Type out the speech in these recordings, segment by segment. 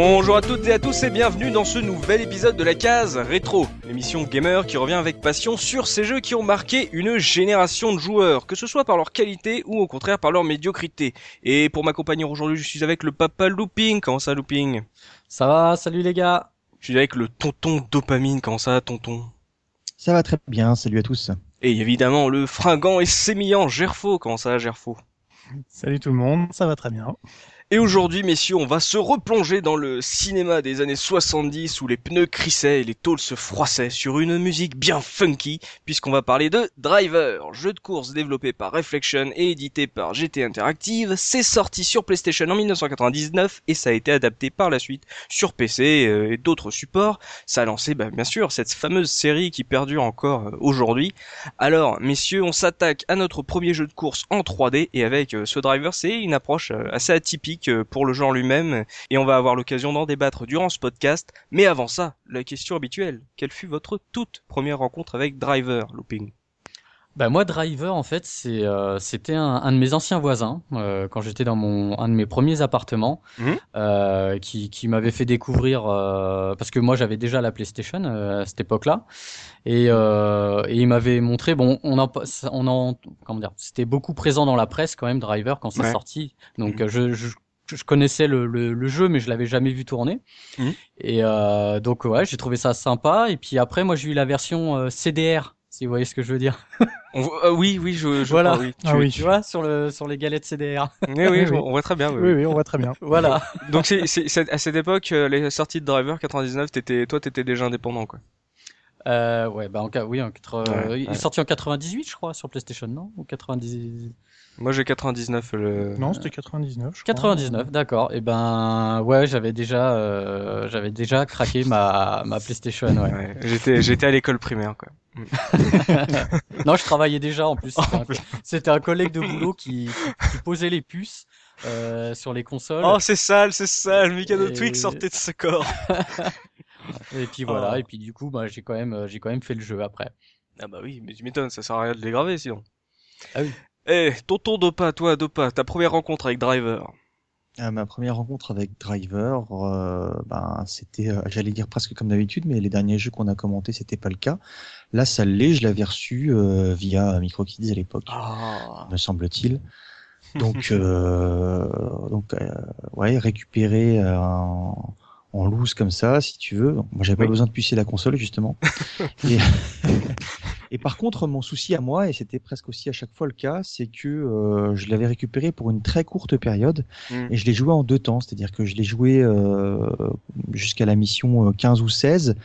Bonjour à toutes et à tous et bienvenue dans ce nouvel épisode de la case rétro, l'émission gamer qui revient avec passion sur ces jeux qui ont marqué une génération de joueurs, que ce soit par leur qualité ou au contraire par leur médiocrité. Et pour m'accompagner aujourd'hui, je suis avec le papa Looping. Comment ça, Looping? Ça va, salut les gars. Je suis avec le tonton Dopamine. Comment ça, tonton? Ça va très bien, salut à tous. Et évidemment, le fringant et sémillant Gerfo. Comment ça, Gerfo? Salut tout le monde, ça va très bien. Et aujourd'hui, messieurs, on va se replonger dans le cinéma des années 70 où les pneus crissaient et les tôles se froissaient sur une musique bien funky, puisqu'on va parler de Driver, jeu de course développé par Reflection et édité par GT Interactive. C'est sorti sur PlayStation en 1999 et ça a été adapté par la suite sur PC euh, et d'autres supports. Ça a lancé, bah, bien sûr, cette fameuse série qui perdure encore euh, aujourd'hui. Alors, messieurs, on s'attaque à notre premier jeu de course en 3D et avec euh, ce Driver, c'est une approche assez atypique pour le genre lui-même et on va avoir l'occasion d'en débattre durant ce podcast. Mais avant ça, la question habituelle, quelle fut votre toute première rencontre avec Driver, Looping? Bah moi Driver en fait c'est euh, c'était un, un, de mes anciens voisins euh, quand j'étais dans mon un de mes premiers appartements mmh. euh, qui, qui m'avait fait découvrir euh, parce que moi j'avais déjà la PlayStation euh, à cette époque-là et, et il m'avait montré bon on en on en comment dire c'était beaucoup présent dans la presse quand même Driver quand c'est ouais. sorti donc mmh. je, je je connaissais le, le, le, jeu, mais je l'avais jamais vu tourner. Mmh. Et euh, donc ouais, j'ai trouvé ça sympa. Et puis après, moi, j'ai eu la version euh, CDR, si vous voyez ce que je veux dire. on, euh, oui, oui, je, je voilà. Crois, oui. Tu, ah, oui. tu, vois sur le sur les galettes CDR. Oui, oui, oui, on voit très bien. Oui, oui, on voit très bien. voilà. donc c'est à cette époque, euh, les sorties de Driver 99, t'étais, toi, t'étais déjà indépendant, quoi. Euh, ouais, bah en oui, en 80, ouais, il est sorti en 98, je crois, sur PlayStation, non? Ou 90. Moi j'ai 99 le. Non, c'était 99. Je 99, d'accord. Et ben ouais, j'avais déjà euh, j'avais déjà craqué ma ma PlayStation. Ouais. ouais j'étais j'étais à l'école primaire quoi. non, je travaillais déjà en plus. C'était un, un, collègue de boulot qui, qui posait les puces. Euh, sur les consoles. Oh, c'est sale, c'est sale. Mikado et... Twix sortait de ce corps. et puis voilà, oh. et puis du coup, bah, j'ai quand même, j'ai quand même fait le jeu après. Ah bah oui, mais tu m'étonnes, ça sert à rien de les graver sinon. Ah oui. Eh, tonton Dopa, toi Dopa, ta première rencontre avec Driver euh, Ma première rencontre avec Driver, euh, ben c'était, euh, j'allais dire presque comme d'habitude, mais les derniers jeux qu'on a commentés, c'était pas le cas. Là, ça l'est, je l'avais reçu euh, via MicroKids à l'époque, oh. me semble-t-il. Donc, donc, ouais, récupérer en, en loose comme ça, si tu veux. Moi, j'avais pas besoin de pucer la console justement. et... Et par contre, mon souci à moi, et c'était presque aussi à chaque fois le cas, c'est que euh, je l'avais récupéré pour une très courte période Hmm. mm. et je l'ai joué en deux temps, c'est-à-dire que je l'ai joué euh, jusqu'à la mission 15 ou 16.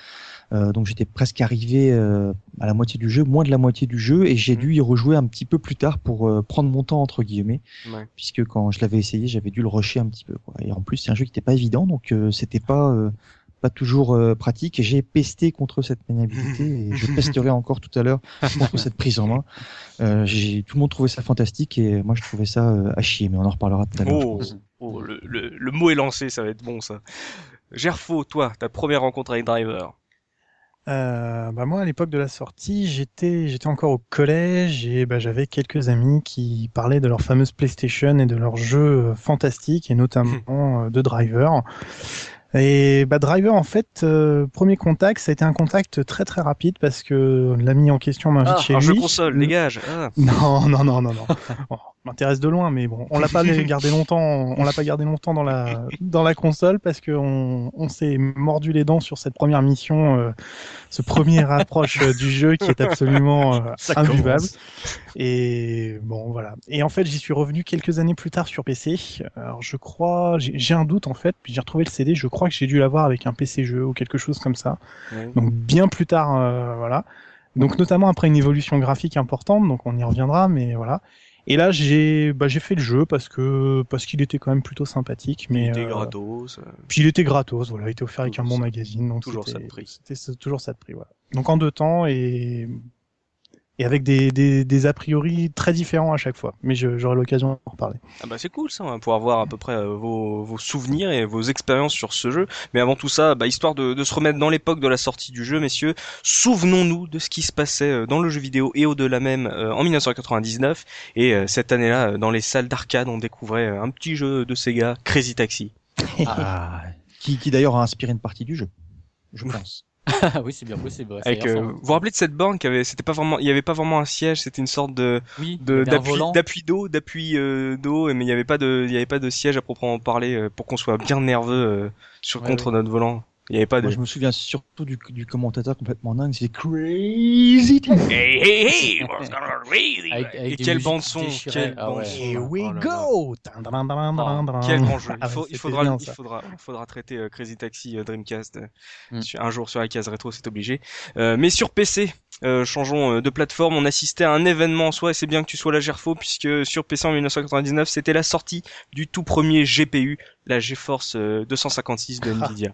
Euh, donc j'étais presque arrivé euh, à la moitié du jeu, moins de la moitié du jeu, et j'ai mmh. dû y rejouer un petit peu plus tard pour euh, prendre mon temps entre guillemets, ouais. puisque quand je l'avais essayé, j'avais dû le rusher un petit peu. Quoi. Et en plus, c'est un jeu qui n'était pas évident, donc euh, c'était pas pas toujours euh, pratique. J'ai pesté contre cette maniabilité et je pesterai encore tout à l'heure contre cette prise en main. Euh, tout le monde trouvait ça fantastique et moi je trouvais ça euh, à chier, mais on en reparlera tout à l'heure. Oh, oh le, le, le, mot est lancé, ça va être bon ça. Gerfo, toi, ta première rencontre avec Driver euh, bah moi à l'époque de la sortie j'étais j'étais encore au collège et bah, j'avais quelques amis qui parlaient de leur fameuse PlayStation et de leurs jeux fantastiques et notamment de Driver et bah, Driver, en fait, euh, premier contact, ça a été un contact très très rapide parce que l'ami en question m'invite ah, chez un lui. jeu console, dégage. Ah. Non, non, non, non, non. m'intéresse de loin, mais bon, on l'a pas gardé longtemps. On l'a pas gardé longtemps dans la dans la console parce que on, on s'est mordu les dents sur cette première mission, euh, ce premier approche du jeu qui est absolument euh, imbuvable. Et bon, voilà. Et en fait, j'y suis revenu quelques années plus tard sur PC. Alors, je crois, j'ai un doute en fait, puis j'ai retrouvé le CD. Je crois que j'ai dû l'avoir avec un PC jeu ou quelque chose comme ça. Ouais. Donc bien plus tard, euh, voilà. Donc notamment après une évolution graphique importante, donc on y reviendra, mais voilà. Et là j'ai bah, j'ai fait le jeu parce que parce qu'il était quand même plutôt sympathique, mais il était euh, gratos. Puis il était gratos, voilà, il était offert avec un bon magazine, donc toujours ça de prix. C'était toujours ça de prix, voilà. Donc en deux temps et et avec des, des, des, a priori très différents à chaque fois. Mais j'aurai l'occasion d'en reparler. Ah bah c'est cool ça, on va pouvoir voir à peu près euh, vos, vos, souvenirs et vos expériences sur ce jeu. Mais avant tout ça, bah, histoire de, de, se remettre dans l'époque de la sortie du jeu, messieurs, souvenons-nous de ce qui se passait euh, dans le jeu vidéo et au-delà même euh, en 1999. Et euh, cette année-là, dans les salles d'arcade, on découvrait un petit jeu de Sega, Crazy Taxi. ah. qui, qui d'ailleurs a inspiré une partie du jeu, je pense. Ah oui, c'est bien possible. ouais, Avec, euh, vous vous rappelez de cette borne qui avait, c'était pas vraiment, il y avait pas vraiment un siège, c'était une sorte de, oui, d'appui, d'eau, d'appui euh, d'eau, mais il y avait pas de, il y avait pas de siège à proprement parler euh, pour qu'on soit bien nerveux sur Ouais, contre notre volant. Il y avait pas de... Moi, je me souviens surtout du, du commentateur complètement dingue, c'est Crazy Hey, hey, hey what's gonna crazy avec, Et quelle bande-son Quelle ah ouais. Here we go. Quel bon jeu. Ah, il, faudra, il, faudra, faudra, traiter euh, Crazy Taxi euh, Dreamcast. Euh, un jour sur la case rétro, c'est obligé. Euh, mais sur PC, changeons de plateforme, on assistait à un événement en soi, et c'est bien que tu sois la Gerfo, puisque sur PC en 1999, c'était la sortie du tout premier GPU, la GeForce 256 de Nvidia.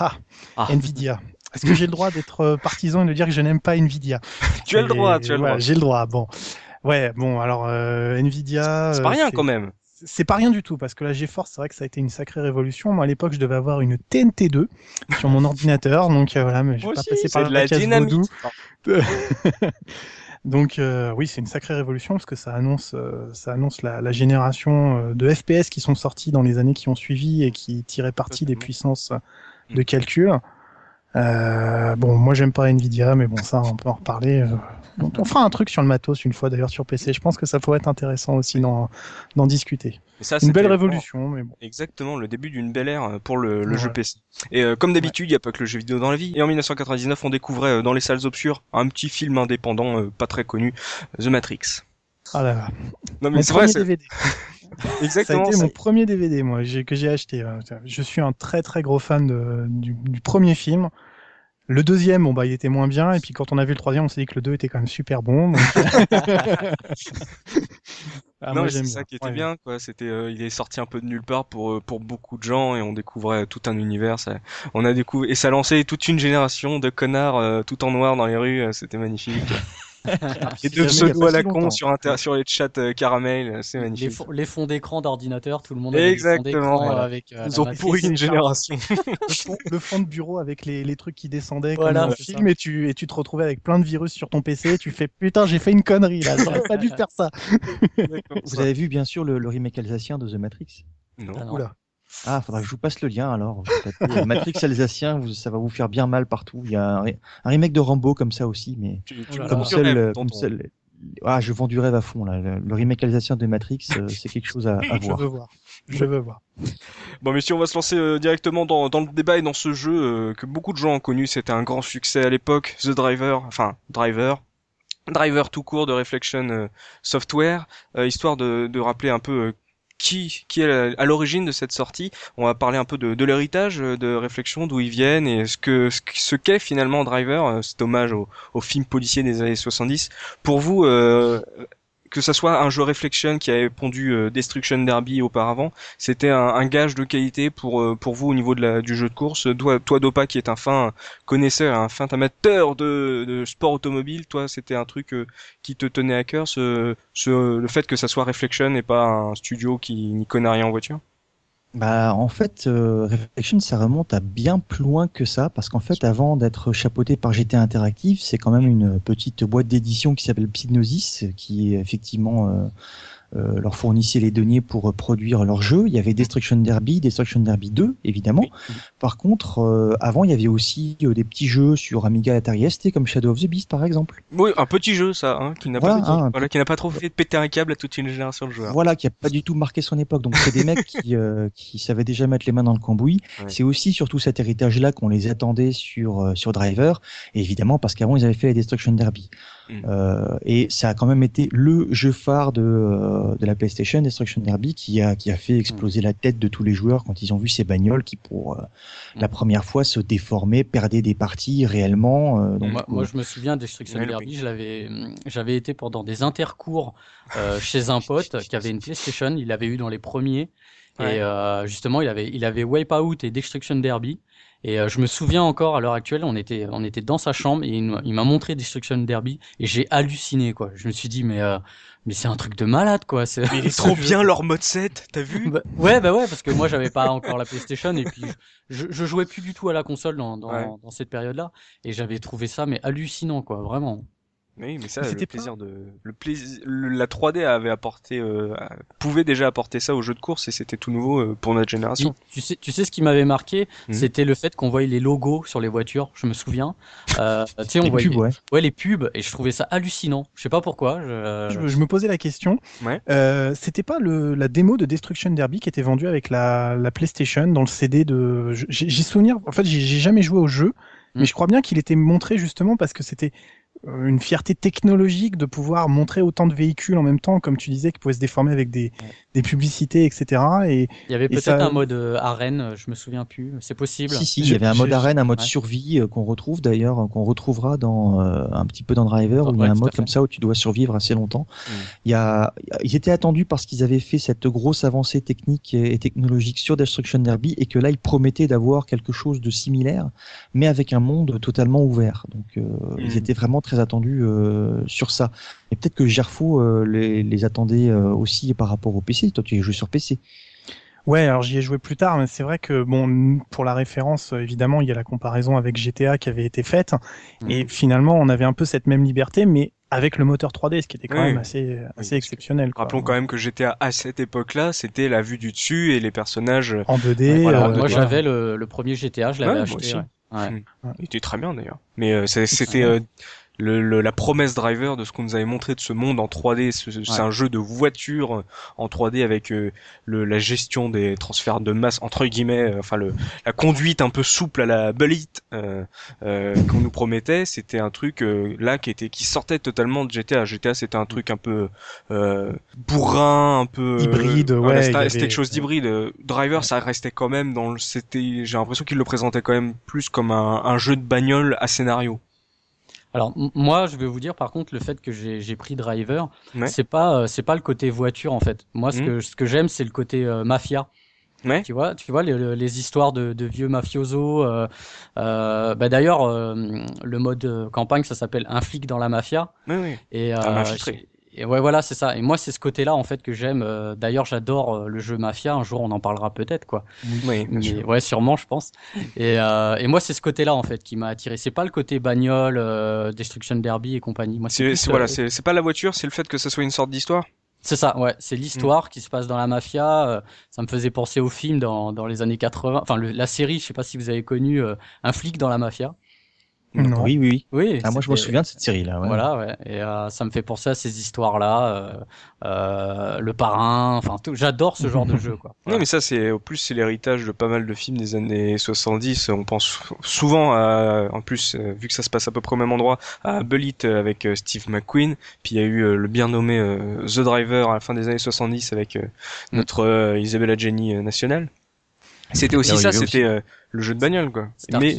Ah, Ah. Nvidia. Est-ce que j'ai le droit d'être euh, partisan et de dire que je n'aime pas Nvidia? Tu as le droit, tu as le droit. J'ai le droit. Bon, ouais, bon, alors euh, Nvidia. C'est pas euh, rien quand même. C'est pas rien du tout parce que la GeForce, c'est vrai que ça a été une sacrée révolution. Moi, à l'époque, je devais avoir une TNT2 sur mon ordinateur, donc euh, voilà, mais je vais pas passer par de la, la dynamite. Donc euh, oui, c'est une sacrée révolution parce que ça annonce, ça annonce la, la génération de FPS qui sont sortis dans les années qui ont suivi et qui tiraient parti des puissances de calcul. Euh, bon, moi j'aime pas Nvidia, mais bon ça on peut en reparler. euh. Donc, on fera un truc sur le matos une fois d'ailleurs sur PC. Je pense que ça pourrait être intéressant aussi d'en discuter. Ça, Une belle révolution, mais bon. Exactement, le début d'une belle ère euh, pour le, le jeu. PC. Et euh, comme d'habitude, il n'y a pas que le jeu vidéo dans la vie. Et en 1999, on découvrait euh, dans les salles obscures un petit film indépendant, pas très connu, The Matrix. Ah là là. Non mais c'est vrai, Ça a exactement été ça. mon premier DVD, moi, que j'ai acheté. euh, Je suis un très très gros fan de- du, du premier film. Le deuxième, bon bah, il était moins bien, et puis quand on a vu le troisième, on s'est dit que le 2 était quand même super bon. donc- Ah, non c'est j'aime ça qui était Ouais. bien, quoi. C'était, euh, il est sorti un peu de nulle part pour euh, pour beaucoup de gens et on découvrait tout un univers. Ça, on a découvert et ça lançait toute une génération de connards euh, tout en noir dans les rues. C'était magnifique. et de jamais il y a pseudo pas à la con sur inter sur les chats euh, caramel. euh, C'est Les, magnifique. fo- les fonds d'écran d'ordinateur, tout le monde avait Exactement, d'écran voilà. avec. euh, Ils ont pourri une génération. le, fond, le fond de bureau avec les, les trucs qui descendaient Voilà, comme c'est film, et tu, et tu te retrouvais avec plein de virus sur ton PC, et tu fais putain, j'ai fait une connerie là, j'aurais pas dû faire ça. Vous avez vu bien sûr le, le remake alsacien de The Matrix? Non. Ah non. Oula. Ah, faudra que je vous passe le lien alors. Euh, Matrix alsacien, vous- ça va vous faire bien mal partout. Il y a un, re- un remake de Rambo comme ça aussi, mais Tu, comme seul, rêve, euh, comme seul. Ah, je vends du rêve à fond là. Le, le remake alsacien de Matrix, euh, c'est quelque chose à, à Je voir. veux voir. Je veux voir. Bon, messieurs, on va se lancer euh, directement dans, dans le débat et dans ce jeu euh, que beaucoup de gens ont connu. C'était un grand succès à l'époque. The Driver, enfin, Driver. Driver tout court de Reflection Software, euh, histoire de, de rappeler un peu euh, qui, qui est à à l'origine de cette sortie. On va parler un peu de, de l'héritage euh, de Reflection, d'où ils viennent et ce, que- ce qu'est finalement Driver, euh, cet hommage au, au film policier des années 70. Pour vous, euh, que ça soit un jeu Reflection qui avait pondu euh, Destruction Derby auparavant, c'était un, gage de qualité pour euh, pour vous au niveau de la, du jeu de course. Toi, toi Dopa qui est un fin connaisseur, un fin amateur de, de sport automobile, toi c'était un truc euh, qui te tenait à cœur, ce, ce le fait que ça soit Reflection et pas un studio qui n'y connaît rien en voiture? Bah, en fait, euh, Reflection, ça remonte à bien plus loin que ça, parce qu'en fait, avant d'être chapeauté par GT Interactive, c'est quand même une petite boîte d'édition qui s'appelle Psygnosis, qui effectivement euh, euh, leur fournissait les deniers pour euh, produire leurs jeux. Il y avait Destruction Derby, Destruction Derby 2, évidemment. Par contre, euh, avant, il y avait aussi euh, des petits jeux sur Amiga et Atari ST, comme Shadow of the Beast, par exemple. Oui, un petit jeu ça, hein, qui n'a Voilà, pas hein, voilà, n'a pas trop fait de péter un câble à toute une génération de joueurs. Voilà, qui a pas du tout marqué son époque. Donc, c'est des mecs qui, euh, qui savaient déjà mettre les mains dans le cambouis. C'est aussi surtout cet héritage-là qu'on les attendait sur euh, sur Driver, et évidemment parce qu'avant ils avaient fait la Destruction Derby. Mm. Euh, et ça a quand même été le jeu phare de euh, de la PlayStation, Destruction Derby, qui a qui a fait exploser la tête de tous les joueurs quand ils ont vu ces bagnoles qui pour euh, la première fois se déformaient, perdaient des parties réellement. euh, donc, Moi, moi, je me souviens Destruction Ouais, Derby, j'avais été pendant des intercours euh, chez un pote qui avait une PlayStation, il l'avait eu dans les premiers, Ouais. et euh, justement, il avait, il avait Wipeout et Destruction Derby. Et euh, je me souviens encore à l'heure actuelle, on était, on était dans sa chambre et il, m'a- il m'a montré Destruction Derby et j'ai halluciné quoi. Je me suis dit mais, euh, mais c'est un truc de malade quoi. C'est Mais il est trop bien leur mode 7, t'as vu? Bah, ouais, bah ouais, parce que moi j'avais pas encore la PlayStation et puis je, je jouais plus du tout à la console dans, dans, Ouais. dans cette période-là et j'avais trouvé ça mais hallucinant quoi, vraiment. Oui, mais ça, le plaisir de, le plaisir, la 3D avait apporté, euh, pouvait déjà apporter ça au jeu de course et c'était tout nouveau euh, pour notre génération. Tu sais, tu sais ce qui m'avait marqué, hmm. c'était le fait qu'on voyait les logos sur les voitures. Je me souviens. Euh, tu sais, on les voyait, pubs, ouais. ouais. les pubs et je trouvais ça hallucinant. Je sais pas pourquoi. Je, je, me posais la question. Ouais. Euh, c'était pas le, la démo de Destruction Derby qui était vendue avec la, la PlayStation dans le CD de. J'ai souvenir. En fait, j'ai jamais joué au jeu. Mais hmm. je crois bien qu'il était montré justement parce que c'était une fierté technologique de pouvoir montrer autant de véhicules en même temps, comme tu disais, qui pouvaient se déformer avec des, des publicités, etc. Et, il y avait peut-être un mode euh, arène, euh, je me souviens plus, c'est possible. Si, si, il y avait un mode arène, un mode survie qu'on retrouve d'ailleurs, qu'on retrouvera dans un petit peu dans Driver, où il y a un mode comme ça où tu dois survivre assez longtemps. Mm. Il y a, ils étaient attendus parce qu'ils avaient fait cette grosse avancée technique et technologique sur Destruction Derby et que là ils promettaient d'avoir quelque chose de similaire, mais avec un monde totalement ouvert. Donc ils mm. étaient vraiment très attendus sur ça. Et peut-être que Gerfo les, les attendait aussi par rapport au PC toi, tu y joué sur PC. Ouais, alors j'y ai joué plus tard, mais c'est vrai que bon, pour la référence, évidemment, il y a la comparaison avec GTA qui avait été faite, mhm. et finalement, on avait un peu cette même liberté, mais avec le moteur 3D, ce qui était quand même assez, assez exceptionnel. Rappelons quand même que GTA à cette époque-là, c'était la vue du dessus et les personnages en 2D. Euh, moi, j'avais le, premier GTA, je l'avais acheté. Ouais. Il était très bien d'ailleurs. Mais euh, c'était euh, le, la promesse driver de ce qu'on nous avait montré de ce monde en 3D. C'est un jeu de voiture en 3D avec euh, le, la gestion des transferts de masse entre guillemets, euh, enfin le, la conduite un peu souple à la Bullet euh, euh, qu'on nous promettait. C'était un truc là qui était qui sortait totalement de GTA. GTA c'était un truc un peu bourrin, un peu hybride. ouais, c'était quelque chose d'hybride. Driver ça restait quand même dans le. C'était j'ai l'impression qu'il le présentait quand même plus comme un, un jeu de bagnole à scénario. Alors moi, je vais vous dire par contre le fait que j'ai pris Driver, c'est pas euh, c'est pas le côté voiture en fait. Moi, ce mmh. que ce que j'aime, c'est le côté euh, mafia. Ouais. Tu vois, tu vois les, les histoires de, de, vieux mafiosos. Euh, euh bah d'ailleurs, le mode campagne, ça s'appelle un flic dans la mafia. Oui, oui. Et et ouais, voilà, c'est ça. Et moi, c'est ce côté-là en fait que j'aime. Euh, d'ailleurs, j'adore euh, le jeu Mafia. Un jour, on en parlera peut-être, quoi. Oui, Mais, ouais, sûrement, je pense. Et, euh, et moi, c'est ce côté-là en fait qui m'a attiré. C'est pas le côté bagnole, Destruction Derby et compagnie. Moi, c'est voilà, c'est pas la voiture, c'est le fait que ça soit une sorte d'histoire. C'est ça, ouais. C'est l'histoire qui se passe dans la mafia. ça me faisait penser au film dans, dans les années 80. Enfin, la série, je sais pas si vous avez connu Un flic dans la mafia. Oui, oui, oui. Ah, moi, je me souviens de cette série-là. Ouais. Voilà, ouais. Et euh, ça me fait penser à ces histoires-là, euh, euh, le parrain. Enfin, j'adore ce genre de jeu, quoi. Non, mais ça, c'est au plus c'est l'héritage de pas mal de films des années 70. On pense souvent, à, en plus, euh, vu que ça se passe à peu près au même endroit, à Bullet avec euh, Steve McQueen. Puis il y a eu le bien nommé The Driver à la fin des années 70 avec mm. notre Isabella Jenny nationale. C'était aussi ça, c'était euh, le jeu de bagnole quoi. Mais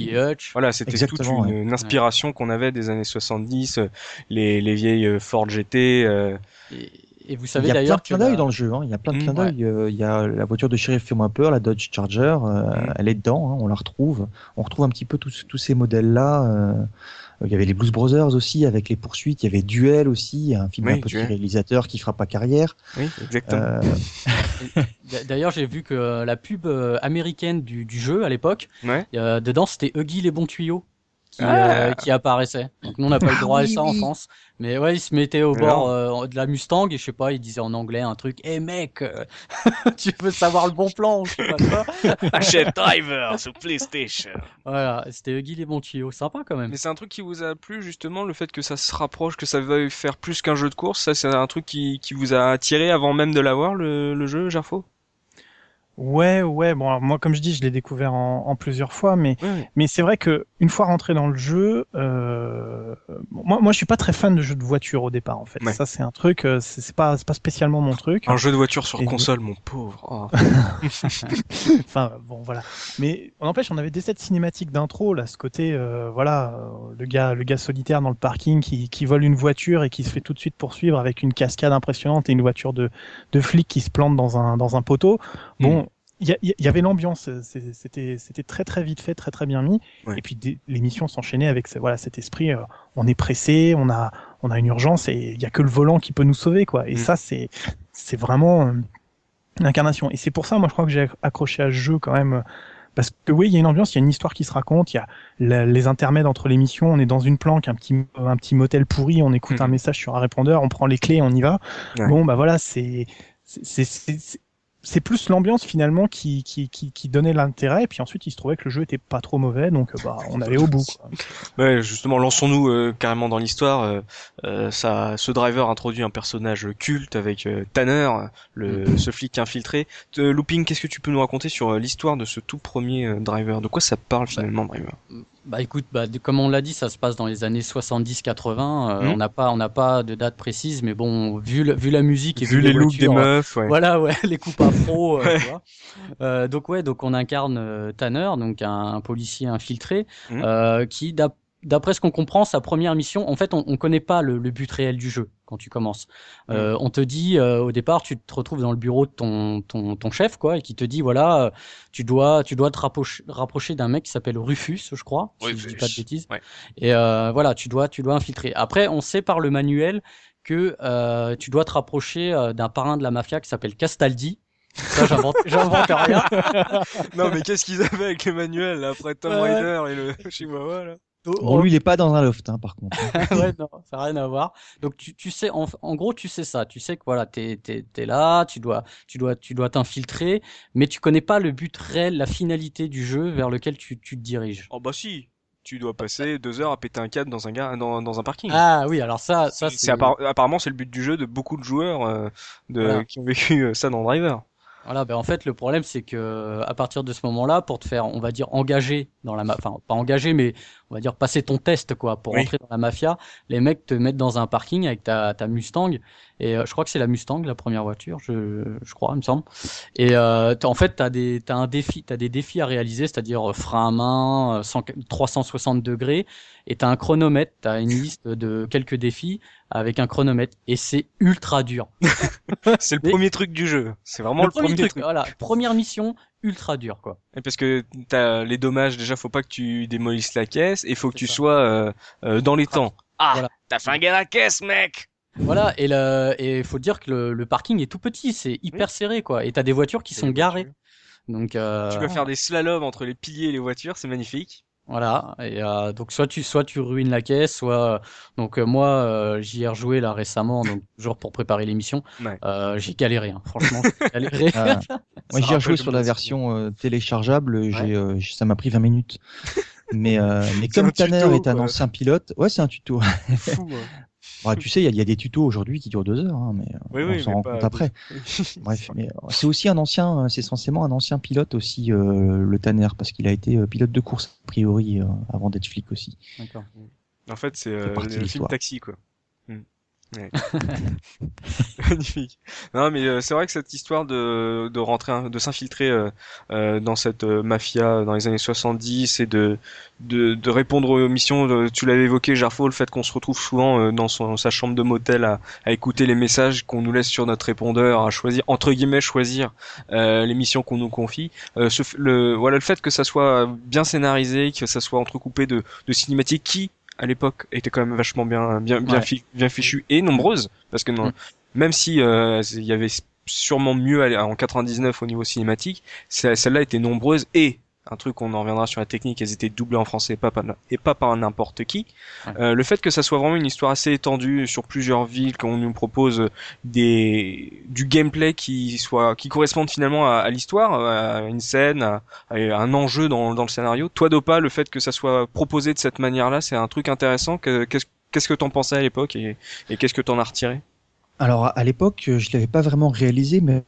voilà, c'était toute une, inspiration qu'on avait des années 70, euh, les, les vieilles euh, Ford GT. Et, et, vous savez d'ailleurs il y a plein de clins d'œil dans le jeu. Hein. Il y a plein de clins d'œil. Il y a la voiture de shérif fait moins peur, la Dodge Charger, mm. elle est dedans. Hein, on la retrouve. On retrouve un petit peu tous, tous ces modèles là. Il y avait les Blues Brothers aussi avec les poursuites. Il y avait Duel aussi, un film un peu réalisateur qui fera pas carrière. Oui, exactement. Euh, d'ailleurs, j'ai vu que la pub euh, américaine du, jeu à l'époque, euh, dedans c'était Huggy les bons tuyaux qui, ah. qui apparaissait. Donc nous on n'a pas le droit à ça en France. Mais ouais, il se mettait au bord euh, de la Mustang et je sais pas, il disait en anglais un truc "Eh mec, euh, tu veux savoir le bon plan je sais pas quoi Achète Driver sur PlayStation." Voilà, c'était Guy les bons tuyaux, sympa quand même. Mais c'est un truc qui vous a plu justement le fait que ça se rapproche, que ça veuille faire plus qu'un jeu de course, ça c'est un truc qui, qui vous a attiré avant même de l'avoir le, le jeu Jarfo Ouais, ouais. Bon, moi, comme je dis, je l'ai découvert en, en, plusieurs fois, mais mais c'est vrai que une fois rentré dans le jeu, euh, moi, moi, je suis pas très fan de jeux de voiture au départ, en fait. Ça, c'est un truc, euh, c'est pas, c'est pas spécialement mon truc. Un jeu de voiture sur console, mon pauvre. Oh. enfin, bon, voilà. Mais on empêche, on avait des sets cinématiques d'intro, là, ce côté, euh, voilà, le gars, le gars solitaire dans le parking qui, qui vole une voiture et qui se fait tout de suite poursuivre avec une cascade impressionnante et une voiture de, de flic qui se plante dans un, dans un poteau. Bon. Il y, avait l'ambiance, c'était c'était très très vite fait, très très bien mis. Et puis l'émission s'enchaînait avec voilà cet esprit, euh, on est pressé, on a on a une urgence et il y a que le volant qui peut nous sauver quoi. Et mm. ça c'est c'est vraiment euh, l'incarnation. Et c'est pour ça moi je crois que j'ai accroché à ce jeu quand même Parce que oui, il y a une ambiance, il y a une histoire qui se raconte, il y a les intermèdes entre les missions, on est dans une planque, un petit, un petit motel pourri, on écoute un mhm. message sur un répondeur, on prend les clés, on y va. Bon, bah voilà, c'est, c'est, c'est plus l'ambiance finalement qui, qui, qui, qui donnait l'intérêt et puis ensuite il se trouvait que le jeu était pas trop mauvais donc euh, bah on allait au bout quoi. Ouais, justement lançons-nous euh, carrément dans l'histoire euh, ça ce driver introduit un personnage culte avec Tanner le mm-hmm. ce flic infiltré Looping qu'est-ce que tu peux nous raconter sur l'histoire de ce tout premier driver? De quoi ça parle finalement driver? Bah écoute, bah, comme on l'a dit, ça se passe dans les années 70-80. Euh, mmh. On n'a pas, on n'a pas de date précise, mais bon, vu, vu la musique et vu, les, looks des meufs, ouais. voilà, ouais, les coupes afro. euh, euh, donc ouais, donc on incarne euh, Tanner, donc un, policier infiltré, mmh. euh, qui d'après ce qu'on comprend, sa première mission, en fait, on, on connaît pas le, le, but réel du jeu quand tu commences. Euh, on te dit euh, au départ, tu te retrouves dans le bureau de ton, ton, ton chef, quoi, et qui te dit voilà, tu dois tu dois te rapprocher, rapprocher d'un mec qui s'appelle Rufus, je crois, si je dis pas de bêtises. Et euh, voilà, tu dois tu dois infiltrer. Après, on sait par le manuel que euh, tu dois te rapprocher euh, d'un parrain de la mafia qui s'appelle Castaldi. Ça, j'invente, j'invente rien. non, mais qu'est-ce qu'ils avaient avec le manuel après Tom Rider et le Chihuahua là? Bon, lui, il est pas dans un loft, hein, par contre. ouais, non, ça n'a rien à voir. Donc, tu, tu sais, en, en, gros, tu sais ça. Tu sais que voilà, t'es, t'es, t'es là, tu dois, tu dois, tu dois t'infiltrer, mais tu connais pas le but réel, la finalité du jeu vers lequel tu, tu te diriges. Oh bah si. Tu dois passer deux heures à péter un câble dans un gars, dans, dans un parking. Ah oui, alors ça, ça c'est. apparemment, c'est le but du jeu de beaucoup de joueurs euh, de, qui ont vécu euh, ça dans Driver. Voilà, ben en fait le problème c'est que à partir de ce moment-là, pour te faire, on va dire engager dans la, enfin pas engager, mais on va dire passer ton test quoi, pour entrer dans la mafia, les mecs te mettent dans un parking avec ta, ta Mustang et euh, je crois que c'est la Mustang la première voiture, je, je crois, il me semble. Et euh, en fait t'as des, t'as un défi, t'as des défis à réaliser, c'est-à-dire euh, frein à main, 360 degrés, et t'as un chronomètre, t'as une liste de quelques défis avec un chronomètre et c'est ultra dur. c'est le premier truc du jeu. C'est vraiment le, premier, truc. Voilà, première mission ultra dur quoi. Et parce que t'as les dommages déjà, faut pas que tu démolisses la caisse et faut que tu sois euh, euh, dans les temps. Ah, t'as flingué la caisse, mec. Voilà, et le, et faut dire que le, le parking est tout petit, c'est hyper serré quoi, et t'as des voitures qui sont garées. Donc euh... tu peux faire des slaloms entre les piliers et les voitures, c'est magnifique. Voilà, et euh, donc soit tu soit tu ruines la caisse, soit donc euh, moi euh, j'y ai rejoué là récemment, donc toujours pour préparer l'émission, euh, j'ai galéré, hein. franchement, j'ai galéré. Ah. moi j'y ai rejoué sur la version euh, téléchargeable, j'ai ça m'a pris 20 minutes. Mais mais comme Tanner est un ancien pilote, ouais c'est un tuto. Fou, Bah, tu sais, il y, y, a des tutos aujourd'hui qui durent deux heures, hein, mais oui, on oui, s'en rend compte après. Bref, mais c'est aussi un ancien, c'est censément un ancien pilote aussi, euh, le Tanner, parce qu'il a été euh, pilote de course a priori euh, avant d'être flic aussi. D'accord. En fait, c'est euh, le film Taxi, quoi. Non, mais euh, c'est vrai que cette histoire de, de rentrer, de s'infiltrer euh, euh, dans cette mafia dans les années 70 et de, de, de répondre aux missions, tu l'avais évoqué, Jarfo, le fait qu'on se retrouve souvent dans son, sa chambre de motel à, à écouter les messages qu'on nous laisse sur notre répondeur, à choisir, entre guillemets, choisir les missions qu'on nous confie. Ce, le, voilà, le fait que ça soit bien scénarisé, que ça soit entrecoupé de, de cinématiques qui à l'époque était quand même vachement bien bien bien, bien fichu et nombreuse parce que non, mm. même si euh, il y avait sûrement mieux en 99 au niveau cinématique, celle-là était nombreuse et un truc on en reviendra sur la technique, elles étaient doublées en français et pas par, et pas par n'importe qui. Euh, le fait que ça soit vraiment une histoire assez étendue sur plusieurs villes, qu'on nous propose des du gameplay qui soit qui corresponde finalement à, l'histoire, à une scène, à, un enjeu dans, dans le scénario. Toi Dopa, le fait que ça soit proposé de cette manière-là, c'est un truc intéressant. Qu'est-ce qu'est-ce que t'en pensais à l'époque et, et qu'est-ce que t'en as retiré? Alors à l'époque, je l'avais pas vraiment réalisé, mais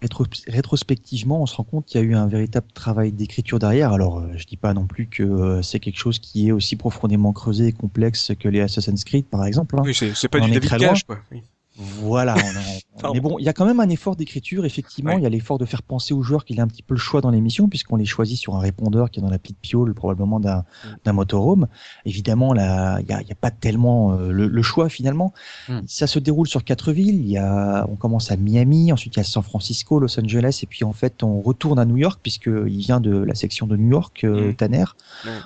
rétrospectivement, on se rend compte qu'il y a eu un véritable travail d'écriture derrière. Alors euh, je dis pas non plus que euh, c'est quelque chose qui est aussi profondément creusé et complexe que les Assassin's Creed, par exemple. Hein. Oui, c'est pas du David Cage, quoi. Oui. Voilà. mais bon, il y a quand même un effort d'écriture, effectivement. Il y a l'effort de faire penser aux joueurs qu'il a un petit peu le choix dans l'émission, puisqu'on les choisit sur un répondeur qui est dans la petite piole, probablement d'un mm. d'un motorhome. Évidemment, là, il n'y a, y a, pas tellement euh, le, choix finalement. Mm. Ça se déroule sur quatre villes. Il y a, on commence à Miami, ensuite il y a San Francisco, Los Angeles, et puis en fait on retourne à New York puisqu'il vient de la section de New York, euh, mm. Tanner,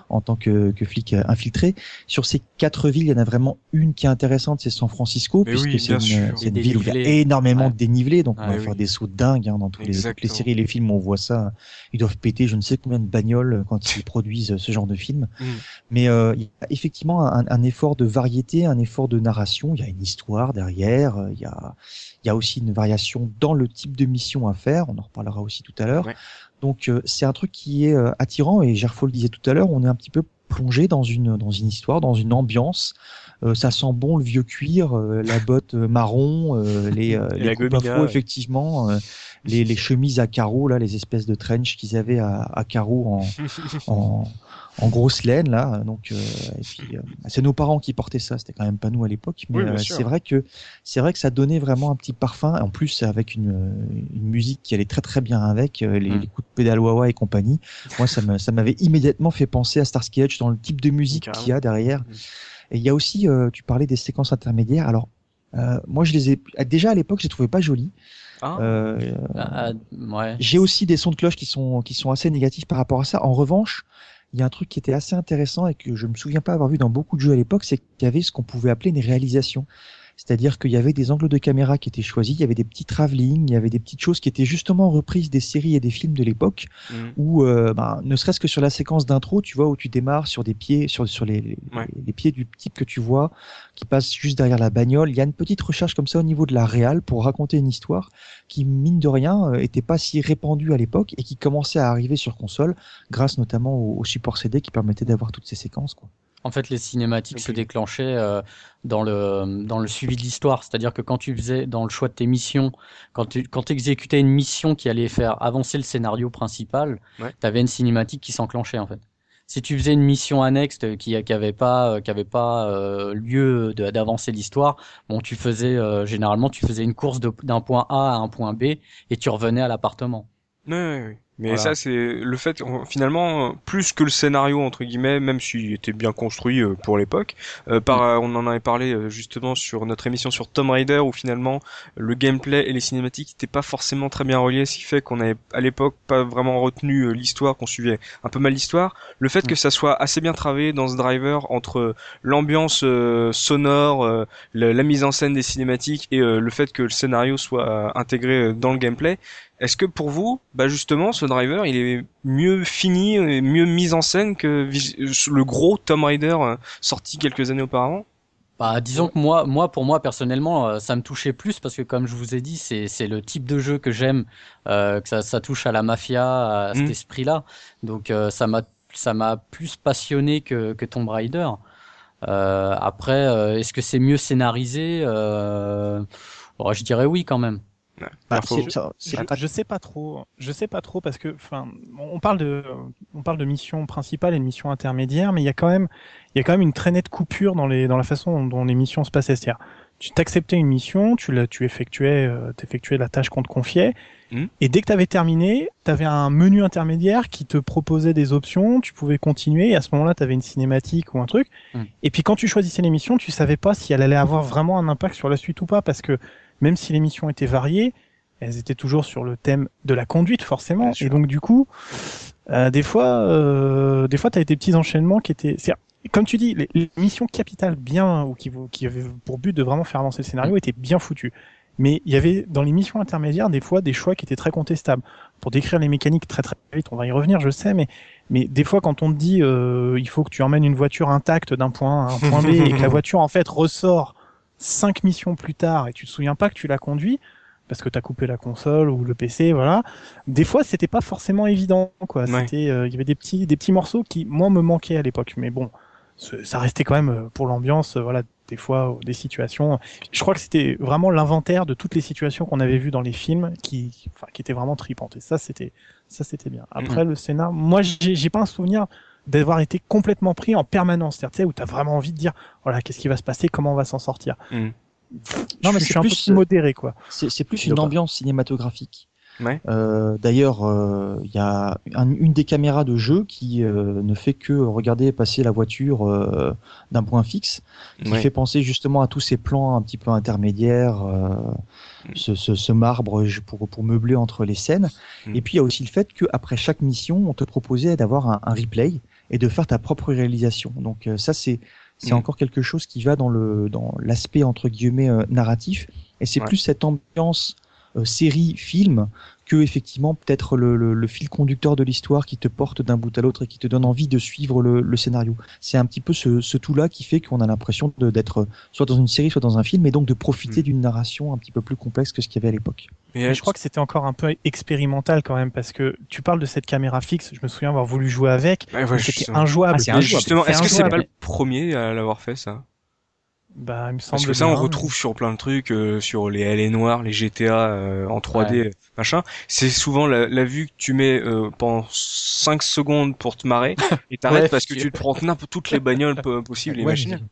en tant que, que, flic infiltré. Sur ces quatre villes, il y en a vraiment une qui est intéressante, c'est San Francisco, puisque c'est une, c'est une ville où il y a énormément de dénivelé, donc on va faire des sauts dingues hein, dans tous les, toutes les séries et les films. On voit ça, ils doivent péter je ne sais combien de bagnoles quand ils produisent ce genre de film. Mm. Mais euh, il y a effectivement un, un, effort de variété, un effort de narration. Il y a une histoire derrière. Il y a, il y a aussi une variation dans le type de mission à faire. On en reparlera aussi tout à l'heure. Donc euh, c'est un truc qui est euh, attirant et Gerfo le disait tout à l'heure. On est un petit peu plongé dans une dans une histoire, dans une ambiance. Euh, ça sent bon le vieux cuir, euh, la botte euh, marron, les, les coupes effectivement, les, les, chemises à carreaux, là, les espèces de trench qu'ils avaient à, à carreaux en, en, en, grosse laine, là. Donc, et puis, c'est nos parents qui portaient ça, c'était quand même pas nous à l'époque, mais c'est vrai que c'est vrai que ça donnait vraiment un petit parfum. En plus, avec une, une musique qui allait très très bien avec les, mm. les coups de pédale wah et compagnie. Moi, ça m'avait immédiatement fait penser à Starsky Hutch dans le type de musique qu'il y a derrière. Et il y a aussi, euh, tu parlais des séquences intermédiaires. Alors, euh, moi, je les ai déjà à l'époque, je les trouvais pas jolies. Ah. Euh, ah, ouais. J'ai aussi des sons de cloche qui sont qui sont assez négatifs par rapport à ça. En revanche, il y a un truc qui était assez intéressant et que je me souviens pas avoir vu dans beaucoup de jeux à l'époque, c'est qu'il y avait ce qu'on pouvait appeler une réalisation. C'est-à-dire qu'il y avait des angles de caméra qui étaient choisis, il y avait des petits travelling, il y avait des petites choses qui étaient justement reprises des séries et des films de l'époque, mm. où euh, bah, ne serait-ce que sur la séquence d'intro, tu vois, où tu démarres sur des pieds, sur, sur les, les, pieds du type que tu vois, qui passe juste derrière la bagnole. Il y a une petite recherche comme ça au niveau de la réal pour raconter une histoire qui, mine de rien, euh, était pas si répandue à l'époque et qui commençait à arriver sur console, grâce notamment au, au support CD qui permettait d'avoir toutes ces séquences. Quoi. En fait, les cinématiques se déclenchaient euh, dans le dans le suivi de l'histoire, c'est-à-dire que quand tu faisais dans le choix de tes missions, quand tu quand exécutais une mission qui allait faire avancer le scénario principal, tu avais une cinématique qui s'enclenchait en fait. Si tu faisais une mission annexe qui qui avait pas qui avait pas euh, lieu d'avancer l'histoire, bon, tu faisais euh, généralement tu faisais une course d'un point A à un point B et tu revenais à l'appartement. Oui, oui, oui. Mais ça, c'est le fait, finalement, plus que le scénario, entre guillemets, même s'il était bien construit euh, pour l'époque, euh, par, mm. on en avait parlé euh, justement sur notre émission sur Tomb Raider, où finalement, le gameplay et les cinématiques n'étaient pas forcément très bien reliés, ce qui fait qu'on avait, à l'époque, pas vraiment retenu l'histoire, qu'on suivait un peu mal l'histoire. Le fait mm. que ça soit assez bien travaillé dans ce driver entre l'ambiance sonore, la, mise en scène des cinématiques et le fait que le scénario soit intégré dans le gameplay, est-ce que pour vous, bah justement, ce driver, il est mieux fini, et mieux mis en scène que le gros Tomb Raider euh, sorti quelques années auparavant? Bah, disons que moi, moi, pour moi personnellement, euh, ça me touchait plus parce que, comme je vous ai dit, c'est le type de jeu que j'aime, euh, que ça, ça, touche à la mafia, à cet mm. esprit-là. Donc, ça m'a, ça m'a plus passionné que, que Tomb Raider. après, est-ce que c'est mieux scénarisé? Je dirais oui quand même. Bah, je, sais pas trop. Je sais pas trop parce que, enfin, on parle de, on parle de mission principale et de mission intermédiaire, mais il y a quand même, il y a quand même une très nette coupure dans les, dans la façon dont les missions se passaient. C'est-à-dire, tu t'acceptais une mission, tu la, tu effectuais, euh, effectuais la tâche qu'on te confiait, hmm. et dès que tu avais terminé, tu avais un menu intermédiaire qui te proposait des options, tu pouvais continuer, et à ce moment-là, tu avais une cinématique ou un truc. Hmm. Et puis quand tu choisissais les missions, tu savais pas si elle allait avoir vraiment un impact sur la suite ou pas, parce que même si les missions étaient variées, elles étaient toujours sur le thème de la conduite forcément. Et donc du coup, euh, des fois, euh, des fois, t'as des petits enchaînements qui étaient, comme tu dis, les, missions capitales bien ou qui, qui avaient pour but de vraiment faire avancer le scénario étaient bien foutues. Mais il y avait dans les missions intermédiaires des fois des choix qui étaient très contestables. Pour décrire les mécaniques très très vite, on va y revenir, je sais, mais mais des fois quand on te dit euh, il faut que tu emmènes une voiture intacte d'un point A à un point B et que la voiture en fait ressort cinq missions plus tard et tu te souviens pas que tu l'as conduit parce que tu as coupé la console ou le PC, voilà. Des fois, c'était pas forcément évident, quoi. C'était, euh, il y avait des petits, des petits morceaux qui, moi, me manquaient à l'époque. Mais bon, ça restait quand même euh, pour l'ambiance, euh, voilà, des fois, des situations. Je crois que c'était vraiment l'inventaire de toutes les situations qu'on avait vues dans les films qui, enfin, qui étaient vraiment tripantes. Et ça, c'était, ça, c'était bien. Après, mm. le scénar, moi, j'ai pas un souvenir d'avoir été complètement pris en permanence, c'est-à-dire où tu as vraiment envie de dire voilà qu'est-ce qui va se passer, comment on va s'en sortir? Mm. Non mais c'est un plus, peu modéré quoi. C'est plus une ambiance cinématographique. Ouais. Euh, D'ailleurs, euh, il y a une des caméras de jeu qui euh, ne fait que regarder passer la voiture euh, d'un point fixe, qui fait penser justement à tous ces plans un petit peu intermédiaires, euh, mm. ce, ce, ce, marbre pour, pour meubler entre les scènes. Mm. Et puis il y a aussi le fait qu'après chaque mission, on te proposait d'avoir un, un, replay et de faire ta propre réalisation. Donc ça c'est c'est mm. encore quelque chose qui va dans le dans l'aspect entre guillemets euh, narratif Et c'est plus cette ambiance série film que effectivement peut-être le, le, fil conducteur de l'histoire qui te porte d'un bout à l'autre et qui te donne envie de suivre le, le scénario. C'est un petit peu ce, ce tout-là qui fait qu'on a l'impression d'être soit dans une série, soit dans un film, et donc de profiter hmm. d'une narration un petit peu plus complexe que ce qu'il y avait à l'époque. Mais je crois que c'était encore un peu expérimental quand même parce que tu parles de cette caméra fixe. Je me souviens avoir voulu jouer avec. c'était injouable. Ah, justement, est-ce que c'est pas le premier à l'avoir fait ça? Bah, il me semble Parce que ça, on retrouve sur plein de trucs, euh, sur les LA noirs, les GTA euh, en 3D, machin. C'est souvent la, la, vue que tu mets euh, pendant 5 secondes pour te marrer et t'arrêtes parce que tu te prends n'importe toutes les bagnoles possibles et imaginables.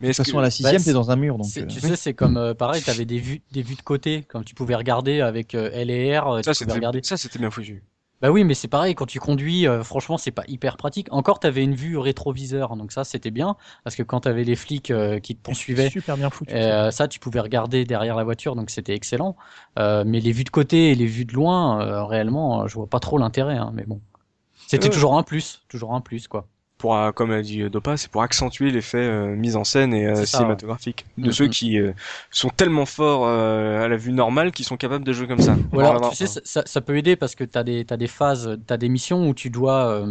Mais de toute façon, à la sixième, bah, t'es dans un mur. Donc, tu sais, c'est comme pareil, t'avais des vues, des vues de côté, comme tu pouvais regarder avec L et R. Ça, c'était ça, c'était bien foutu. Bah oui, mais c'est pareil, quand tu conduis, euh, franchement, c'est pas hyper pratique. Encore, t'avais une vue rétroviseur, donc ça, c'était bien, parce que quand t'avais les flics euh, qui te poursuivaient, super bien foutu. Euh, ça, tu pouvais regarder derrière la voiture, donc c'était excellent. mais les vues de côté et les vues de loin, réellement, je vois pas trop l'intérêt, hein, mais bon. C'était toujours un plus, toujours un plus, quoi pour, euh, comme a dit Dopa, c'est pour accentuer l'effet euh, mise en scène et euh, cinématographique de mm, ceux mm. qui sont tellement forts à la vue normale qu'ils sont capables de jouer comme ça. Voilà, tu sais, ça, ça, peut aider parce que t'as des t'as des phases, t'as des missions où tu dois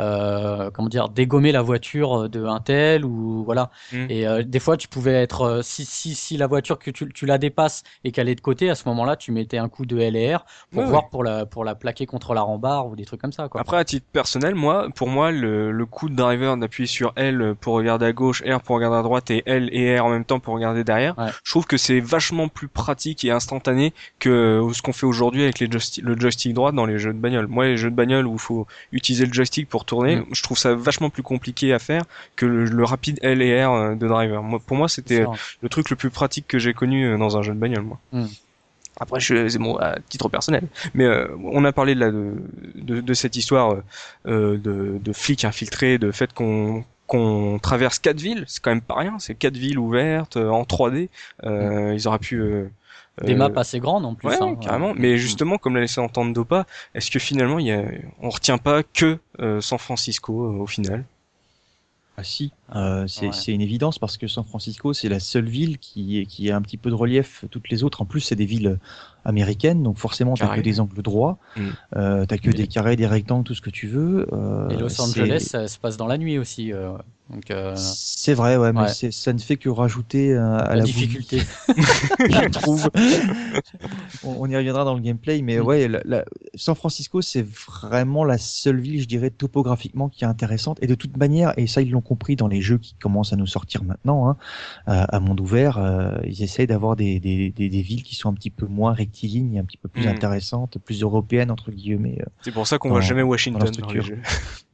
euh, comment dire dégommer la voiture de un tel ou voilà mm. et euh, des fois tu pouvais être euh, si, si, si la voiture que tu, tu la dépasses et qu'elle est de côté à ce moment-là tu mettais un coup de LR pour voir pour la pour la plaquer contre la rambarde ou des trucs comme ça quoi. Après à titre personnel moi pour moi le, le coup de driver d'appuyer sur L pour regarder à gauche R pour regarder à droite et L et R en même temps pour regarder derrière je trouve que c'est vachement plus pratique et instantané que ce qu'on fait aujourd'hui avec les le joystick droit dans les jeux de bagnole moi les jeux de bagnole où il faut utiliser le joystick pour tourner. Mm. Je trouve ça vachement plus compliqué à faire que le, rapide L et R euh, de driver. Moi, pour moi, c'était le truc le plus pratique que j'ai connu euh, dans un jeu de bagnole, moi. Mm. Après, c'est mon à titre personnel. Mais euh, on a parlé de, la, de, de, cette histoire euh, de, de flics infiltrés, de fait qu'on qu'on traverse quatre villes, c'est quand même pas rien. C'est quatre villes ouvertes en 3D. Euh, mm. Ils auraient pu des maps assez grandes en plus. Ouais, hein, carrément. Mais justement, comme l'a laissé entendre Dopa, est-ce que finalement, il y a... on retient pas que euh, San Francisco euh, au final? Ah si, euh, c'est une évidence parce que San Francisco c'est la seule ville qui, qui a un petit peu de relief. Toutes les autres, en plus, c'est des villes américaines, donc forcément t'as que des angles droits, mm. euh, t'as que des carrés, des rectangles, tout ce que tu veux. Euh, Et Los Angeles, ça se passe dans la nuit aussi. Euh. C'est vrai, ouais, mais ça ne fait que rajouter à la, difficulté. je trouve. on, y reviendra dans le gameplay, mais mm. ouais, San Francisco, c'est vraiment la seule ville, je dirais, topographiquement qui est intéressante. Et de toute manière, et ça ils l'ont compris dans les jeux qui commencent à nous sortir maintenant, hein, à, monde ouvert, euh, ils essayent d'avoir des, des, des, des, villes qui sont un petit peu moins rectilignes, un petit peu plus mm. intéressantes, plus européennes entre guillemets. C'est pour ça qu'on voit jamais Washington dans, dans les jeux.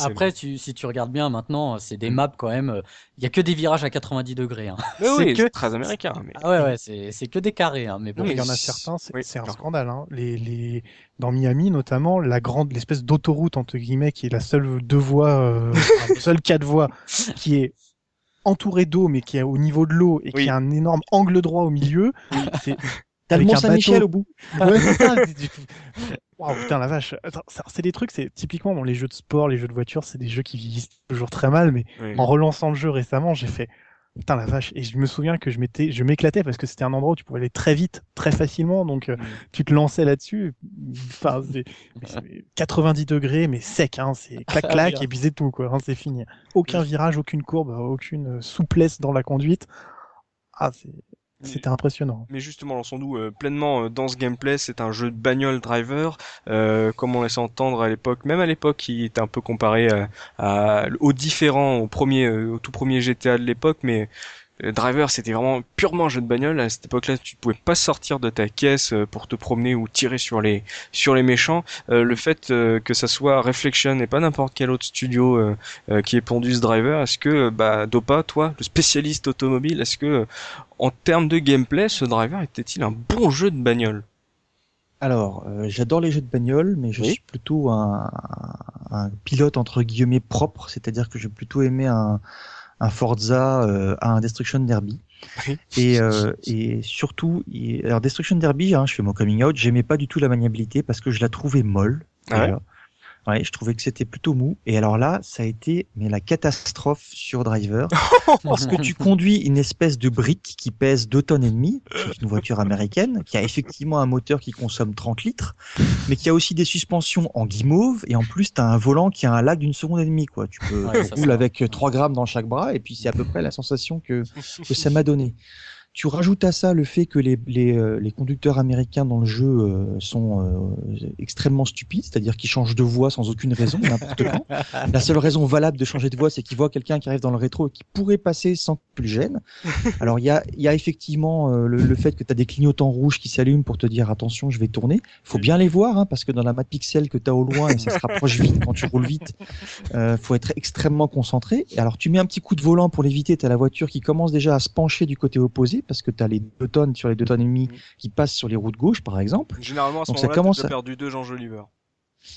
Après, tu, si tu regardes bien maintenant, c'est des mm. maps quand même. Il y a que des virages à 90 degrés. Hein. c'est que... très américain. Mais... Ah ouais, ouais, c'est que des carrés. Hein, mais bon, il y en a certains, c'est un scandale. Hein. Les, les... Dans Miami, notamment, la grande, l'espèce d'autoroute entre guillemets, qui est la seule deux voies, euh, seule quatre voies, qui est entourée d'eau, mais qui est au niveau de l'eau et qui a un énorme angle droit au milieu. C'est T'as le Mont Saint-Michel au bout. Ouais, Waouh, putain, la vache. C'est des trucs, c'est typiquement bon, les jeux de sport, les jeux de voiture, c'est des jeux qui vieillissent toujours très mal, mais en relançant le jeu récemment, j'ai fait putain la vache. Et je me souviens que je m'étais, je m'éclatais parce que c'était un endroit où tu pouvais aller très vite, très facilement, donc euh, tu te lançais là-dessus. Enfin, 90 degrés, mais sec, hein, c'est clac ah clac et puis c'est tout quoi, hein, c'est fini. Aucun virage, aucune courbe, aucune souplesse dans la conduite. Ah, c'est c'était impressionnant. Mais justement, lançons-nous euh, pleinement euh, dans ce gameplay. C'est un jeu de bagnole driver, euh, comme on laissait entendre à l'époque. Même à l'époque, il était un peu comparé à, à, aux différents, au premier, au tout premier GTA de l'époque, mais Driver, c'était vraiment purement un jeu de bagnole. À cette époque-là, tu pouvais pas sortir de ta caisse euh, pour te promener ou tirer sur les sur les méchants. Euh, le fait euh, que ça soit Reflection et pas n'importe quel autre studio qui ait pondu ce driver, est-ce que bah Dopa, toi, le spécialiste automobile, est-ce que en termes de gameplay, ce driver était-il un bon jeu de bagnole? Alors, j'adore les jeux de bagnole, mais je suis plutôt un, un, pilote entre guillemets propre, c'est-à-dire que j'ai plutôt aimé un, un Forza euh, à un Destruction Derby. Et, euh, et surtout, alors Destruction Derby, hein, je fais mon coming out, j'aimais pas du tout la maniabilité parce que je la trouvais molle. Ah Ouais, je trouvais que c'était plutôt mou. Et alors là, ça a été mais la catastrophe sur Driver, parce que tu conduis une espèce de brique qui pèse 2 tonnes et demie, c'est une voiture américaine, qui a effectivement un moteur qui consomme 30 litres, mais qui a aussi des suspensions en guimauve, et en plus, tu as un volant qui a un lag d'une seconde et demie. Quoi. Tu peux Ouais, ça avec 3 grammes dans chaque bras, et puis c'est à peu près la sensation que, que ça m'a donné. Tu rajoutes à ça le fait que les, les, euh, les conducteurs américains dans le jeu euh, sont euh, extrêmement stupides, c'est-à-dire qu'ils changent de voie sans aucune raison, n'importe quand. La seule raison valable de changer de voie, c'est qu'ils voient quelqu'un qui arrive dans le rétro et qui pourrait passer sans que tu le gênes. Alors il y a, il y a effectivement euh, le, le fait que tu as des clignotants rouges qui s'allument pour te dire attention, je vais tourner. faut bien les voir, hein, parce que dans la map pixel que tu as au loin, et ça se rapproche vite quand tu roules vite, euh, faut être extrêmement concentré. Et alors tu mets un petit coup de volant pour l'éviter, tu as la voiture qui commence déjà à se pencher du côté opposé, parce que tu as les deux tonnes sur les deux tonnes et demie qui passent sur les routes gauches, par exemple. Généralement, à ce moment-là, commence à- perdu deux Jean Joliver.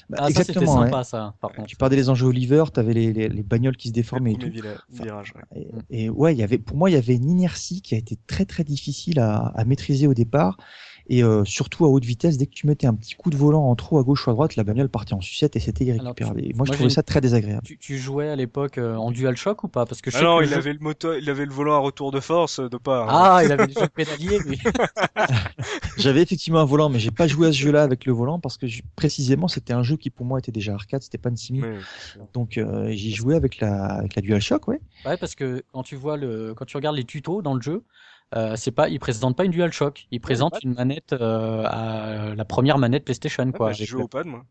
Bah, Ah, ça exactement, ouais. sympa ça, par contre. Tu parlais des enjeux Oliver, tu avais les, les, les bagnoles qui se déformaient et tout. vira- virage, ouais. Et, et ouais, il y avait, pour moi, il y avait une inertie qui a été très très difficile à, à maîtriser au départ. Et euh, surtout à haute vitesse, dès que tu mettais un petit coup de volant en trop à gauche ou à droite, la bagnole partait en sucette et c'était irrécupérable. tu- Et moi, je moi, trouvais ça très désagréable. Tu, tu jouais à l'époque euh, en DualShock ou pas? Parce que je Ah non, que il jeu- avait le moteur, il avait le volant à retour de force euh, de pas. Ah, il avait déjà pédalier lui. J'avais effectivement un volant, mais j'ai pas joué à ce jeu-là avec le volant parce que je- précisément, c'était un jeu qui pour moi était déjà arcade, c'était pas une. Ouais. Donc euh, j'y jouais avec la, avec la DualShock, ouais. Ouais, parce que quand tu vois le, quand tu regardes les tutos dans le jeu, euh, c'est pas, ils présentent pas une DualShock, ils présentent une manette, euh, à la première manette PlayStation, quoi. bah, j'ai joué le- au pad, moi.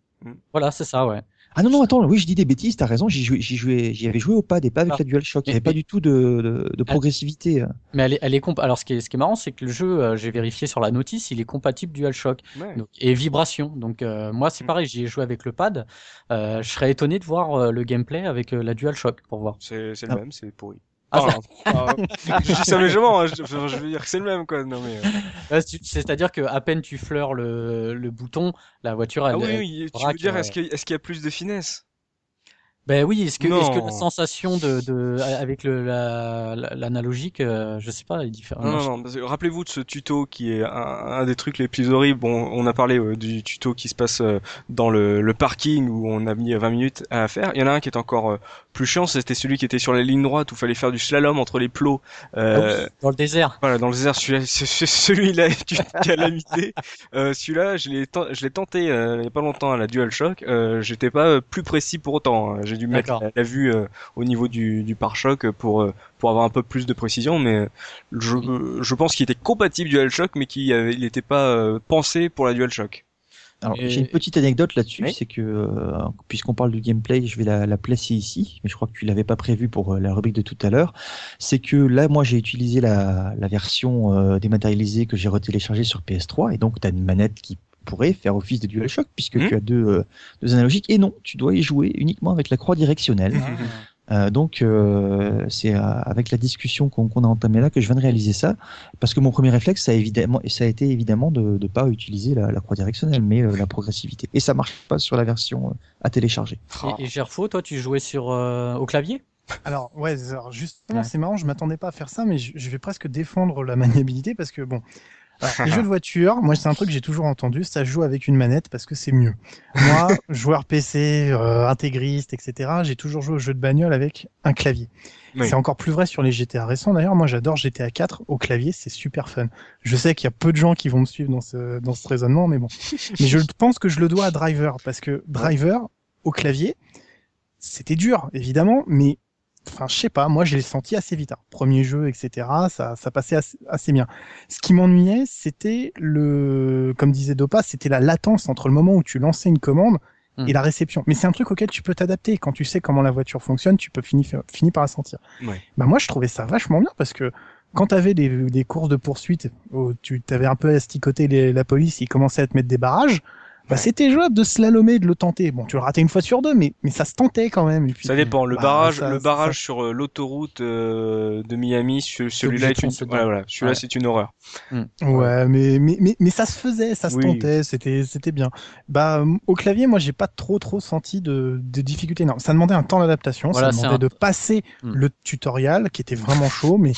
Voilà, c'est ça, ouais. Ah non, non, attends, oui, je dis des bêtises, t'as raison, j'y jouais, j'y jouais, j'y avais joué au pad et pas avec Ah. la DualShock. Il y Mais- avait pas mais- du tout de, de, de progressivité. euh. Mais elle est, elle est comp- Alors, ce qui est, ce qui est marrant, c'est que le jeu, euh, j'ai vérifié sur la notice, il est compatible DualShock Ouais. donc, et vibration. Donc, euh, moi, c'est Mm. pareil, j'y ai joué avec le pad. Euh, je serais étonné de voir euh, le gameplay avec euh, la DualShock pour voir. C'est c'est le Ah. même, c'est pourri. Ah, Enfin, enfin, je dis ça méchamment, hein, je, veux dire que c'est le même, quoi. Non, mais, euh, C'est-à-dire que à peine tu fleurs le, le bouton, la voiture, elle, Ah oui, elle- oui, tu veux dire, euh, est-ce qu'il y, a- est-ce qu'il y a plus de finesse? Ben oui, est-ce que, est-ce que la sensation de, de avec le la- la- l'analogique, euh, je sais pas, est différente. Non, non, non, rappelez-vous de ce tuto qui est un, un des trucs les plus horribles. Bon, on a parlé euh, du tuto qui se passe euh, dans le, le parking où on a mis 20 minutes à faire. Il y en a un qui est encore plus chiant, c'était celui qui était sur la ligne droite où il fallait faire du slalom entre les plots. Euh, Ah dans le désert. Voilà, dans le désert, celui-là, est une calamité. Euh, celui-là, je l'ai, tenté euh, il y a pas longtemps à la DualShock. Euh, j'étais pas plus précis pour autant. hein. J'ai dû mettre la, la vue euh, au niveau du, du pare-choc pour euh, pour avoir un peu plus de précision. Mais je, euh, je pense qu'il était compatible DualShock, mais qu'il il n'était pas euh, pensé pour la DualShock. Alors, Et- j'ai une petite anecdote là-dessus, Oui. c'est que euh, puisqu'on parle du gameplay, je vais la, la placer ici, mais je crois que tu l'avais pas prévu pour euh, la rubrique de tout à l'heure. C'est que là, moi, j'ai utilisé la, la version euh, dématérialisée que j'ai retéléchargée sur PS3, et donc tu as une manette qui pourrait faire office de DualShock puisque Mhm. tu as deux, euh, deux analogiques. Et non, tu dois y jouer uniquement avec la croix directionnelle. Euh, donc euh, c'est euh, avec la discussion qu'on a entamée là que je viens de réaliser ça, parce que mon premier réflexe, ça a évidemment, ça a été évidemment de ne pas utiliser la, la croix directionnelle, mais euh, la progressivité. Et ça marche pas sur la version euh, à télécharger. Et, et Gerfo, toi, tu jouais sur euh, au clavier? Alors, ouais, alors justement, Ouais. c'est marrant, je m'attendais pas à faire ça, mais je, je vais presque défendre la maniabilité parce que, bon, les jeux de voiture, moi, c'est un truc que j'ai toujours entendu, ça joue avec une manette parce que c'est mieux. Moi, joueur PC, euh, intégriste, etc., j'ai toujours joué aux jeux de bagnole avec un clavier. Oui. C'est encore plus vrai sur les GTA récents. D'ailleurs, moi, j'adore GTA 4 au clavier, c'est super fun. Je sais qu'il y a peu de gens qui vont me suivre dans ce, dans ce raisonnement, mais bon. mais je pense que je le dois à Driver parce que Driver au clavier, c'était dur, évidemment, mais enfin, je sais pas, moi je l'ai senti assez vite. hein. Premier jeu, etc., ça, ça passait assez, assez bien. Ce qui m'ennuyait, c'était le, comme disait Dopa, c'était la latence entre le moment où tu lançais une commande Hmm. et la réception. Mais c'est un truc auquel tu peux t'adapter. Quand tu sais comment la voiture fonctionne, tu peux finir, finir par la sentir. Ouais. Bah moi, je trouvais ça vachement bien parce que quand tu avais des, des courses de poursuite où tu avais un peu asticoté les- la police, ils commençaient à te mettre des barrages, bah c'était jouable de slalomer, de le tenter. Bon, tu le ratais une fois sur deux, mais, mais ça se tentait quand même. Et puis, Ça dépend. Le Bah, barrage, ça- le ça- barrage sur euh, l'autoroute euh, de Miami, ce- celui-là est une, voilà, voilà, celui-là Ouais. c'est une horreur. Ouais, mais, mais, mais, mais ça se faisait, ça se Oui. tentait, c'était, c'était bien. Bah, au clavier, moi, j'ai pas trop, trop senti de, de difficultés. Non, ça demandait un temps d'adaptation, Voilà, ça demandait un- de passer Hmm. le tutoriel qui était vraiment chaud, mais,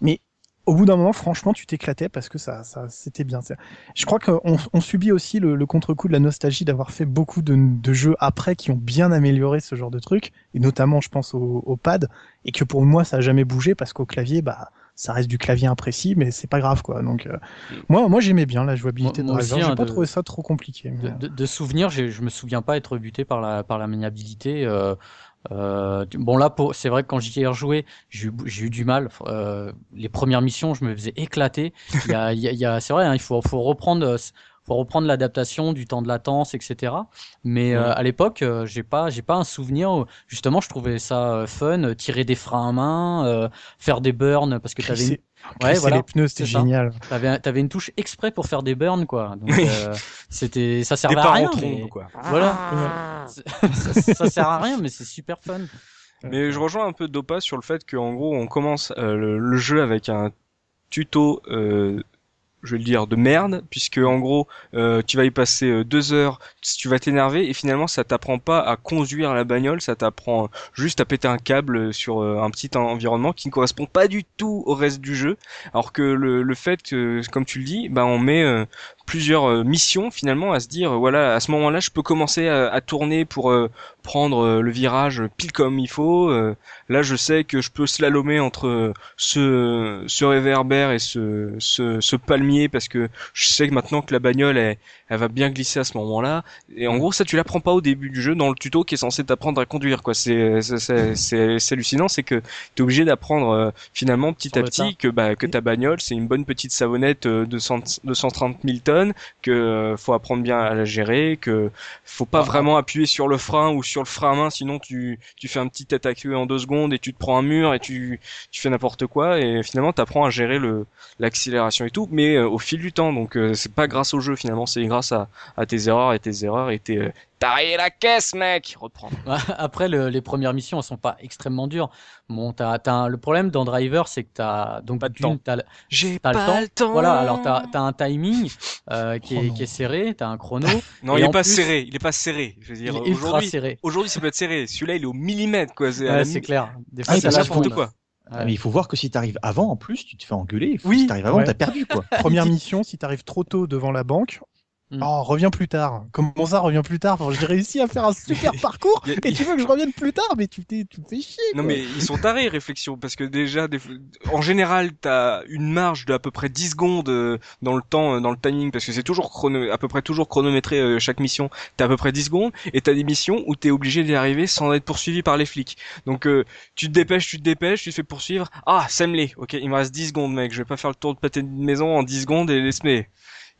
mais au bout d'un moment, franchement, tu t'éclatais parce que ça, ça c'était bien. Je crois qu'on on subit aussi le, le contre-coup de la nostalgie d'avoir fait beaucoup de, de, jeux après qui ont bien amélioré ce genre de truc, et notamment, je pense au, au pad, et que pour moi, ça a jamais bougé parce qu'au clavier, bah, ça reste du clavier imprécis, mais c'est pas grave, quoi. Donc, euh, moi, moi, j'aimais bien la jouabilité moi, de Driver. J'ai hein, pas de, trouvé ça trop compliqué. De, de, de souvenirs, je me souviens pas être buté par la par la maniabilité. Euh, euh, bon là, c'est vrai que quand j'y ai rejoué, j'ai eu du mal. Euh, les premières missions, je me faisais éclater. Il y a, il a, c'est vrai, hein, il faut, faut reprendre, faut reprendre l'adaptation du temps de latence, etc. Mais euh, à l'époque, euh, j'ai pas, j'ai pas un souvenir. Où, justement, je trouvais ça euh, fun, tirer des freins à main, faire des burns parce que tu avais. Une... Ouais, voilà, les pneus, c'était génial. T'avais, avais une touche exprès pour faire des burns, quoi. Donc, euh, c'était, ça servait à rien. Mais... quoi. Voilà. ça, ça, sert à rien, mais c'est super fun. Mais je rejoins un peu Dopa sur le fait qu'en gros, on commence euh, le, le, jeu avec un tuto euh, je vais le dire, de merde, puisque en gros, euh, tu vas y passer euh, deux heures, tu vas t'énerver, et finalement, ça t'apprend pas à conduire la bagnole, ça t'apprend juste à péter un câble sur euh, un petit environnement qui ne correspond pas du tout au reste du jeu, alors que le, le fait que, comme tu le dis, bah on met plusieurs missions finalement à se dire, voilà, à ce moment-là, je peux commencer à, à tourner pour prendre le virage pile comme il faut. là, je sais que je peux slalomer entre ce, ce réverbère et ce, ce, ce palmier parce que je sais que maintenant que la bagnole elle, elle va bien glisser à ce moment-là. Et en gros, ça tu l'apprends pas au début du jeu dans le tuto qui est censé t'apprendre à conduire. Quoi, c'est c'est hallucinant, c'est que t'es obligé d'apprendre euh, finalement petit Sur à petit que bah que ta bagnole c'est une bonne petite savonnette euh, de 100, 230 000 tonnes, que euh, faut apprendre bien à la gérer, que faut pas ah, vraiment appuyer sur le frein ou sur le frein à main, sinon tu tu fais un petit tête à queue en deux secondes et tu te prends un mur et tu tu fais n'importe quoi et finalement t'apprends à gérer le l'accélération et tout, mais au fil du temps. Donc c'est pas grâce au jeu finalement, c'est grâce à, à, tes erreurs et tes erreurs et tes t'as rayé la caisse mec! Reprendre après le, les premières missions elles sont pas extrêmement dures. Bon t'as as le problème dans Driver c'est que t'as donc pas de temps. j'ai pas le temps. le temps. Voilà alors t'as as un timing euh, qui, est, qui est serré t'as un chrono. Non il est pas plus... serré il est pas serré. Je veux dire aujourd'hui aujourd'hui ça peut être serré. Celui-là il est au millimètre quoi. C'est ouais, clair. Des fois ah, c'est n'importe quoi. Ah, mais il faut voir que si t'arrives avant, en plus, tu te fais engueuler. Oui. Si t'arrives avant, ouais. t'as perdu, quoi. Première mission, si t'arrives trop tôt devant la banque, Mm. Oh, reviens plus tard. Comment ça, reviens plus tard? J'ai réussi à faire un super parcours a... et tu veux que je revienne plus tard? Mais tu, tu me fais chier. Non, quoi. mais ils sont tarés, réflexion, parce que déjà, des... en général, t'as une marge de à peu près 10 secondes euh, dans le temps, euh, dans le timing, parce que c'est toujours chrono... à peu près toujours chronométré euh, chaque mission. T'as à peu près 10 secondes et t'as des missions où t'es obligé d'y arriver sans être poursuivi par les flics. Donc, euh, tu te dépêches, tu te dépêches, tu te fais poursuivre. Ah, Semley, ok, il me reste 10 secondes, mec. Je vais pas faire le tour de pâté de maison en 10 secondes et y, a,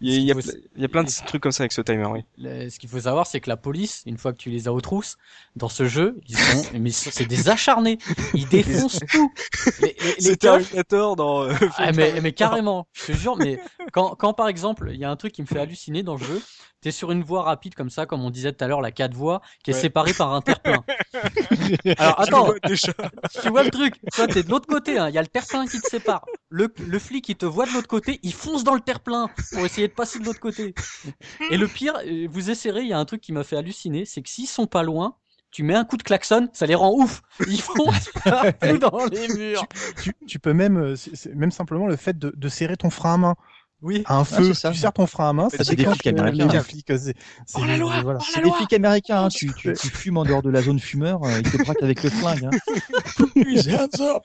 il, y a, faut... il y, a, plein de trucs comme ça avec ce timer, oui. Ce qu'il faut savoir, c'est que la police, une fois que tu les as aux trousses, dans ce jeu, ils sont, mais c'est des acharnés. Ils défoncent tout. Les, les, les Terminator dans. Euh, ah, mais, mais carrément, je te jure. Mais quand, quand par exemple, il y a un truc qui me fait halluciner dans le jeu, t'es sur une voie rapide comme ça, comme on disait tout à l'heure, la 4 voies, qui est ouais. séparée par un terre-plein. Alors attends, tu vois le truc. Toi, t'es de l'autre côté. Il hein, y a le terre-plein qui te sépare. Le, le flic, il te voit de l'autre côté, il fonce dans le terre-plein pour essayer de passer de l'autre côté. Et le pire, vous essaierez, il y a un truc qui m'a fait halluciner, c'est que s'ils sont pas loin, tu mets un coup de klaxon, ça les rend ouf. Ils foncent partout dans les murs. Tu, tu, tu peux même, euh, même simplement le fait de, de serrer ton frein à main. Oui. Un feu, ah, tu serres ton frein à main, ça c'est des flics américains. C'est oh, voilà. oh, des flics américains. Hein. Tu, tu, tu, fumes en dehors de la zone fumeur, euh, ils te braquent avec le flingue. Hein.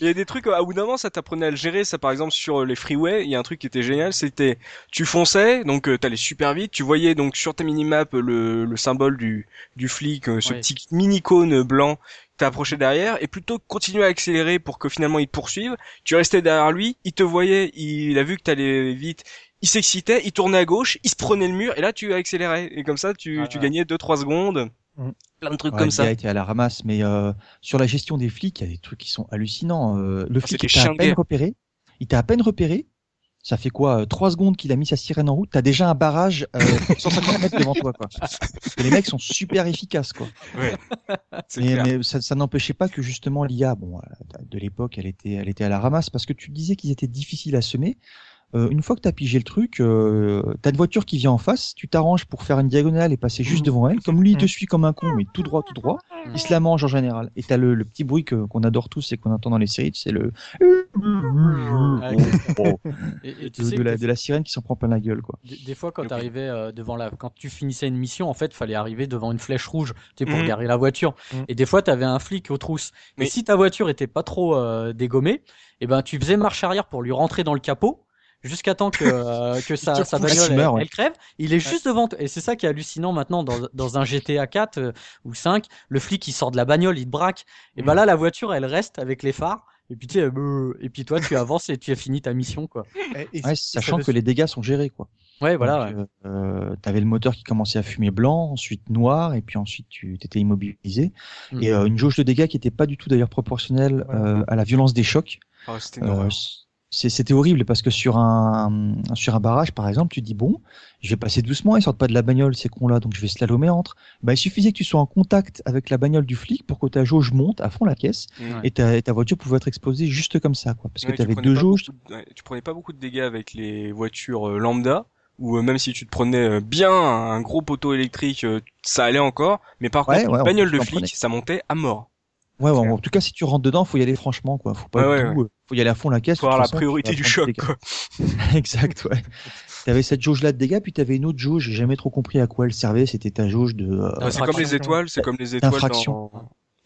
Il y a des trucs, à bout d'un moment, ça t'apprenait à le gérer. Ça, par exemple, sur les freeways, il y a un truc qui était génial, c'était, tu fonçais, donc euh, t'allais super vite, tu voyais donc sur ta minimap le, le symbole du, du flic, euh, ce petit mini-cône blanc t'as approché derrière et plutôt que continuer à accélérer pour que finalement il te poursuive, tu restais derrière lui, il te voyait, il a vu que t'allais vite, il s'excitait, il tournait à gauche, il se prenait le mur et là tu accélérais et comme ça tu, ah, tu gagnais 2-3 secondes. Mmh. Plein de trucs ouais, comme ça. Il a été à la ramasse, mais euh, sur la gestion des flics, il y a des trucs qui sont hallucinants. Euh, le flic était à peine repéré. Il t'a à peine repéré. Ça fait quoi, euh, trois secondes qu'il a mis sa sirène en route, t'as déjà un barrage euh, 150 mètres devant toi, quoi. les mecs sont super efficaces, quoi. Ouais, mais, mais, ça, ça n'empêchait pas que justement l'IA, bon, de l'époque, elle était, elle était à la ramasse parce que tu disais qu'ils étaient difficiles à semer. Euh, une fois que tu as pigé le truc, euh, tu as une voiture qui vient en face, tu t'arranges pour faire une diagonale et passer juste devant elle. Comme lui, il te suit comme un con, mais tout droit, tout droit, il se la mange en général. Et tu as le, le, petit bruit qu'on adore tous et qu'on entend dans les séries, c'est le... et, et tu de, sais de, la, de, la, sirène qui s'en prend plein la gueule. quoi. Des, des fois, quand tu arrivais euh, devant la... Quand tu finissais une mission, en fait, fallait arriver devant une flèche rouge tu sais, pour mmh. garer la voiture. Mmh. Et des fois, tu avais un flic aux trousses. Mais si ta voiture était pas trop euh, dégommée, et eh ben, tu faisais marche arrière pour lui rentrer dans le capot jusqu'à temps que, euh, que sa, sa bagnole elle, elle, crève. Il est juste devant et c'est ça qui est hallucinant maintenant dans, dans un GTA 4 euh, ou 5, le flic il sort de la bagnole, il te braque et ben là la voiture elle reste avec les phares et puis tu sais, et puis toi tu avances et tu as fini ta mission quoi. Et, ouais, sachant que les dégâts sont gérés quoi. Ouais, voilà. Donc, euh, t'avais le moteur qui commençait à fumer blanc, ensuite noir, et puis ensuite tu t'étais immobilisé. Mmh. Et euh, une jauge de dégâts qui était pas du tout d'ailleurs proportionnelle ouais. euh, à la violence des chocs. Oh, c'était horrible parce que sur un sur un barrage par exemple tu dis bon je vais passer doucement ils sortent pas de la bagnole ces cons là donc je vais slalomer entre. Bah il suffisait que tu sois en contact avec la bagnole du flic pour que ta jauge monte à fond la caisse ouais. et, ta, et, ta, voiture pouvait être explosée juste comme ça quoi parce ouais, que tu avais deux jauges. de, ouais, tu prenais pas beaucoup de dégâts avec les voitures euh, lambda ou euh, même si tu te prenais euh, bien un gros poteau électrique ça allait encore mais par contre une bagnole de flic ça montait à mort Ouais, ouais, en tout cas, si tu rentres dedans, faut y aller franchement, quoi. Faut pas ouais, tout, ouais. faut y aller à fond la caisse. Faut avoir la priorité du choc, quoi. exact, ouais. T'avais cette jauge là de dégâts, puis t'avais une autre jauge. J'ai jamais trop compris à quoi elle servait. C'était ta jauge de. Euh, c'est comme les étoiles, c'est comme les étoiles dans.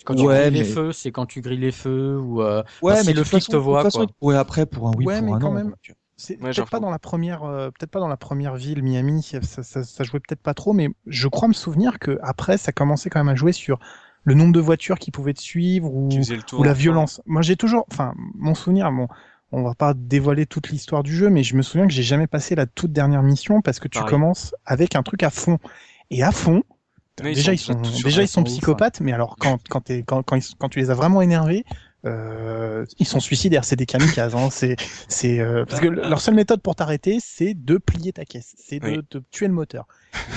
Quand tu ouais, grilles mais... les feux, c'est quand tu grilles les feux ou. Euh, ouais, mais le flic te voit. Façon, quoi. Ouais, après pour un oui, ouais, pour mais un quand non. même. C'est ouais, peut-être pas dans la première, euh, peut-être pas dans la première ville Miami, ça, ça, ça jouait peut-être pas trop, mais je crois me souvenir que après ça commençait quand même à jouer sur le nombre de voitures qui pouvaient te suivre ou, tour, ou la violence. Moi, j'ai toujours, enfin, mon souvenir, bon, on va pas dévoiler toute l'histoire du jeu, mais je me souviens que j'ai jamais passé la toute dernière mission parce que tu Pareil. commences avec un truc à fond. Et à fond, mais déjà ils sont, ils sont déjà ils sont psychopathes, ouf, hein. mais alors quand quand, es, quand quand, quand tu les as vraiment énervés, euh, ils sont suicidaires, c'est des kamikazes. Hein. C'est, c'est euh, parce que leur seule méthode pour t'arrêter, c'est de plier ta caisse, c'est de, oui. de tuer le moteur.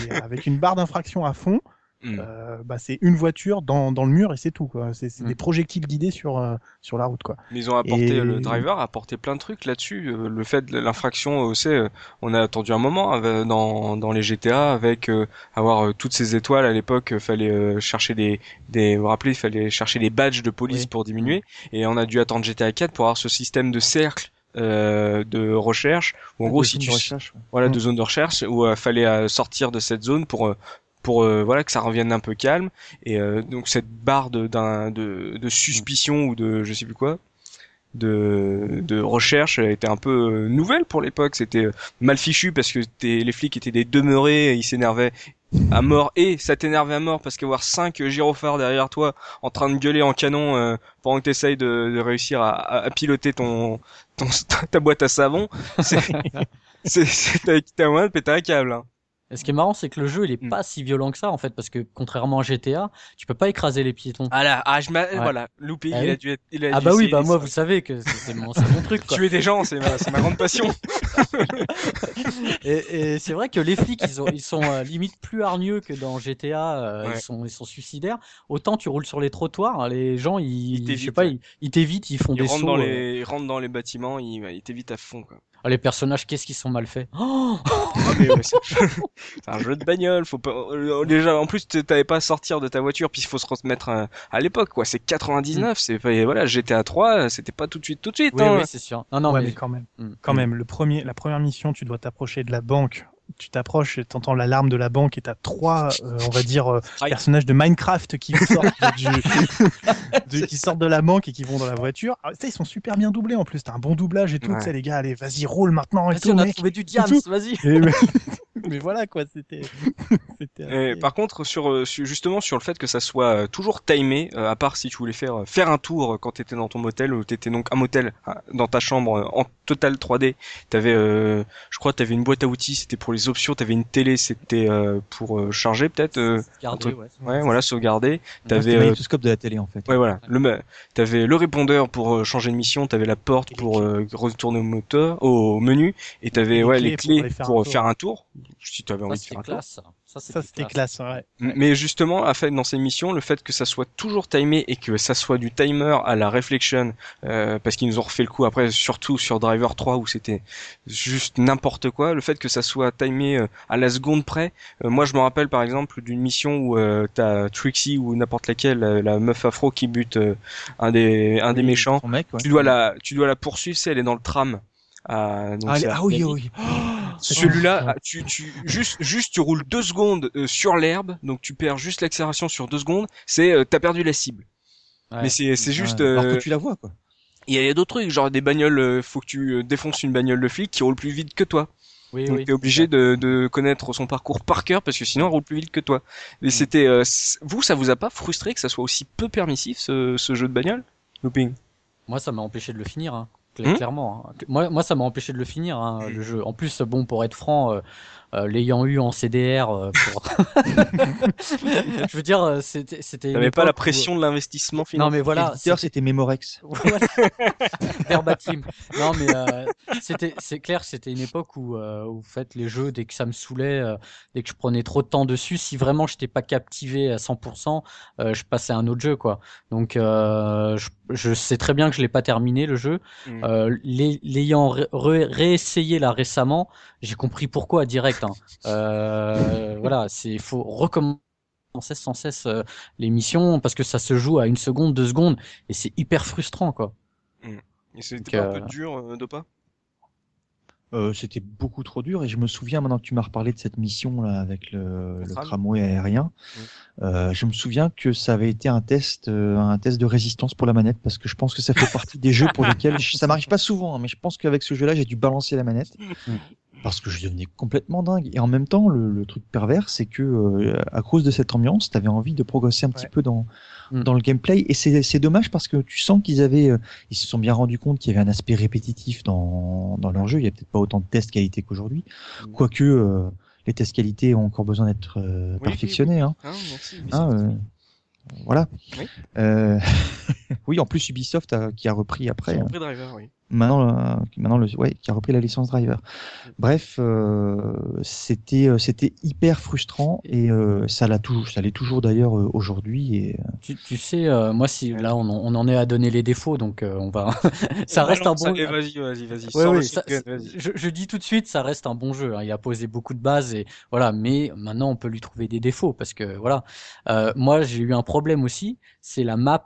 Et avec une barre d'infraction à fond, Mmh. Euh, bah, c'est une voiture dans, dans le mur et c'est tout quoi. C'est mmh. des projectiles guidés sur euh, sur la route quoi. Mais ils ont apporté et... le driver a apporté plein de trucs là-dessus. Euh, le fait de l'infraction, c'est on a attendu un moment dans dans les GTA avec avoir toutes ces étoiles à l'époque. Fallait chercher des des vous, vous rappelez, il fallait chercher des badges de police oui. pour diminuer et on a dû attendre GTA 4 pour avoir ce système de cercle euh, de recherche où en gros si tu ouais. voilà mmh. de zone de recherche où il fallait sortir de cette zone pour pour euh, voilà que ça revienne un peu calme. Et euh, donc cette barre de, de, de suspicion ou de je sais plus quoi de, de recherche était un peu nouvelle pour l'époque. C'était mal fichu parce que les flics étaient des demeurés ils s'énervaient à mort. Et ça t'énervait à mort parce qu'avoir cinq gyrophares derrière toi en train de gueuler en canon euh, pendant que t'essayes de, de réussir à, à, piloter ton, ton ta boîte à savon c'est t'as de péter un câble hein. Et ce qui est marrant, c'est que le jeu, il est mm. pas si violent que ça, en fait, parce que contrairement à GTA, tu peux pas écraser les piétons. Ah là, ah, je ouais. voilà, loupé, ah, il, oui. a dû être, il a Ah bah oui, bah moi, vous savez que c'est mon, mon, truc, quoi. Tuer des gens, c'est ma, ma grande passion. et, et c'est vrai que les flics, ils, ont, ils sont euh, limite plus hargneux que dans GTA, euh, ouais. ils, sont, ils sont suicidaires. Autant tu roules sur les trottoirs, hein, les gens, ils, ils je sais pas, ils, ils t'évitent, ils font ils des rentrent sauts. Dans les, ils rentrent dans les bâtiments, ils, ils t'évitent à fond, quoi. Ah, les personnages, qu'est-ce qu'ils sont mal faits oh ouais, C'est un jeu de bagnole. Faut pas... Euh, déjà, en plus, t'avais pas à sortir de ta voiture, puis il faut se remettre à, à l'époque, quoi. C'est 99, mm. c'est voilà, GTA 3, c'était pas tout de suite, tout de suite. Oui, hein. oui c'est sûr. Non, non, ouais, mais... mais... quand même, mm. quand même, le premier, la première mission, tu dois t'approcher de la banque tu t'approches et t'entends l'alarme de la banque et t'as trois, euh, on va dire, euh, personnages de Minecraft qui sortent du, de, qui sortent de la banque et qui vont dans la voiture. Ah, ils sont super bien doublés en plus. T'as un bon doublage et tout. Ouais. Tu sais, les gars, allez, vas-y, roule maintenant. Vas-y, on a trouvé du diams, vas-y. mais voilà quoi, c'était. par contre, sur, justement sur le fait que ça soit toujours timé, euh, à part si tu voulais faire faire un tour quand t'étais dans ton motel ou t'étais donc un motel dans ta chambre en total 3D, t'avais, euh, je crois, t'avais une boîte à outils, c'était pour les options, t'avais une télé, c'était euh, pour euh, charger peut-être. Euh, Garder, ouais, ouais, voilà, sauvegarder. T'avais le magnétoscope de la télé en fait. Ouais, voilà. Le, t'avais le répondeur pour changer de mission, t'avais la porte pour retourner au moteur, au menu, et t'avais ouais les clés pour, faire, pour un faire, un tour. Si t'avais envie de faire un classe, tour. Ça. C'était classe, ouais. Mais justement, à fait dans ces missions, le fait que ça soit toujours timé et que ça soit du timer à la reflection, euh, parce qu'ils nous ont refait le coup après, surtout sur Driver 3 où c'était juste n'importe quoi, le fait que ça soit timé euh, à la seconde près. euh, moi, je me rappelle par exemple d'une mission où euh, t'as Trixie ou n'importe laquelle, la, la meuf afro qui bute euh, un des un des Oui, méchants. son mec, ouais. Tu dois la tu dois la poursuivre, c'est elle est dans le tram. Ah, donc Ah, c'est ah à oui, Navy. Celui-là, ah, tu, tu, juste, juste, tu roules deux secondes euh, sur l'herbe, donc tu perds juste l'accélération sur deux secondes. C'est, euh, t'as perdu la cible. Ouais. Mais c'est, c'est juste. Ouais, Alors euh, que tu la vois, quoi. Il y a, d'autres trucs, genre des bagnoles. euh, faut que tu défonces une bagnole de flic qui roule plus vite que toi. Oui, donc oui, t'es obligé de, de connaître son parcours par cœur parce que sinon elle roule plus vite que toi. Mais c'était, euh, vous, ça vous a pas frustré que ça soit aussi peu permissif ce, ce jeu de bagnole, Looping Moi, ça m'a empêché de le finir, hein, Hmm clairement. hein. Moi, moi, ça m'a empêché de le finir, hein, le jeu. En plus, bon, pour être franc, euh, l'ayant eu en CDR, euh, pour... je veux dire, euh, c'était, c'était. T'avais pas la où- pression de l'investissement Non, financier. mais voilà. L'éditeur, c'était Memorex. Voilà. Verbatim. Non, mais euh, c'était, c'est clair, c'était une époque où, euh, où, en fait, les jeux, dès que ça me saoulait, euh, dès que je prenais trop de temps dessus, si vraiment je n'étais pas captivé à 100%, euh, je passais à un autre jeu, quoi. Donc, euh, je, je sais très bien que je l'ai pas terminé le jeu. Mm. Euh, l'ay- l'ayant ré- ré- réessayé là récemment, j'ai compris pourquoi direct. Hein. Euh, voilà, c'est faut recommencer sans cesse euh, les missions parce que ça se joue à une seconde, deux secondes et c'est hyper frustrant, quoi. Et c'était pas un euh, peu dur, euh, Dopa Euh, c'était beaucoup trop dur et je me souviens maintenant que tu m'as reparlé de cette mission là avec le, le tram. tramway aérien. Mm. Euh, je me souviens que ça avait été un test, euh, un test de résistance pour la manette parce que je pense que ça fait partie des jeux pour lesquels je- ça m'arrive pas souvent, hein, mais je pense qu'avec ce jeu-là j'ai dû balancer la manette Mm. Parce que je devenais complètement dingue. Et en même temps, le, le truc pervers, c'est que euh, à cause de cette ambiance, t'avais envie de progresser un petit peu dans Mm. dans le gameplay et c'est c'est dommage parce que tu sens qu'ils avaient euh, ils se sont bien rendus compte qu'il y avait un aspect répétitif dans dans leur jeu. Il y a peut-être pas autant de tests qualité qu'aujourd'hui, Mm. quoique euh, les tests qualité ont encore besoin d'être euh, oui, perfectionnés. Hein. Hein, merci. Hein, euh, voilà. Oui. Euh, oui, en plus Ubisoft a- qui a repris après. Hein. Driver, oui. Maintenant, euh, maintenant le, ouais, qui a repris la licence driver. Bref, euh, c'était euh, c'était hyper frustrant et euh, ça l'a toujours, ça l'est toujours d'ailleurs euh, aujourd'hui. Et Tu, tu sais, euh, moi, si là, on, en- on en est à donner les défauts, donc euh, on va. ça reste un bon. Vas-y, vas-y, vas-y. Ouais, ouais, je, je dis tout de suite, ça reste un bon jeu. hein. Il a posé beaucoup de bases et voilà. Mais maintenant, on peut lui trouver des défauts parce que voilà. Euh, moi, j'ai eu un problème aussi. C'est la map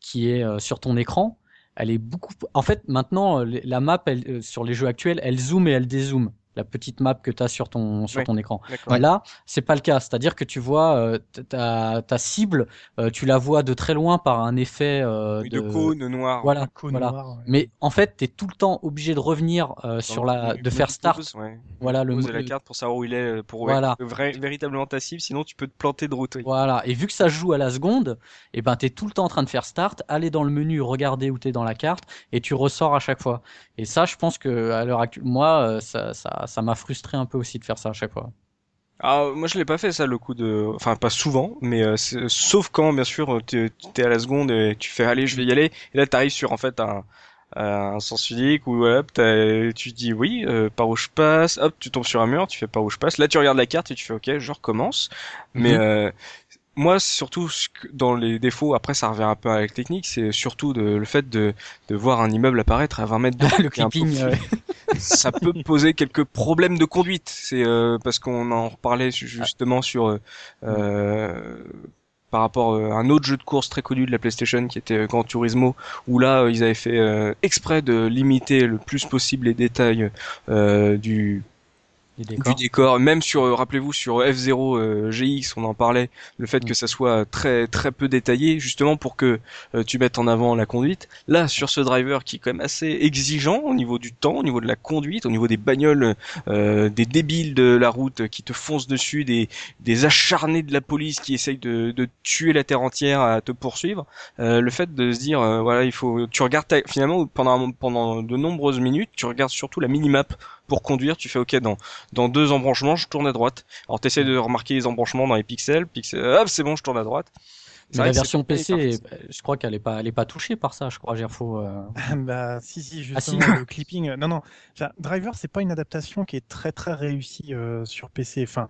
qui est euh, sur ton écran. Elle est beaucoup. En fait, maintenant, la map, elle, euh, sur les jeux actuels, elle zoome et elle dézoome. La petite map que tu as sur ton sur Ouais. ton écran. Là, c'est pas le cas. C'est-à-dire que tu vois euh, ta, ta cible, euh, tu la vois de très loin par un effet euh, Oui, de cône noir. Voilà, cône voilà. noir, ouais. Mais en fait, tu es tout le temps obligé de revenir euh, sur la, le- de le faire start. ouais. Voilà le, Poser la le- carte pour savoir où il est, pour Voilà. être vrai- véritablement ta cible, sinon tu peux te planter de route. oui. Voilà. Et vu que ça se joue à la seconde, et ben t'es tout le temps en train de faire start, aller dans le menu, regarder où t'es dans la carte, et tu ressors à chaque fois. Et ça, je pense que à l'heure actuelle, moi, ça, ça, ça m'a frustré un peu aussi de faire ça à chaque fois. Ah, moi je l'ai pas fait ça le coup de, enfin pas souvent, mais euh, sauf quand bien sûr tu es à la seconde et tu fais allez je vais y aller, et là t'arrives sur en fait un un sens unique où hop, tu dis oui euh, par où je passe, hop tu tombes sur un mur, tu fais par où je passe, là tu regardes la carte et tu fais ok je recommence, mais Mhm. euh, moi surtout dans les défauts, après ça revient un peu avec la technique, c'est surtout de, le fait de, de voir un immeuble apparaître à 20 mètres de le peu clipping. Ça peut poser quelques problèmes de conduite. C'est euh, parce qu'on en reparlait ju- justement sur euh, euh, par rapport euh, à un autre jeu de course très connu de la PlayStation qui était euh, Gran Turismo où là ils avaient fait exprès de limiter le plus possible les détails euh, du décor, même sur, euh, rappelez-vous, sur F0 euh, GX, on en parlait, le fait Mm. que ça soit très très peu détaillé, justement pour que euh, tu mettes en avant la conduite. Là, sur ce driver qui est quand même assez exigeant au niveau du temps, au niveau de la conduite, au niveau des bagnoles, euh, des débiles de la route qui te foncent dessus, des des acharnés de la police qui essayent de, de tuer la terre entière à te poursuivre. Euh, le fait de se dire, euh, voilà, il faut, tu regardes ta- finalement pendant pendant de nombreuses minutes, tu regardes surtout la minimap pour conduire. Tu fais, ok, dans dans deux embranchements, je tourne à droite. Alors t'essaies de remarquer les embranchements dans les pixels, pixels, hop, c'est bon, je tourne à droite. C'est Mais la version PC, est- je crois qu'elle est pas, elle est pas touchée par ça. Je crois, Gerfo. Euh... bah si si Ah, si. justement le clipping. Non non, Enfin, Driver c'est pas une adaptation qui est très très réussie euh, sur PC. Enfin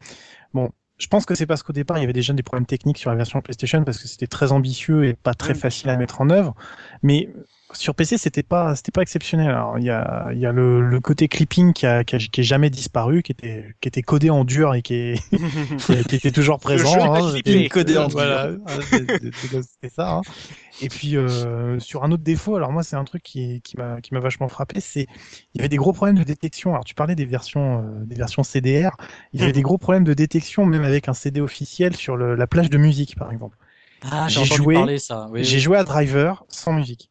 bon, je pense que c'est parce qu'au départ, il y avait déjà des problèmes techniques sur la version PlayStation parce que c'était très ambitieux et pas très facile à mettre en œuvre. Mais sur PC, c'était pas, c'était pas exceptionnel. Alors, il y a, il y a le, le côté clipping qui, a, qui, a, qui est jamais disparu, qui était, qui était codé en dur et qui, est, qui était toujours présent. Hein, codé en voilà, c'était ça. Hein. Et puis euh, sur un autre défaut, alors moi c'est un truc qui, qui m'a qui m'a vachement frappé, c'est il y avait des gros problèmes de détection. Alors tu parlais des versions euh, des versions CDR, il y avait des gros problèmes de détection même avec un CD officiel sur le, la plage de musique par exemple. Ah, j'ai joué, parler, ça. Oui, j'ai oui. joué à Driver sans musique.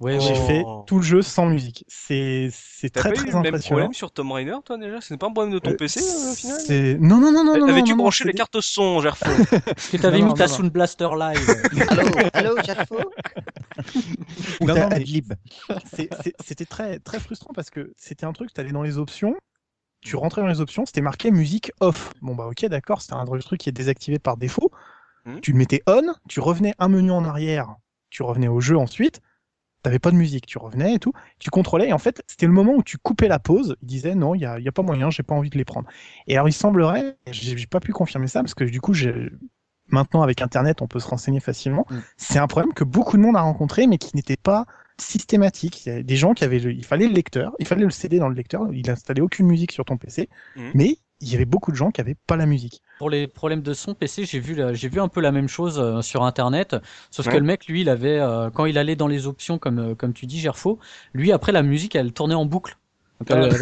Ouais, j'ai fait tout le jeu sans musique. C'est c'est très pas très eu le même impressionnant. problème sur Tomb Raider, toi déjà? C'est pas un problème de ton Euh, PC euh, au final? c'est- Non non non non non. Avais-tu non, non, branché les cartes son, Gerfo? Est-ce que t'avais Non, mis non, ta non. Sound Blaster live Allô, allô, Jacques Ou Non, non, mais- Adlib. c'est- c'est- c'était très très frustrant parce que c'était un truc, tu allais dans les options, tu rentrais dans les options, c'était marqué musique off. Bon bah ok d'accord, c'était un truc qui est désactivé par défaut. Mhm. Tu le mettais on, tu revenais un menu en arrière, tu revenais au jeu ensuite, t'avais pas de musique, tu revenais et tout, tu contrôlais et en fait c'était le moment où tu coupais la pause, il disait non, il y a, y a pas moyen, j'ai pas envie de les prendre. Et alors il semblerait, j'ai pas pu confirmer ça parce que du coup maintenant avec internet on peut se renseigner facilement, Mhm. c'est un problème que beaucoup de monde a rencontré mais qui n'était pas systématique. Il y a des gens qui avaient, le- il fallait le lecteur, il fallait le CD dans le lecteur, il installait aucune musique sur ton PC, Mhm. mais il y avait beaucoup de gens qui avaient pas la musique. Pour les problèmes de son PC, j'ai vu, j'ai vu un peu la même chose euh, sur Internet, sauf Ouais. que le mec, lui, il avait, euh, quand il allait dans les options, comme, euh, comme tu dis, Gerfo, lui, après, la musique, elle tournait en boucle. Donc, elle, tu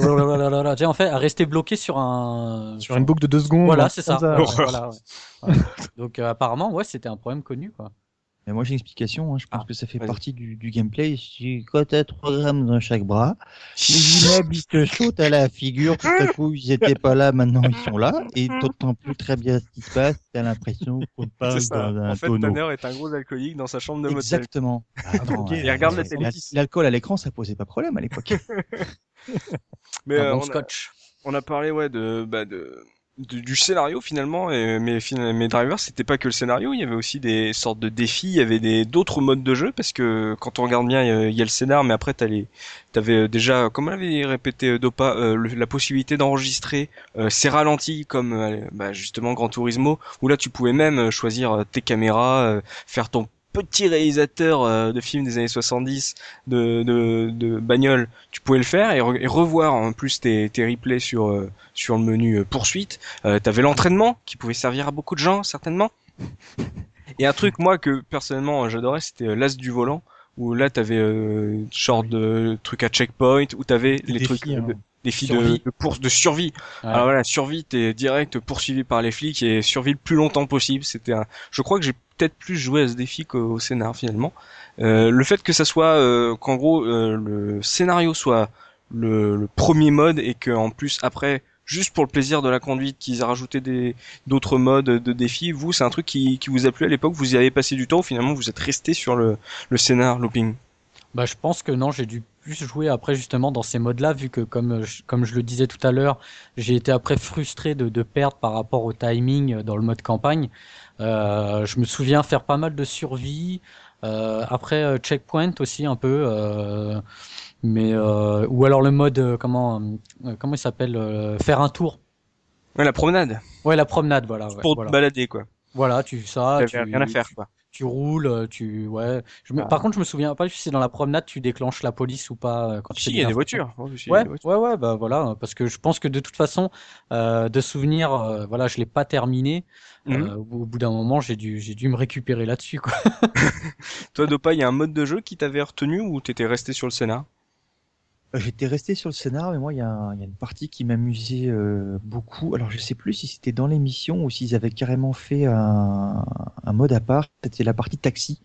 sais, en fait, elle restait bloquée sur un... Sur une boucle de deux secondes. Voilà, un c'est ça. Voilà, ouais. Donc, euh, apparemment, ouais, c'était un problème connu, quoi. Mais moi j'ai une explication, hein. je pense Ah, que ça fait vas-y. partie du, du gameplay. Si- Quand t'as 3 grammes dans chaque bras, les immeubles ils te sautent à la figure, tout à coup ils étaient pas là, maintenant ils sont là, et t'entends plus très bien ce qui se passe, t'as l'impression qu'on te parle dans un En fait, tonneau. Tanner est un gros alcoolique dans sa chambre de motel. Exactement. Euh, Il regarde la télé. L'alcool à l'écran ça posait pas problème à l'époque. Mais Un euh, bon on, a, scotch. on a parlé ouais de, bah, de, du scénario finalement, et, fin- mes drivers c'était pas que le scénario, il y avait aussi des sortes de défis, il y avait des d'autres modes de jeu parce que quand on regarde bien, il y a, le scénar, mais après t'as t'avais déjà, comme l'avait répété euh, Dopa, euh, la possibilité d'enregistrer euh, ces ralentis comme euh, bah, justement Gran Turismo, où là tu pouvais même euh, choisir euh, tes caméras, euh, faire ton petit réalisateur euh, de films des années 70 de, de, de bagnole, tu pouvais le faire et, re- et revoir en plus tes, tes replays sur euh, sur le menu euh, poursuite. Euh, T'avais l'entraînement qui pouvait servir à beaucoup de gens certainement. Et un truc moi que personnellement j'adorais c'était l'as du volant où là t'avais euh, genre de trucs à checkpoint où t'avais les défis, trucs hein. de, défis de, de course de survie. Ouais. Alors voilà, survie, t'es direct poursuivi par les flics et survie le plus longtemps possible. C'était un... Je crois que j'ai peut-être plus joué à ce défi qu'au scénar finalement. Euh, le fait que ça soit, euh, qu'en gros euh, le scénario soit le, le premier mode et qu'en plus après, juste pour le plaisir de la conduite, qu'ils aient rajouté des d'autres modes de défis. Vous, c'est un truc qui, qui vous a plu à l'époque. Vous y avez passé du temps. ou Finalement, vous êtes resté sur le, le scénar looping? Bah, je pense que non, j'ai dû plus jouer après justement dans ces modes-là, vu que comme je, comme je le disais tout à l'heure, j'ai été après frustré de, de perdre par rapport au timing dans le mode campagne. Euh, je me souviens faire pas mal de survie, euh, après euh, checkpoint aussi un peu, euh, mais euh, ou alors le mode euh, comment euh, comment il s'appelle euh, faire un tour. Ouais, la promenade Ouais, la promenade, voilà. ouais, pour voilà. te balader quoi. Voilà, tu ça, tu, rien à faire quoi. Tu roules, euh, tu ouais. Je me- Ah. Par contre, je me souviens pas si c'est dans la promenade tu déclenches la police ou pas euh, quand tu Si, il y a des voitures. Ouais, Ouais, ouais, ouais, bah voilà, parce que je pense que de toute façon, euh, de souvenir, euh, voilà, je l'ai pas terminé. Mhm. Euh, au bout d'un moment, j'ai dû, j'ai dû me récupérer là-dessus, quoi. Toi, Dopa, il y a un mode de jeu qui t'avait retenu ou t'étais resté sur le scénar J'étais resté sur le scénar, mais moi, il y, y a une partie qui m'amusait euh, beaucoup. Alors, je sais plus si c'était dans l'émission ou s'ils avaient carrément fait un, un mode à part. C'était la partie taxi,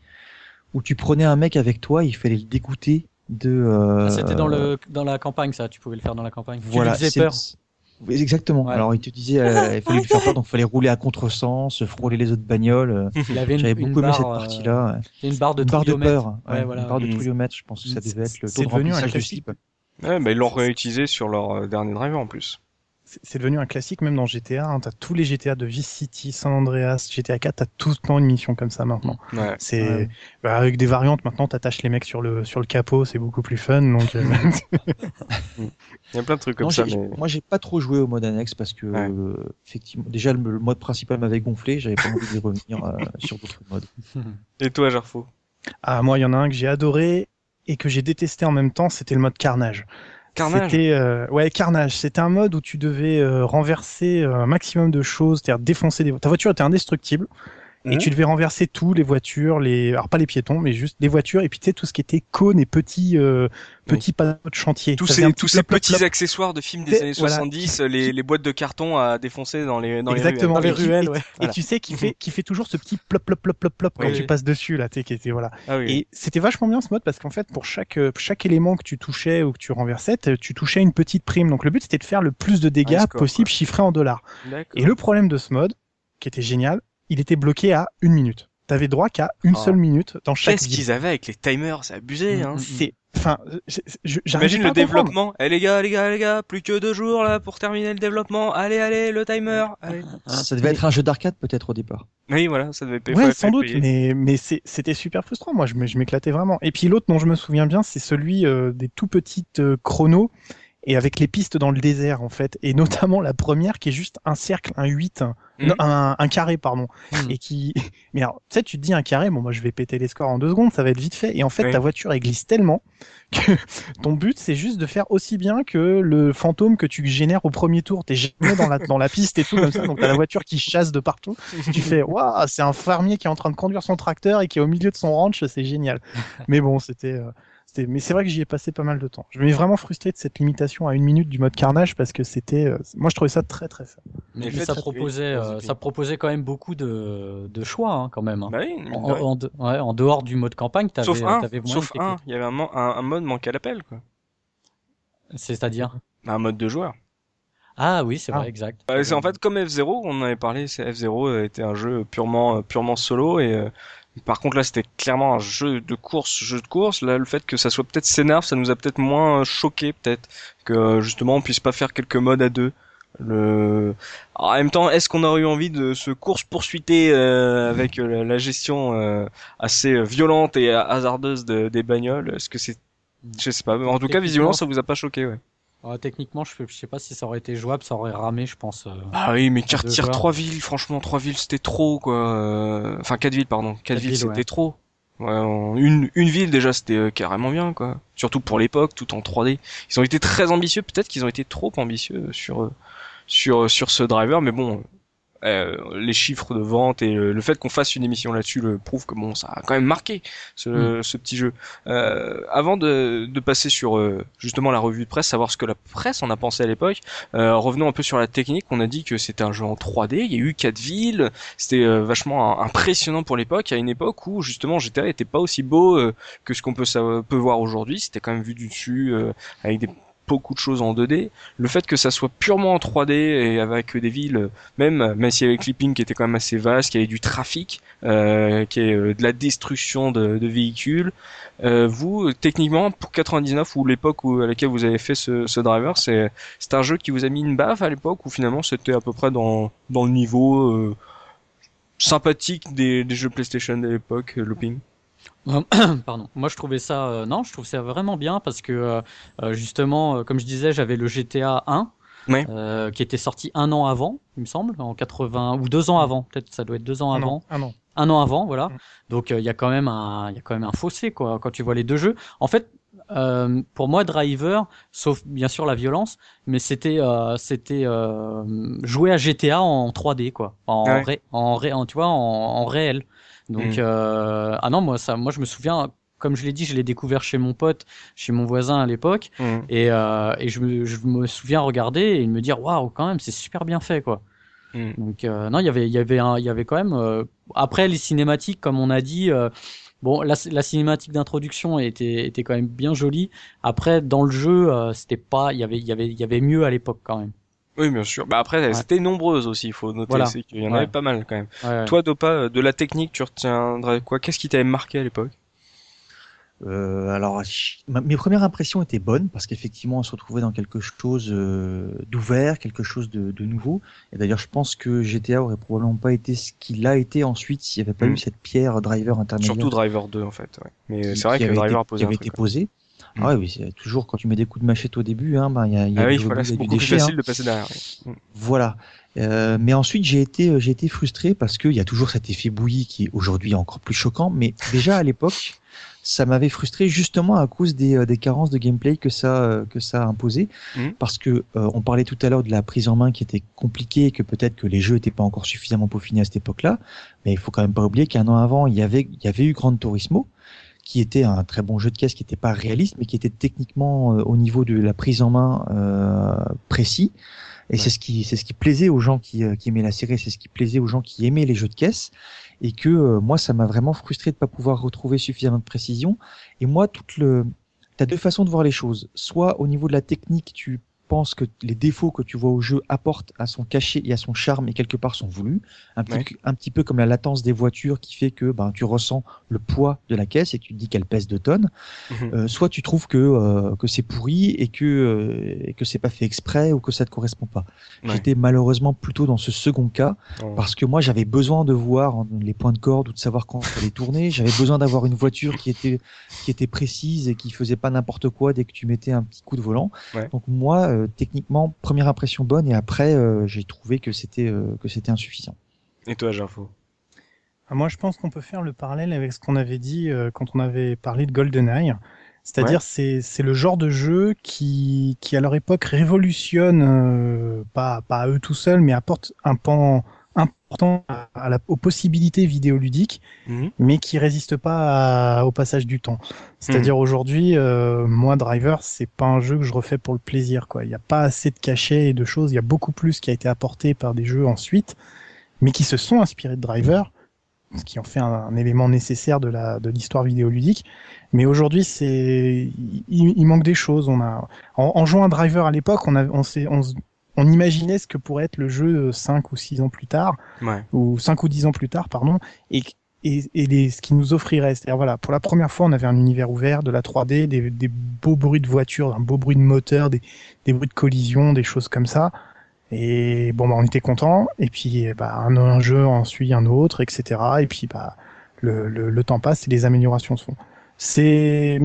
où tu prenais un mec avec toi, il fallait le dégoûter de... euh, C'était dans le, dans la campagne, ça. Tu pouvais le faire dans la campagne. Voilà, tu faisais peur. Exactement. Ouais. Alors, il te disait, euh, il fallait lui faire peur, donc il fallait rouler à contresens, frôler les autres bagnoles. Il avait une, J'avais beaucoup aimé cette euh, partie-là. ouais. une barre de Une barre de peur. Ouais, voilà. Une barre de Mm. trouillomètre, je pense que ça devait être le taux de remplissage slip. Ouais, bah, ils l'ont réutilisé sur leur euh, dernier driver en plus. c'est devenu un classique même dans GTA. Hein. T'as tous les GTA de Vice City, San Andreas, GTA 4, t'as tout le temps une mission comme ça maintenant. Ouais. C'est Ouais. bah, avec des variantes maintenant, t'attaches les mecs sur le sur le capot, c'est beaucoup plus fun. Donc euh, Il y a plein de trucs comme Non, ça. Mais... Moi, j'ai pas trop joué au mode annexe parce que, Ouais. euh, effectivement, déjà le, le mode principal m'avait gonflé, j'avais pas envie d'y revenir euh, sur d'autres modes. Et toi, Jarfo? Ah moi il y en a un que j'ai adoré et que j'ai détesté en même temps, c'était le mode carnage. Carnage C'était euh, ouais carnage. C'était un mode où tu devais euh, renverser euh, un maximum de choses, c'est-à-dire défoncer des. Ta voiture était indestructible et Mhm. tu devais renverser tout, les voitures, les alors pas les piétons, mais juste les voitures et puis tu sais tout ce qui était cônes et petits euh, petits panneaux de chantier. tous ces, tous ces plop, petits plop. accessoires de films des années voilà. 70, les, les boîtes de carton à défoncer dans les, dans Exactement. les Et tu- et- Et Voilà. tu sais qui fait qui fait toujours ce petit plop plop plop plop plop quand Oui, tu passes dessus là, tu sais qui était voilà. ruelles. Ah oui. Et c'était vachement bien ce mode parce qu'en fait, pour chaque, euh, chaque élément que tu touchais ou que tu renversais, tu touchais une petite prime. Donc le but c'était de faire le plus de dégâts score, possible chiffré en dollars. D'accord. Et le problème de ce mode, qui était génial, il était bloqué à une minute. T'avais droit qu'à une Ah. seule minute dans chaque Qu'est-ce qu'ils avaient avec les timers? C'est abusé, hein. C'est, enfin, je- je- j'arrivais Imagine pas le développement. Eh les gars, les gars, les gars, plus que deux jours là pour terminer le développement. Allez, allez, le timer. Allez. Ça devait être un jeu d'arcade peut-être au départ. Oui, voilà, ça devait. Ouais, fallait sans doute, payer. mais, mais c'est- c'était super frustrant. Moi, je m'éclatais vraiment. Et puis l'autre dont je me souviens bien, c'est celui euh, des tout petites euh, chronos et avec les pistes dans le désert, en fait. Et notamment la première qui est juste un cercle, un 8, un, Mhm. non, un, un carré, pardon. Mhm. Et qui, mais alors, tu sais, tu te dis un carré, bon, moi, je vais péter les scores en deux secondes, ça va être vite fait. Et en fait, Oui. ta voiture, elle glisse tellement que ton but, c'est juste de faire aussi bien que le fantôme que tu génères au premier tour. T'es jamais dans la, dans la piste et tout comme ça. Donc, t'as la voiture qui chasse de partout tu fais waouh c'est un fermier qui est en train de conduire son tracteur et qui est au milieu de son ranch c'est génial mais bon c'était euh, c'était mais c'est vrai que j'y ai passé pas mal de temps je m'ai vraiment frustré de cette limitation à une minute du mode carnage parce que c'était euh, moi je trouvais ça très très fun Mais, Et mais fait, ça proposait, euh, ça proposait quand même beaucoup de, de choix hein, quand même. hein. Bah oui, En, en de- ouais, en dehors du mode campagne, t'avais, Sauf un, de un, t'éclater. il y avait un, man- un, un mode manqué à l'appel, quoi. C'est-à-dire? Un mode de joueur. Ah oui, c'est Ah. vrai, exact. Bah, c'est en fait comme F0, on en avait parlé, c'est F0 euh, était un jeu purement euh, purement solo et euh, par contre là c'était clairement un jeu de course, jeu de course. Là le fait que ça soit peut-être scénar, ça nous a peut-être moins euh, choqué peut-être que euh, justement on puisse pas faire quelques modes à deux. Le... Alors, en même temps, est-ce qu'on aurait eu envie de se course poursuiter avec euh, la, gestion euh, assez euh, violente et euh, hasardeuse de- des bagnoles? Est-ce que c'est, je sais pas. En tout cas, visiblement, ça vous a pas choqué, ouais. Ouais, techniquement, je, je sais pas si ça aurait été jouable, ça aurait ramé, je pense. euh. Ah oui, mais qui retire trois villes, franchement, trois villes, c'était trop, quoi. Enfin, quatre villes, pardon. Quatre, Quatre villes, villes, c'était ouais. trop. Ouais, une, une ville, déjà, c'était euh, carrément bien, quoi. Surtout pour l'époque, tout en 3D. Ils ont été très ambitieux, peut-être qu'ils ont été trop ambitieux sur, sur, sur ce driver, mais bon, euh, les chiffres de vente et le fait qu'on fasse une émission là-dessus le prouve que bon, ça a quand même marqué ce, ce petit jeu. Euh, avant de, de passer sur euh, justement la revue de presse, savoir ce que la presse en a pensé à l'époque, euh, revenons un peu sur la technique. On a dit que c'était un jeu en 3D. Il y a eu quatre villes. C'était euh, vachement impressionnant pour l'époque. À une époque où justement GTA était pas aussi beau euh, que ce qu'on peut, peut voir aujourd'hui. C'était quand même vu du dessus euh, avec des beaucoup de choses en 2D. Le fait que ça soit purement en 3D et avec des villes, même même s'il y avait clipping qui était quand même assez vaste, qu'il y avait du trafic, euh, qui est euh, de la destruction de, de véhicules. Euh, vous, techniquement, pour 99 ou l'époque où, à laquelle vous avez fait ce, ce driver, c'est c'est un jeu qui vous a mis une baffe à l'époque ou finalement c'était à peu près dans dans le niveau euh, sympathique des, des jeux PlayStation de l'époque, euh, Looping? Pardon. Moi, je trouvais ça, euh, non, je trouve ça vraiment bien parce que euh, euh, justement, euh, comme je disais, j'avais le GTA 1 Ouais. euh, qui était sorti un an avant, il me semble, en 80 ou deux ans avant. Peut-être ça doit être deux ans avant. ah non. un an avant, voilà. Mm. Donc euh, il y a quand même un, il y a quand même un fossé quoi quand tu vois les deux jeux. En fait, euh, pour moi, Driver, sauf bien sûr la violence, mais c'était, euh, c'était euh, jouer à GTA en 3D quoi, en Ouais. ré, en, ré, en- tu vois, en, en réel. Donc Mm. euh, ah non moi ça, moi je me souviens. Comme je l'ai dit, je l'ai découvert chez mon pote, chez mon voisin à l'époque, Mhm. et, euh, et je, me, je me souviens regarder et me dire waouh quand même c'est super bien fait quoi. Mm. Donc euh, non, il y avait il y avait un, il y avait quand même euh, après les cinématiques comme on a dit euh, bon la, la cinématique d'introduction était était quand même bien jolie. Après dans le jeu euh, c'était pas il y avait il y avait il y avait mieux à l'époque quand même. Oui, bien sûr. Bah après, elles Ouais. étaient nombreuses aussi, il faut noter, Voilà. c'est qu'il y en Ouais. avait pas mal quand même. Ouais, Toi, Dopa, euh, de la technique, tu retiendrais quoi? Qu'est-ce qui t'avait marqué à l'époque? Euh, alors, mes premières impressions étaient bonnes parce qu'effectivement, on se retrouvait dans quelque chose euh, d'ouvert, quelque chose de, de nouveau. Et d'ailleurs, je pense que GTA aurait probablement pas été ce qu'il a été ensuite s'il n'y avait pas mm. eu cette pierre driver intermédiaire. Surtout driver 2 en fait. Ouais. Mais c'est vrai que driver été, a posé qui avait été posé. Mm. Ah oui, toujours quand tu mets des coups de machette au début, hein, ben il y a, y a ah oui, voilà, c'est beaucoup plus facile hein. de passer derrière. Mm. Voilà. Euh, mais ensuite, j'ai été, euh, j'ai été frustré parce qu'il y a toujours cet effet bouilli qui est aujourd'hui encore plus choquant. Mais déjà à l'époque, ça m'avait frustré justement à cause des, euh, des, carences de gameplay que ça, euh, que ça a imposé. Mm. Parce que on parlait tout à l'heure de la prise en main qui était compliquée, et que peut-être que les jeux n'étaient pas encore suffisamment peaufinés à cette époque-là. Mais il faut quand même pas oublier qu'un an avant, il y avait, il y avait eu Gran Turismo qui était un très bon jeu de caisse, qui n'était pas réaliste, mais qui était techniquement au niveau de la prise en main euh, précis. Et c'est ce qui c'est ce qui plaisait aux gens qui, euh, qui aimaient la série, c'est ce qui plaisait aux gens qui aimaient les jeux de caisse. Et que euh, moi, ça m'a vraiment frustré de pas pouvoir retrouver suffisamment de précision. Et moi, toute le T'as deux façons de voir les choses. Soit au niveau de la technique, tu pense que les défauts que tu vois au jeu apportent à son cachet et à son charme et quelque part sont voulus. Un petit, un petit peu comme la latence des voitures qui fait que ben, tu ressens le poids de la caisse et que tu te dis qu'elle pèse 2 tonnes. Mhm. Euh, soit tu trouves que, euh, que c'est pourri et que, euh, et que c'est pas fait exprès ou que ça te correspond pas. J'étais malheureusement plutôt dans ce second cas oh. parce que moi j'avais besoin de voir les points de corde ou de savoir quand fallait tourner. J'avais besoin d'avoir une voiture qui était, qui était précise et qui faisait pas n'importe quoi dès que tu mettais un petit coup de volant. Donc moi, euh, techniquement, première impression bonne, et après, euh, j'ai trouvé que c'était euh, que c'était insuffisant. Et toi, Jarfo ah, Moi, je pense qu'on peut faire le parallèle avec ce qu'on avait dit quand on avait parlé de GoldenEye. C'est-à-dire, c'est c'est le genre de jeu qui, qui à leur époque révolutionne, pas, pas à eux tout seuls, mais apporte un pan important à la, aux possibilités vidéoludiques, mhm. mais qui résiste pas au passage du temps. C'est-à-dire mhm. aujourd'hui, euh, moi Driver, c'est pas un jeu que je refais pour le plaisir. Quoi. Il n'y a pas assez de cachets et de choses. Il y a beaucoup plus qui a été apporté par des jeux ensuite, mais qui se sont inspirés de Driver, ce qui en fait un, élément nécessaire de la de l'histoire vidéoludique. Mais aujourd'hui, c'est il, manque des choses. On a en, en jouant à Driver à l'époque, on, a, on, on, on imaginait ce que pourrait être le jeu 5 euh, ou 6 ans plus tard, ou 5 ou 10 ans plus tard, pardon, et, et, et ce qui nous offrirait. C'est-à-dire, voilà, pour la première fois, on avait un univers ouvert, de la 3D, des, des beaux bruits de voiture, un beau bruit de moteur, des, des bruits de collision, des choses comme ça. Et bon, bah, on était content. Et puis, bah, un, un jeu en suit un autre, etc. Et puis, bah, le, le, le temps passe et les améliorations se font. C'est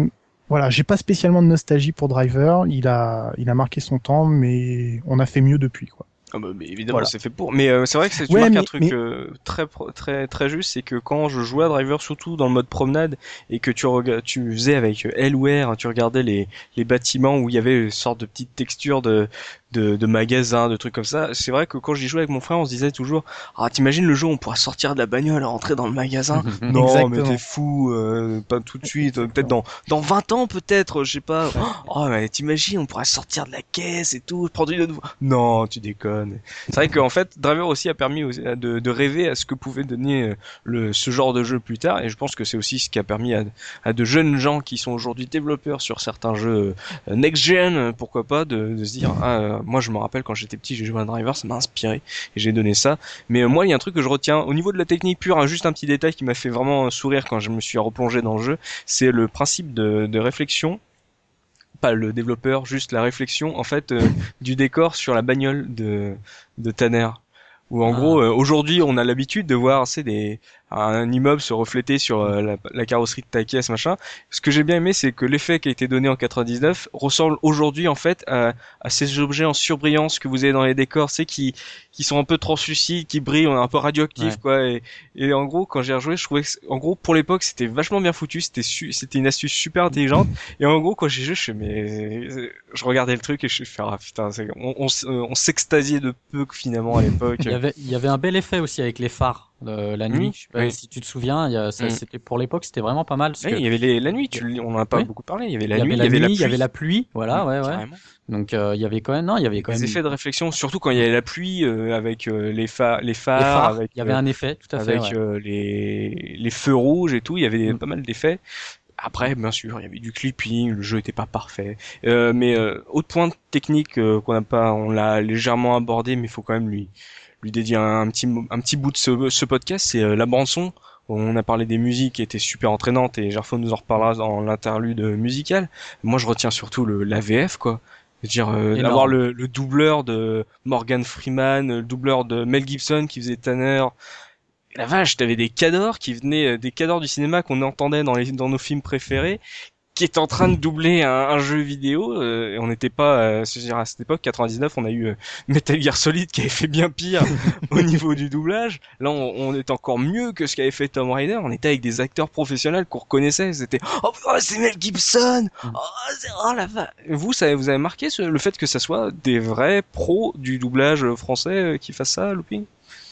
voilà, j'ai pas spécialement de nostalgie pour Driver. Il a, il a marqué son temps, mais on a fait mieux depuis, quoi. Ah bah, mais évidemment, c'est fait pour. Mais euh, c'est vrai que c'est ouais, un truc euh, très très très juste, c'est que quand je jouais à Driver, surtout dans le mode promenade, et que tu tu faisais avec L ou R, hein, tu regardais les les bâtiments où il y avait une sorte de petite texture de de, de magasins, de trucs comme ça. C'est vrai que quand j'y jouais avec mon frère, on se disait toujours ah t'imagines le jour où on pourra sortir de la bagnole, rentrer dans le magasin. non mais t'es fou, euh, pas tout de suite. Peut-être dans dans 20 ans peut-être, je sais pas. Oh mais t'imagines, on pourra sortir de la caisse et tout, prendre une autre. Non, tu déconnes. C'est vrai qu'en fait, Driver aussi a permis de, de rêver à ce que pouvait donner euh, le ce genre de jeu plus tard. Et je pense que c'est aussi ce qui a permis à, à de jeunes gens qui sont aujourd'hui développeurs sur certains jeux euh, next gen, pourquoi pas, de, de se dire ah, moi je me rappelle quand j'étais petit j'ai joué à un driver ça m'a inspiré et j'ai donné ça mais euh, moi il y a un truc que je retiens au niveau de la technique pure hein, juste un petit détail qui m'a fait vraiment sourire quand je me suis replongé dans le jeu c'est le principe de, de réflexion pas le développeur, juste la réflexion en fait euh, du décor sur la bagnole de de Tanner. Où en ah. gros, euh, aujourd'hui, on a l'habitude de voir, c'est des un immeuble se refléter sur euh, la, carrosserie de ta machin. Ce que j'ai bien aimé, c'est que l'effet qui a été donné en 99 ressemble aujourd'hui en fait à, à, ces objets en surbrillance que vous avez dans les décors, c'est qui qui sont un peu translucides, qui brillent, on est un peu radioactifs quoi. Et, et, en gros, quand j'ai rejoué, je trouvais que, en gros pour l'époque c'était vachement bien foutu, c'était c'était une astuce super intelligente. Et en gros quand j'ai joué, je fais mais je regardais le truc et je fais ah putain, on, on, on s'extasiait de peu finalement à l'époque. il y avait il y avait un bel effet aussi avec les phares la mmh. nuit. si tu te souviens, y a, ça, mmh. c'était pour l'époque, c'était vraiment pas mal. il y avait la nuit. Tu, on en a pas beaucoup parlé. Il y avait la nuit, il y avait la, il y avait la pluie. Voilà, mmh, ouais, ouais. Donc euh, il y avait quand même, non, il y avait quand des même. effets de réflexion, surtout quand il y avait la pluie euh, avec euh, les, phares, les phares, avec, il y avait un effet, tout à fait, avec les les feux rouges et tout. Il y avait pas mal d'effets. Après, bien sûr, il y avait du clipping, le jeu était pas parfait. mais autre point technique qu'on n'a pas, on l'a légèrement abordé, mais il faut quand même lui lui dédier un, petit un petit bout de ce, ce podcast, c'est la bande son on a parlé des musiques qui étaient super entraînantes et Gerfo nous en reparlera dans l'interlude musical. Moi, je retiens surtout le l'AVF quoi. Je veux dire, euh, avoir le, le, doubleur de Morgan Freeman, le doubleur de Mel Gibson qui faisait Tanner. La vache, t'avais des cadors qui venaient, des cadors du cinéma qu'on entendait dans, les, dans nos films préférés, qui est en train de doubler un, jeu vidéo. Euh, et on n'était pas, euh, dire à cette époque, 99, on a eu euh, Metal Gear Solid qui avait fait bien pire au niveau du doublage. Là, on, est encore mieux que ce qu'avait fait Tom Raider. On était avec des acteurs professionnels qu'on reconnaissait. C'était oh, oh, c'est Mel Gibson. Mm. Oh, oh la va. Vous, ça, vous avez marqué le fait que ça soit des vrais pros du doublage français qui fassent ça, Looping?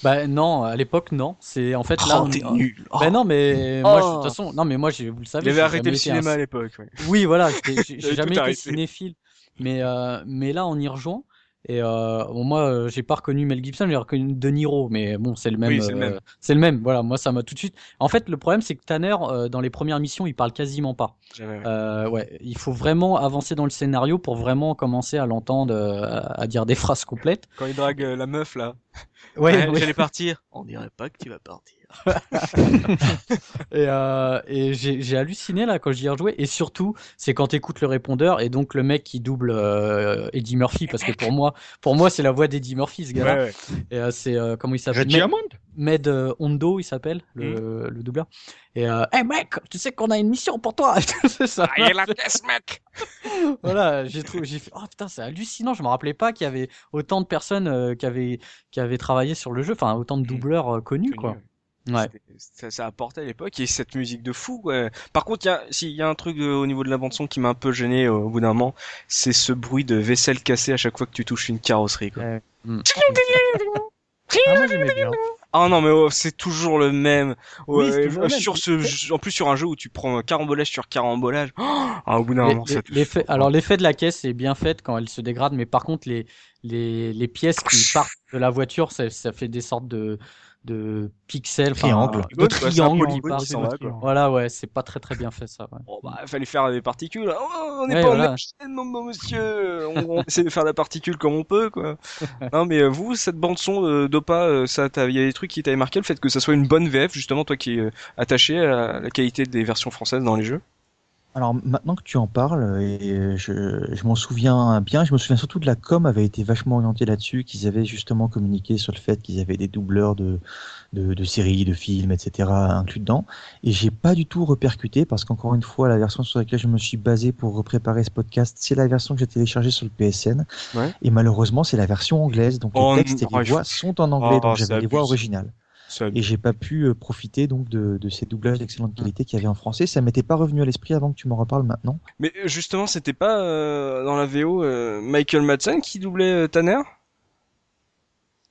Bah non, à l'époque non. C'est en fait là. Oh, t'es nul. Bah non, mais moi, de toute façon, non, mais moi, vous le savez. J'avais arrêté le cinéma à l'époque. Oui, voilà. J'ai jamais été cinéphile. Mais euh, mais là, on y rejoint. Et euh, bon, moi, euh, j'ai pas reconnu Mel Gibson, j'ai reconnu De Niro, mais bon, c'est le même. Oui, c'est le même. Euh, c'est le même. Voilà, moi, ça m'a tout de suite. En fait, le problème, c'est que Tanner, euh, dans les premières missions, il parle quasiment pas. Euh, ouais, il faut vraiment avancer dans le scénario pour vraiment commencer à l'entendre à dire des phrases complètes. Quand il drague la meuf là. Ouais, ouais j'allais partir. On dirait pas que tu vas partir. et euh, et j'ai halluciné là quand j'y ai rejoué. Et surtout, c'est quand t'écoutes le répondeur et donc le mec qui double euh, Eddie Murphy, parce que pour moi, pour moi, c'est la voix d'Eddie Murphy ce gars-là. Ouais, Et euh, c'est comment il s'appelle? Med, Med Hondo, il s'appelle le, mm. le doubleur. Et hey mec, tu sais qu'on a une mission pour toi. ça. Ah, la caisse, mec. voilà, j'ai trouvé, j'ai fait, oh putain, c'est hallucinant. Je me rappelais pas qu'il y avait autant de personnes qui avaient qui avaient travaillé sur le jeu, enfin autant de mm. doubleurs connus, quoi. Ouais. Ça, ça apportait à l'époque et cette musique de fou. Ouais. Par contre, il y a, s'il y a un truc euh, au niveau de la bande son qui m'a un peu gêné au bout d'un moment, c'est ce bruit de vaisselle cassée à chaque fois que tu touches une carrosserie. Quoi. Mm. ah, moi j'aimais bien. Ah non mais oh, c'est toujours le même. sur ce, en plus sur un jeu où tu prends carambolage sur carambolage. ah, au bout d'un moment, l'effet. Alors l'effet de la caisse est bien fait quand elle se dégrade, mais par contre les les, les pièces qui partent de la voiture, ça, ça fait des sortes de de pixels, triangle, de triangle. Voilà, ouais, c'est pas très très bien fait ça. Ouais. Bon, bah, il fallait faire des particules. Oh, on n'est pas voilà. en monsieur. on, essaie de faire la particule comme on peut, quoi. non, mais euh, vous, cette bande son euh, d'Opa, euh, ça, il y a des trucs qui t'avaient marqué, le fait que ça soit une bonne VF, justement, toi qui es attaché à la qualité des versions françaises dans les jeux? Alors maintenant que tu en parles, et je, je m'en souviens bien, je me souviens surtout de la com avait été vachement orientée là-dessus, qu'ils avaient justement communiqué sur le fait qu'ils avaient des doubleurs de, de, de, séries, de films, etc. inclus dedans. Et j'ai pas du tout repercuté parce qu'encore une fois, la version sur laquelle je me suis basé pour préparer ce podcast, c'est la version que j'ai téléchargée sur le PSN. Ouais. Et malheureusement, c'est la version anglaise, donc les oh, textes et les voix sont en anglais, oh, donc j'avais les voix originales. Et j'ai pas pu euh, profiter donc de, de ces doublages d'excellente qualité qu'il y avait en français. Ça m'était pas revenu à l'esprit avant que tu m'en reparles maintenant. Mais euh, justement, c'était pas euh, dans la VO Michael Madsen qui doublait Tanner?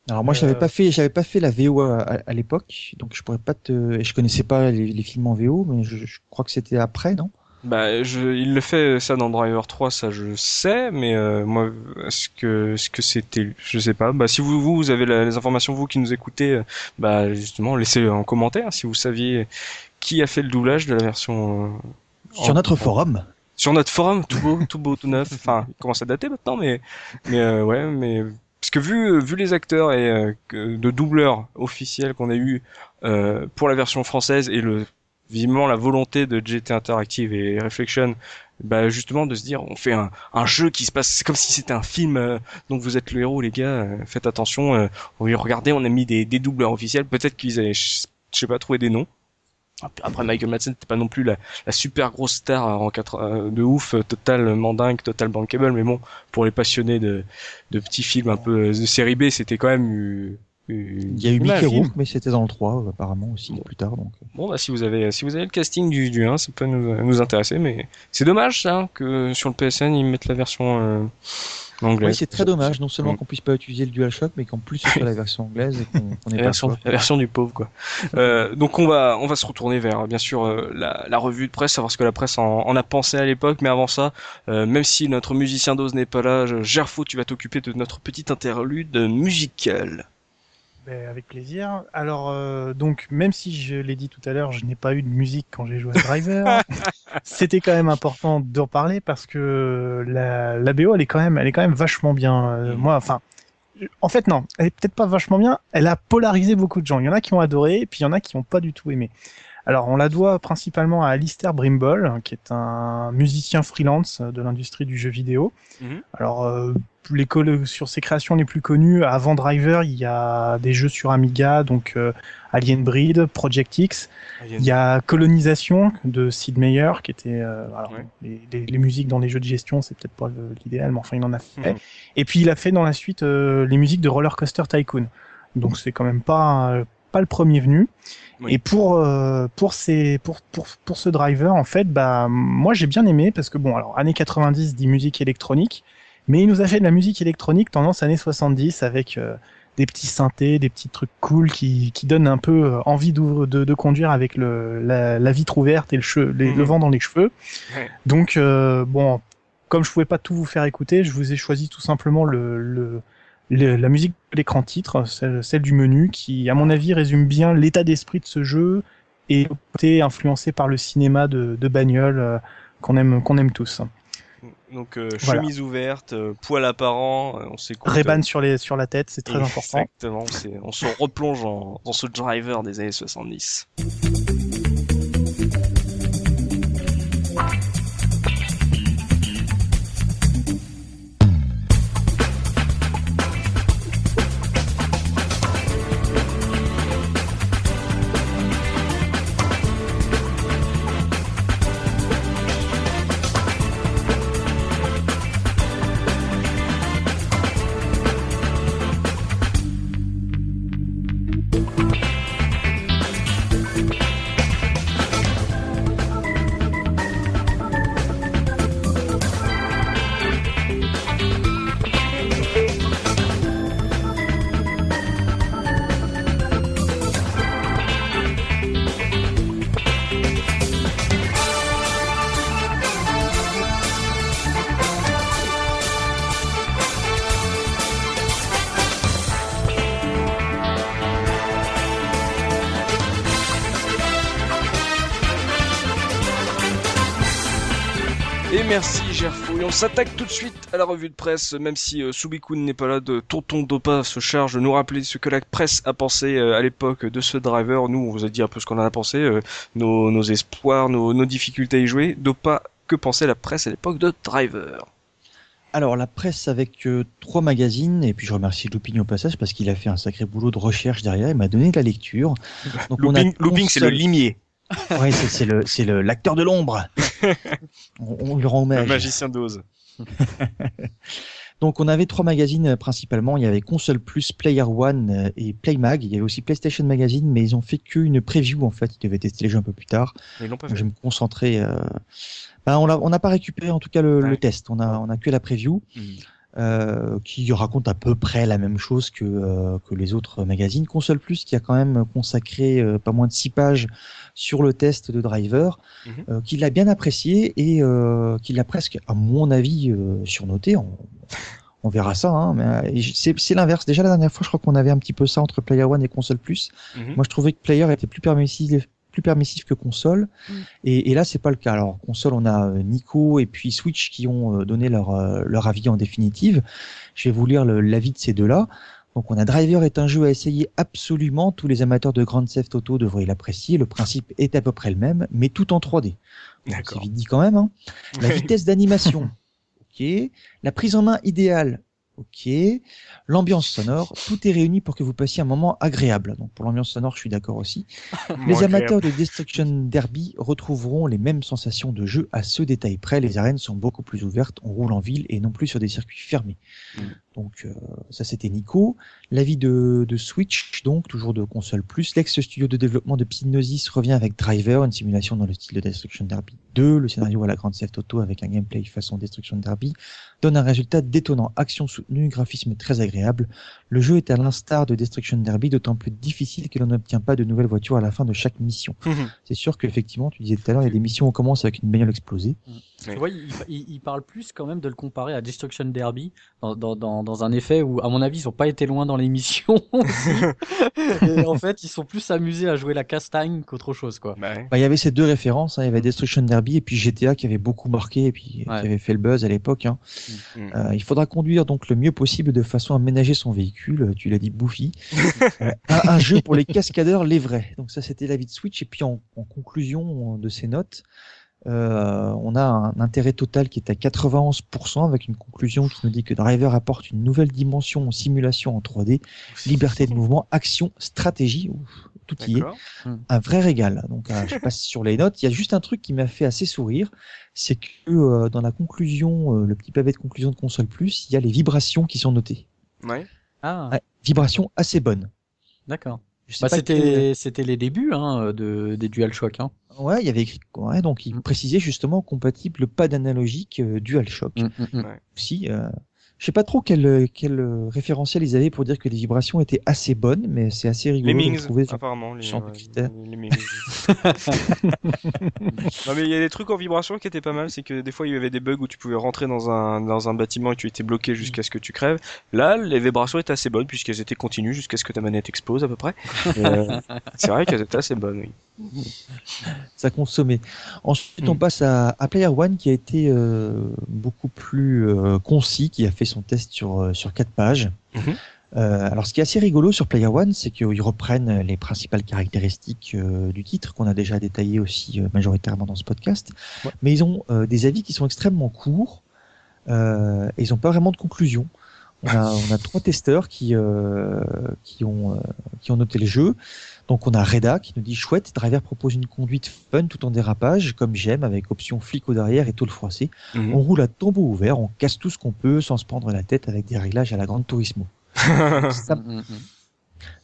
Alors moi, j'avais pas fait, j'avais pas fait la VO à, l'époque, donc je pourrais pas te, je connaissais pas les, les films en VO, mais je, je crois que c'était après, non? Bah, je, il le fait ça dans Driver 3, ça je sais, mais euh, moi, est-ce que, est-ce que c'était, je sais pas. Bah, si vous, vous, avez les informations, vous qui nous écoutez, euh, bah, justement, laissez en commentaire si vous saviez qui a fait le doublage de la version. Euh, sur notre forum. Sur notre forum, tout beau, tout beau, tout neuf. Enfin, il commence à dater maintenant, mais, mais ouais, mais parce que vu, vu les acteurs et de doubleurs officiels qu'on a eu pour la version française et le vivement la volonté de GT Interactive et Reflection bah justement de se dire on fait un, un jeu qui se passe c'est comme si c'était un film euh, donc vous êtes le héros les gars euh, faites attention euh, regardez on a mis des, des doubleurs officiels peut-être qu'ils avaient je sais pas trouvé des noms. Après Michael Madsen n'était pas non plus la, la, super grosse star en quatre, euh, de ouf total mandingue total bankable mais bon pour les passionnés de, de petits films un peu de série B c'était quand même il y a eu Mickey Rourke, mais c'était dans le 3 apparemment aussi plus tard. Donc. Bon bah si vous avez si vous avez le casting du, du 1, ça peut nous, nous intéresser, mais c'est dommage ça que sur le PSN ils mettent la version euh, anglaise. Oui, c'est très dommage, non seulement qu'on puisse pas utiliser le DualShock, mais qu'en plus ce soit la version anglaise et qu'on ait la version, la version du pauvre quoi. euh, donc on va on va se retourner vers bien sûr euh, la, la, revue de presse, savoir ce que la presse en, en a pensé à l'époque, mais avant ça, même si notre musicien d'ose n'est pas là, Gerfo, tu vas t'occuper de notre petite interlude musicale. Ben, avec plaisir. Alors, euh, donc, même si je l'ai dit tout à l'heure, je n'ai pas eu de musique quand j'ai joué à Driver, c'était quand même important d'en parler parce que la, la BO, elle est quand même, elle est quand même vachement bien. Euh, moi, enfin, en fait, non, elle est peut-être pas vachement bien. Elle a polarisé beaucoup de gens. Il y en a qui ont adoré, puis il y en a qui n'ont pas du tout aimé. Alors, on la doit principalement à Alistair Brimble, qui est un musicien freelance de l'industrie du jeu vidéo. Mhm. Alors, euh, les sur ses créations les plus connues, avant Driver, il y a des jeux sur Amiga, donc euh, Alien Breed, Project X. Il y a Colonisation de Sid Meier, qui était euh, alors, Ouais. les, les- les musiques dans les jeux de gestion, c'est peut-être pas l'idéal, mais enfin il en a fait. Mhm. Et puis il a fait dans la suite euh, les musiques de Roller Coaster Tycoon. Donc c'est quand même pas euh, pas le premier venu. Oui. Et pour euh, pour ces pour pour pour ce driver en fait, bah moi j'ai bien aimé parce que bon alors années 90 dit musique électronique, mais il nous a fait de la musique électronique tendance années 70 avec euh, des petits synthés, des petits trucs cool qui, qui donnent un peu euh, envie de, de conduire avec le, la, la vitre ouverte et le, che- les- Mhm. le vent dans les cheveux. Donc, euh, bon, comme je pouvais pas tout vous faire écouter, je vous ai choisi tout simplement le, le, le- la musique de l'écran titre, celle, celle du menu, qui, à mon avis, résume bien l'état d'esprit de ce jeu et côté influencé par le cinéma de, de bagnole euh, qu'on aime, qu'on aime tous. Donc euh, Voilà. chemise ouverte, euh, poil apparent, on s'écoute. Ray-Ban sur, les, sur la tête, c'est très important. Exactement, on se replonge en- dans ce driver des années 70. Et merci Gerfo. Et on s'attaque tout de suite à la revue de presse, même si euh, Subikun n'est pas là, de Tonton Dopa se charge de nous rappeler ce que la presse a pensé euh, à l'époque de ce driver. Nous, on vous a dit un peu ce qu'on en a pensé, euh, nos, nos espoirs, nos, nos difficultés à y jouer. Dopa, que pensait la presse à l'époque de driver? Alors la presse avec euh, trois magazines et puis je remercie Looping au passage parce qu'il a fait un sacré boulot de recherche derrière. Il m'a donné de la lecture. Donc on a Looping, Looping, c'est le limier, Ouais, c'est le c'est le l'acteur de l'ombre. on, on lui rend le hommage. magicien d'Oz. Donc on avait trois magazines principalement. Il y avait Console Plus, Player One euh, et Playmag. Il y avait aussi PlayStation Magazine, mais ils ont fait qu'une preview en fait. Ils devaient tester les jeux un peu plus tard. Ils l'ont pas fait. je vais me concentrer. Euh... Ben, on n'a pas récupéré en tout cas le, le test. On a on a que la preview. Mhm. Euh, qui raconte à peu près la même chose que, euh, que les autres magazines. Console Plus qui a quand même consacré euh, pas moins de six pages sur le test de Driver, euh, qui l'a bien apprécié et euh, qui l'a presque, à mon avis, euh, surnoté. On, on verra ça, hein, mais c'est l'inverse. Déjà la dernière fois, je crois qu'on avait un petit peu ça entre Player One et Console Plus. Mhm. Moi, je trouvais que Player était plus permissif, plus permissif que console. Et, et là, c'est pas le cas. Alors, console, on a euh, Nico et puis Switch qui ont euh, donné leur, euh, leur avis en définitive. Je vais vous lire l'avis de ces deux-là. Donc, on a Driver est un jeu à essayer absolument. Tous les amateurs de Grand Theft Auto devraient l'apprécier. Le principe est à peu près le même, mais tout en 3D. Donc, C'est vite dit quand même. Hein. La vitesse d'animation, ok. La prise en main idéale, ok. L'ambiance sonore, tout est réuni pour que vous passiez un moment agréable. Donc pour l'ambiance sonore, je suis d'accord aussi. Les amateurs de Destruction Derby retrouveront les mêmes sensations de jeu à ce détail près. Les arènes sont beaucoup plus ouvertes, on roule en ville et non plus sur des circuits fermés. Donc euh, ça c'était Nico. L'avis de, de Switch, donc toujours de console plus. L'ex-studio de développement de Psygnosis revient avec Driver, une simulation dans le style de Destruction Derby 2. Le scénario à la grande Theft Auto avec un gameplay façon Destruction Derby donne un résultat détonnant. Action soutenue, graphisme très agréable. Le jeu est à l'instar de Destruction Derby, d'autant plus difficile que l'on n'obtient pas de nouvelles voitures à la fin de chaque mission. C'est sûr qu'effectivement, tu disais tout à l'heure, il y a des missions où on commence avec une bagnole explosée. Tu vois, il, il- il parle plus quand même de le comparer à Destruction Derby dans, dans, dans, dans un effet où, à mon avis, ils ont pas été loin dans l'émission. et en fait, ils sont plus amusés à jouer la castagne qu'autre chose, quoi. Bah, ouais. Bah, il y avait ces deux références, hein. il y avait Destruction Derby et puis GTA qui avait beaucoup marqué et puis Ouais. qui avait fait le buzz à l'époque. Hein. Mm. Euh, il faudra conduire donc le mieux possible de façon à ménager son véhicule, tu l'as dit Bouffi. Euh, un, un jeu pour les cascadeurs, les vrais. Donc ça c'était l'avis de Switch et puis en, en conclusion de ces notes, euh, on a un intérêt total qui est à 91% avec une conclusion qui nous dit que Driver apporte une nouvelle dimension en simulation en 3D, liberté de mouvement, action, stratégie, ouf, tout y est D'accord. un vrai régal. Donc, euh, je passe sur les notes. Il y a juste un truc qui m'a fait assez sourire, c'est que euh, dans la conclusion, le petit pavé de conclusion de console plus, il y a les vibrations qui sont notées. Ouais. Ah, Ouais, vibrations assez bonnes. d'accord. Bah, c'était, les débuts, hein, de, des DualShock, hein. Ouais, il y avait écrit. Ouais, donc il Mm. précisait justement compatible pas d'analogique euh, DualShock Mm, mm, mm. aussi. Euh, je sais pas trop quel, quel euh, référentiel ils avaient pour dire que les vibrations étaient assez bonnes, mais c'est assez rigolo Les de Mings, trouver. ce- apparemment. Les, de ouais, critères. les- les Mings. non, mais il y a des trucs en vibration qui étaient pas mal. C'est que des fois, il y avait des bugs où tu pouvais rentrer dans un, dans un bâtiment et tu étais bloqué jusqu'à ce que tu crèves. Là, les vibrations étaient assez bonnes puisqu'elles étaient continues jusqu'à ce que ta manette explose à peu près. Euh, c'est vrai qu'elles étaient assez bonnes, oui. ça consommait. Ensuite, on Mm. passe à, à Player One qui a été euh, beaucoup plus euh, concis, qui a fait son test sur euh, sur quatre pages. Mhm. Euh, alors, ce qui est assez rigolo sur Player One, c'est qu'ils reprennent les principales caractéristiques euh, du titre qu'on a déjà détaillé aussi euh, majoritairement dans ce podcast, Ouais. mais ils ont des avis qui sont extrêmement courts et ils n'ont pas vraiment de conclusion. On a, on a trois testeurs qui qui ont qui ont noté le jeu. Donc on a Reda qui nous dit chouette, Driver propose une conduite fun tout en dérapage, comme j'aime, avec option flic au derrière et tôle froissée. Mhm. On roule à tombeau ouvert, on casse tout ce qu'on peut sans se prendre la tête avec des réglages à la grande Turismo. Ça- Mm, mm, mm.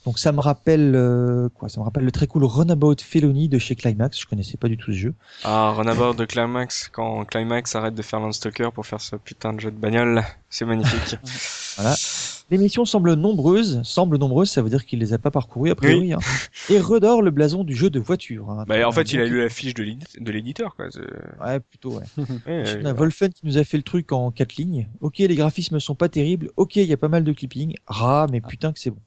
donc ça me rappelle euh, quoi? Ça me rappelle le très cool Runabout Felony de chez Climax. Je connaissais pas du tout ce jeu. Ah, Runabout de Climax, quand Climax arrête de faire Landstalker pour faire ce putain de jeu de bagnole, c'est magnifique. Voilà. Les missions semblent nombreuses. Semblent nombreuses, ça veut dire qu'il les a pas parcourues a priori. hein. Et redore le blason du jeu de voiture. hein. bah, en fait, il a lu la fiche de l'édit- de l'éditeur, quoi. Ouais, plutôt. Ouais. On a Wolfen qui nous a fait le truc en quatre lignes. Ok, les graphismes sont pas terribles. Ok, il y a pas mal de clipping. Rah, mais putain que c'est bon.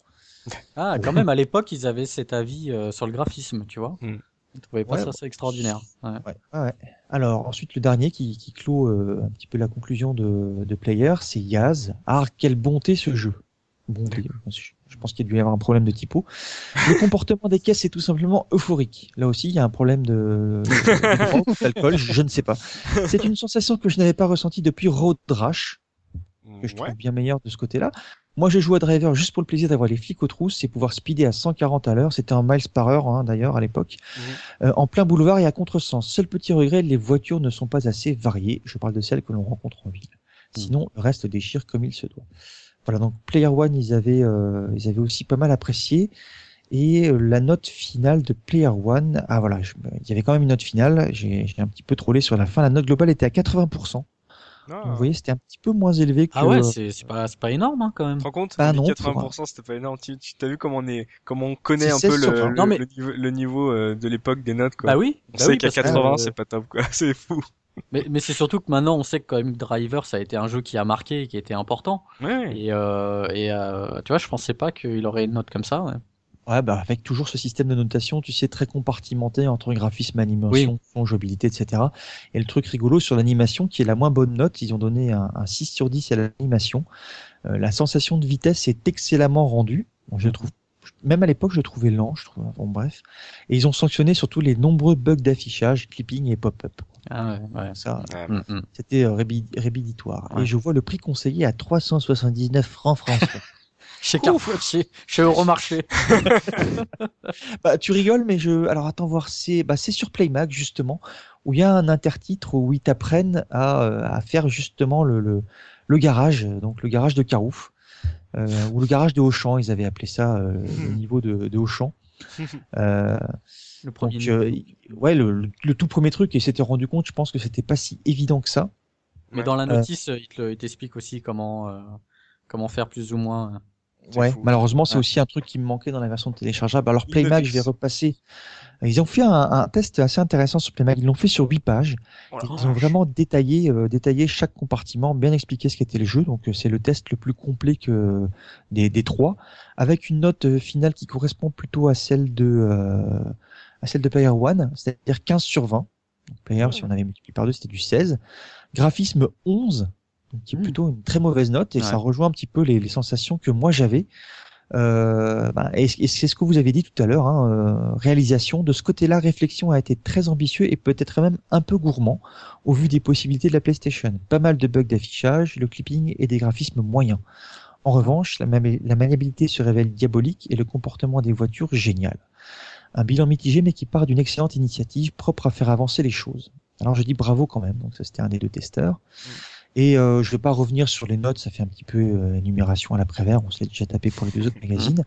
Ah, quand même, à l'époque, ils avaient cet avis euh, sur le graphisme, tu vois. Mm. Trouvaient pas Ouais, ça, bon. ça extraordinaire. Ouais. Ouais, ouais, ouais. Alors ensuite le dernier qui, qui clôt euh, un petit peu la conclusion de, de Player, c'est Yaz. Ah quelle bonté ce jeu. Bonté. Je pense qu'il a dû y avoir un problème de typo. Le comportement des caisses est tout simplement euphorique. Là aussi, il y a un problème de, d'alcool, je, je ne sais pas. C'est une sensation que je n'avais pas ressentie depuis Road Rash, que je trouve ouais. bien meilleur de ce côté-là. Moi, je joue à Driver juste pour le plaisir d'avoir les flics aux trousses et pouvoir speeder à 140 à l'heure. C'était en miles par heure, hein, d'ailleurs, à l'époque. Euh, en plein boulevard et à contresens. Seul petit regret, les voitures ne sont pas assez variées. Je parle de celles que l'on rencontre en ville. Sinon, le reste déchire comme il se doit. Voilà, donc Player One, ils avaient, euh, ils avaient aussi pas mal apprécié. Et euh, la note finale de Player One, ah voilà, je- il y avait quand même une note finale. J'ai j'ai un petit peu trollé sur la fin. La note globale était à 80%. Ah. Donc, vous voyez, c'était un petit peu moins élevé que. Ah ouais, c'est c'est pas, c'est pas énorme, hein, quand même. Tu te rends compte? Bah non, 80% c'était pas énorme. Tu tu- t'as vu comment on est, comment on connaît un peu 16 sur le, 20. le, Non, mais- le niveau, le niveau euh, de l'époque des notes quoi. Bah oui. on bah sait oui, qu'à parce que, 80 euh, c'est pas top quoi. C'est fou. Mais, mais c'est surtout que maintenant, on sait que quand même Driver, ça a été un jeu qui a marqué, et qui était important. Ouais. Et, euh, et euh, tu vois, je pensais pas qu'il aurait une note comme ça. ouais. Ouais, bah avec toujours ce système de notation, tu sais, très compartimenté entre graphisme, animation, son, jouabilité, etc. Et le truc rigolo sur l'animation, qui est la moins bonne note, ils ont donné un, un 6 sur 10 à l'animation. Euh, la sensation de vitesse est excellemment rendue. Bon, je trouve, même à l'époque, je trouvais lent, je trouve, bon bref. Et ils ont sanctionné surtout les nombreux bugs d'affichage, clipping et pop-up. Ah ouais, ouais. Ça, Ouais. Mm, mm. c'était euh, rébi- rédhibitoire. Ouais. Et je vois le prix conseillé à 379 francs français. Chez Carrefour, chez, chez Euromarché. Bah, tu rigoles, mais je. Alors, attends voir. C'est bah, c'est sur Playmac, justement, où il y a un intertitre où ils t'apprennent à, euh, à faire justement le, le, le garage, donc le garage de Carouf, euh, ou le garage de Auchan, ils avaient appelé ça euh, le niveau de, de Auchan. Euh, Le premier donc, euh, ouais, le, le, tout premier truc, et s'était rendu compte, je pense que c'était pas si évident que ça. Mais dans la notice, il te t'explique aussi comment, euh, comment faire plus ou moins. Ouais, malheureusement, c'est aussi un truc qui me manquait dans la version téléchargeable. Alors Playmac, je vais repasser. Ils ont fait un, test assez intéressant sur Playmac. Ils l'ont fait sur 8 pages. ils ont vraiment détaillé, euh, détaillé chaque compartiment, bien expliqué ce qu'était le jeu. Donc euh, c'est le test le plus complet que des, des trois, avec une note euh, finale qui correspond plutôt à celle de à celle de Player One, c'est-à-dire 15 sur 20. Donc, Player, si on avait multiplié par deux, c'était du 16. Graphisme 11, donc qui est hmm. plutôt une très mauvaise note et ça rejoint un petit peu les, les sensations que moi j'avais. Euh, bah, et, c'est ce que vous avez dit tout à l'heure, hein, euh, réalisation de ce côté-là, réflexion a été très ambitieux et peut-être même un peu gourmand au vu des possibilités de la PlayStation. Pas mal de bugs d'affichage, le clipping et des graphismes moyens. En revanche, la, la maniabilité se révèle diabolique et le comportement des voitures génial. Un bilan mitigé mais qui part d'une excellente initiative propre à faire avancer les choses. Alors je dis bravo quand même, donc ça c'était un des deux testeurs. Mm. Et euh, je ne vais pas revenir sur les notes, ça fait un petit peu euh, énumération à l'après-vert, on s'est déjà tapé pour les deux autres magazines.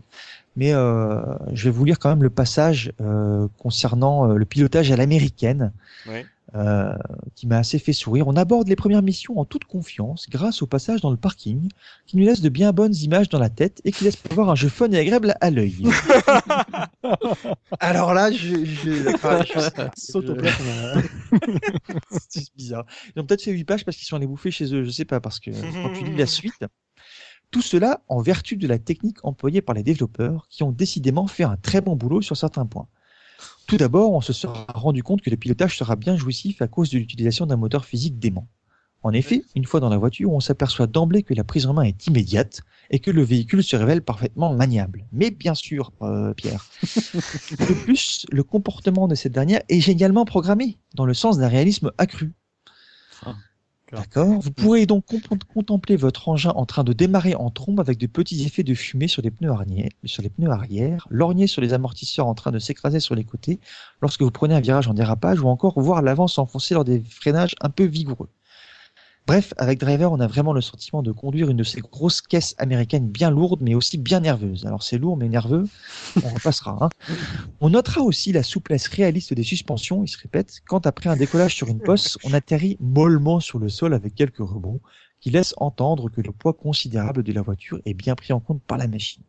Mais euh, je vais vous lire quand même le passage euh, concernant le pilotage à l'américaine. Oui. Euh, qui m'a assez fait sourire. On aborde les premières missions en toute confiance grâce au passage dans le parking qui nous laisse de bien bonnes images dans la tête et qui laisse avoir un jeu fun et agréable à l'œil. Alors là, je, je, saute au plat. C'est bizarre. Ils ont peut-être fait 8 pages parce qu'ils sont allés bouffer chez eux, je sais pas, parce que quand tu lis la suite, tout cela en vertu de la technique employée par les développeurs qui ont décidément fait un très bon boulot sur certains points. Tout d'abord, on se sera rendu compte que le pilotage sera bien jouissif à cause de l'utilisation d'un moteur physique dément. En effet, une fois dans la voiture, on s'aperçoit d'emblée que la prise en main est immédiate et que le véhicule se révèle parfaitement maniable. Mais bien sûr, euh, Pierre. De plus, le comportement de cette dernière est génialement programmé, dans le sens d'un réalisme accru. D'accord. Vous pourrez donc contempler votre engin en train de démarrer en trombe avec de petits effets de fumée sur les pneus arrière, sur les pneus arrière, lorgner sur les amortisseurs en train de s'écraser sur les côtés lorsque vous prenez un virage en dérapage ou encore voir l'avant s'enfoncer lors des freinages un peu vigoureux. Bref, avec Driver, on a vraiment le sentiment de conduire une de ces grosses caisses américaines bien lourdes, mais aussi bien nerveuses. Alors c'est lourd mais nerveux, on repassera. Hein. On notera aussi la souplesse réaliste des suspensions, il se répète, quand après un décollage sur une poste, on atterrit mollement sur le sol avec quelques rebonds, qui laissent entendre que le poids considérable de la voiture est bien pris en compte par la machine.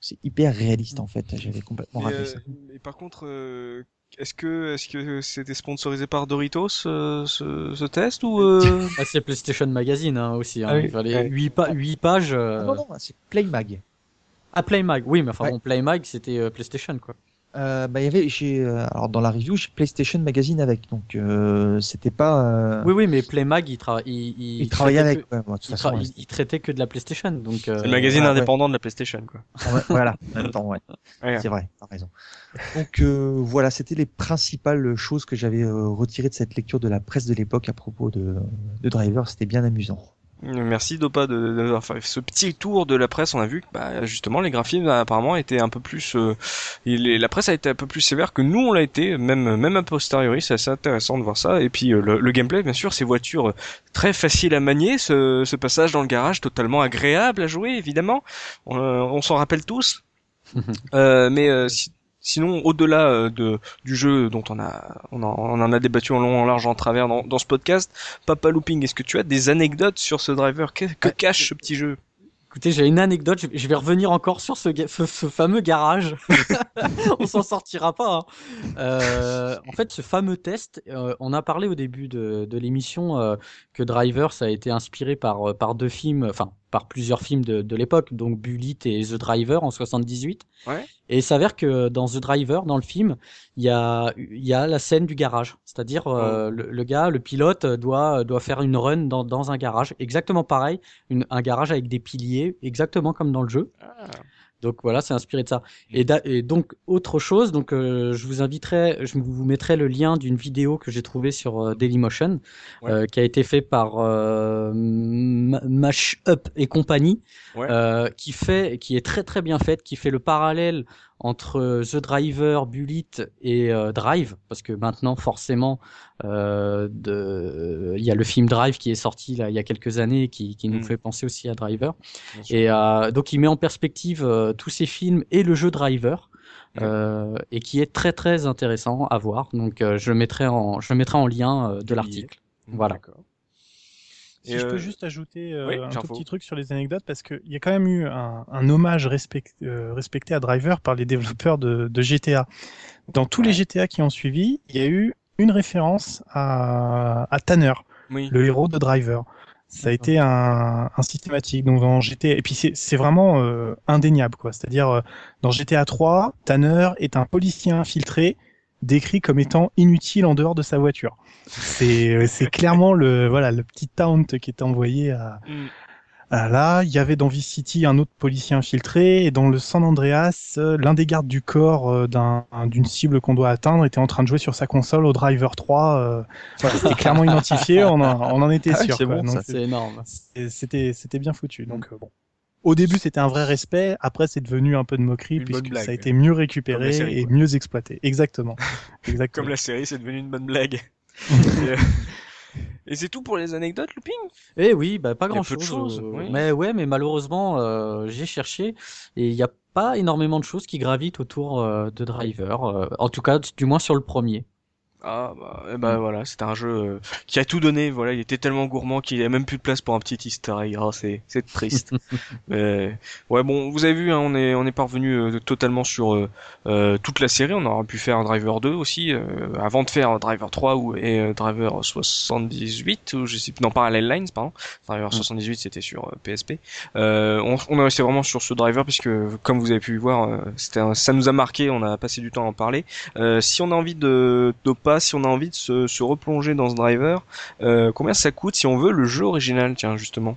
C'est hyper réaliste en fait, j'avais complètement raté ça. Euh, mais par contre, euh, est-ce que est-ce que c'était sponsorisé par Doritos ce, ce, test ou euh... ah, c'est PlayStation Magazine hein, aussi. Hein. Ah, oui. 8, pa 8, pages. Euh... Ah, non non, c'est Playmag. Ah Playmag, oui, mais enfin ouais. bon, Playmag c'était euh, PlayStation quoi euh, bah, y avait, j'ai, euh, alors dans la review, j'ai PlayStation Magazine avec, donc euh, c'était pas. Euh, oui, oui, mais Playmag, il, tra il, il, travaillait avec. Que... Ouais, il, façon, il, traitait que de la PlayStation, donc. Euh, c'est le magazine ah, indépendant ouais. de la PlayStation, quoi. Ouais, voilà, temps, ouais. C'est vrai, t'as raison. Donc voilà, c'était les principales choses que j'avais retirées de cette lecture de la presse de l'époque à propos de, de Driver. C'était bien amusant. Merci Dopa d'avoir fait ce petit tour de la presse. On a vu que bah, justement les graphismes apparemment étaient un peu plus. Euh, la presse a été un peu plus sévère que nous on l'a été, même même a posteriori. C'est assez intéressant de voir ça. Et puis euh, le, gameplay, bien sûr, ces voitures euh, très faciles à manier, ce, ce, passage dans le garage totalement agréable à jouer, évidemment. On, on s'en rappelle tous. mais si, Sinon, au-delà euh, de, du jeu dont on a, on, en, a débattu en long, en large, en travers dans, dans ce podcast, Papa Looping, est-ce que tu as des anecdotes sur ce driver? Que, que cache ce petit jeu? Écoutez, j'ai une anecdote. Je vais revenir encore sur ce, ce, fameux garage. on s'en sortira pas. Hein. Euh, en fait, ce fameux test, euh, on a parlé au début de, de l'émission euh, que Driver, ça a été inspiré par, par deux films, enfin par plusieurs films de, de l'époque, donc Bullet et The Driver en 78. Ouais. Et il s'avère que dans The Driver, dans le film, il y a, y a la scène du garage. C'est-à-dire, euh, le, le, gars, le pilote, doit, doit faire une run dans, dans un garage. Exactement pareil, une, un garage avec des piliers, exactement comme dans le jeu. Ah. Donc voilà, c'est inspiré de ça. Et, et, donc autre chose, donc euh, je vous inviterai, je vous mettrai le lien d'une vidéo que j'ai trouvée sur euh, Dailymotion, ouais. euh, qui a été fait par euh, Mashup et compagnie, ouais. Euh, qui fait, qui est très très bien faite, qui fait le parallèle entre The Driver, Bullet et euh, Drive, parce que maintenant forcément, euh, il y a le film Drive qui est sorti là il y a quelques années, qui, qui nous mm. fait penser aussi à Driver. Et euh, donc il met en perspective euh, tous ces films et le jeu Driver. Et qui est très très intéressant à voir. Donc je le mettrai en, je le mettrai en lien de l'article. Voilà. Si je peux juste ajouter un tout petit truc sur les anecdotes, parce qu'il y a quand même eu un, un hommage respecté à Driver par les développeurs de, de GTA. Dans tous les GTA qui ont suivi, il y a eu une référence à, à Tanner, le héros de Driver. Ça a été un, un systématique. Donc dans GTA, et puis c'est vraiment euh, indéniable quoi. C'est-à-dire euh, dans GTA 3, Tanner est un policier infiltré décrit comme étant inutile en dehors de sa voiture. C'est euh, c'est clairement le voilà le petit taunt qui est envoyé à, mm. Euh, là, il y avait dans Vice City un autre policier infiltré, et dans le San Andreas, euh, l'un des gardes du corps euh, d'une cible qu'on doit atteindre était en train de jouer sur sa console au Driver 3. c'était clairement identifié, on en, était ah sûr. c'est énorme. C'était bien foutu. Donc bon. Au début, c'était un vrai respect. Après, c'est devenu un peu de moquerie puisque ça a été mieux récupéré et mieux exploité. Exactement. Exactement. Comme la série, c'est devenu une bonne blague. Et c'est tout pour les anecdotes, Looping? Eh oui, bah pas grand chose. Euh, mais ouais, mais malheureusement, euh, j'ai cherché et il n'y a pas énormément de choses qui gravitent autour euh, de Driver. en tout cas, du moins sur le premier. Ah bah, eh bah voilà, c'était un jeu euh, qui a tout donné. Voilà, il était tellement gourmand qu'il avait même plus de place pour un petit Easter egg. Ah, c'est c'est triste. Mais ouais, bon, vous avez vu, hein, on est on est parvenu euh, totalement sur euh, toute la série. On aurait pu faire Driver 2 aussi avant de faire Driver 3 ou et Driver 78 ou je sais non Parallel Lines pardon. Driver 78 mm. c'était sur PSP. on on est resté vraiment sur ce Driver puisque comme vous avez pu voir, c'était ça nous a marqué. On a passé du temps à en parler. si on a envie de de pas si on a envie de se, replonger dans ce driver. Euh, combien ça coûte si on veut le jeu original, tiens, justement?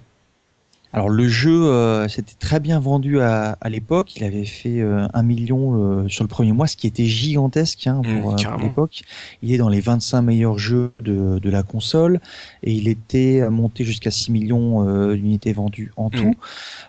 Alors le jeu, euh, c'était très bien vendu à, l'époque. Il avait fait euh, un million sur le premier mois, ce qui était gigantesque hein, mmh, pour, l'époque. Il est dans les 25 meilleurs jeux de, la console et il était monté jusqu'à 6 millions d'unités vendues en tout. Mmh.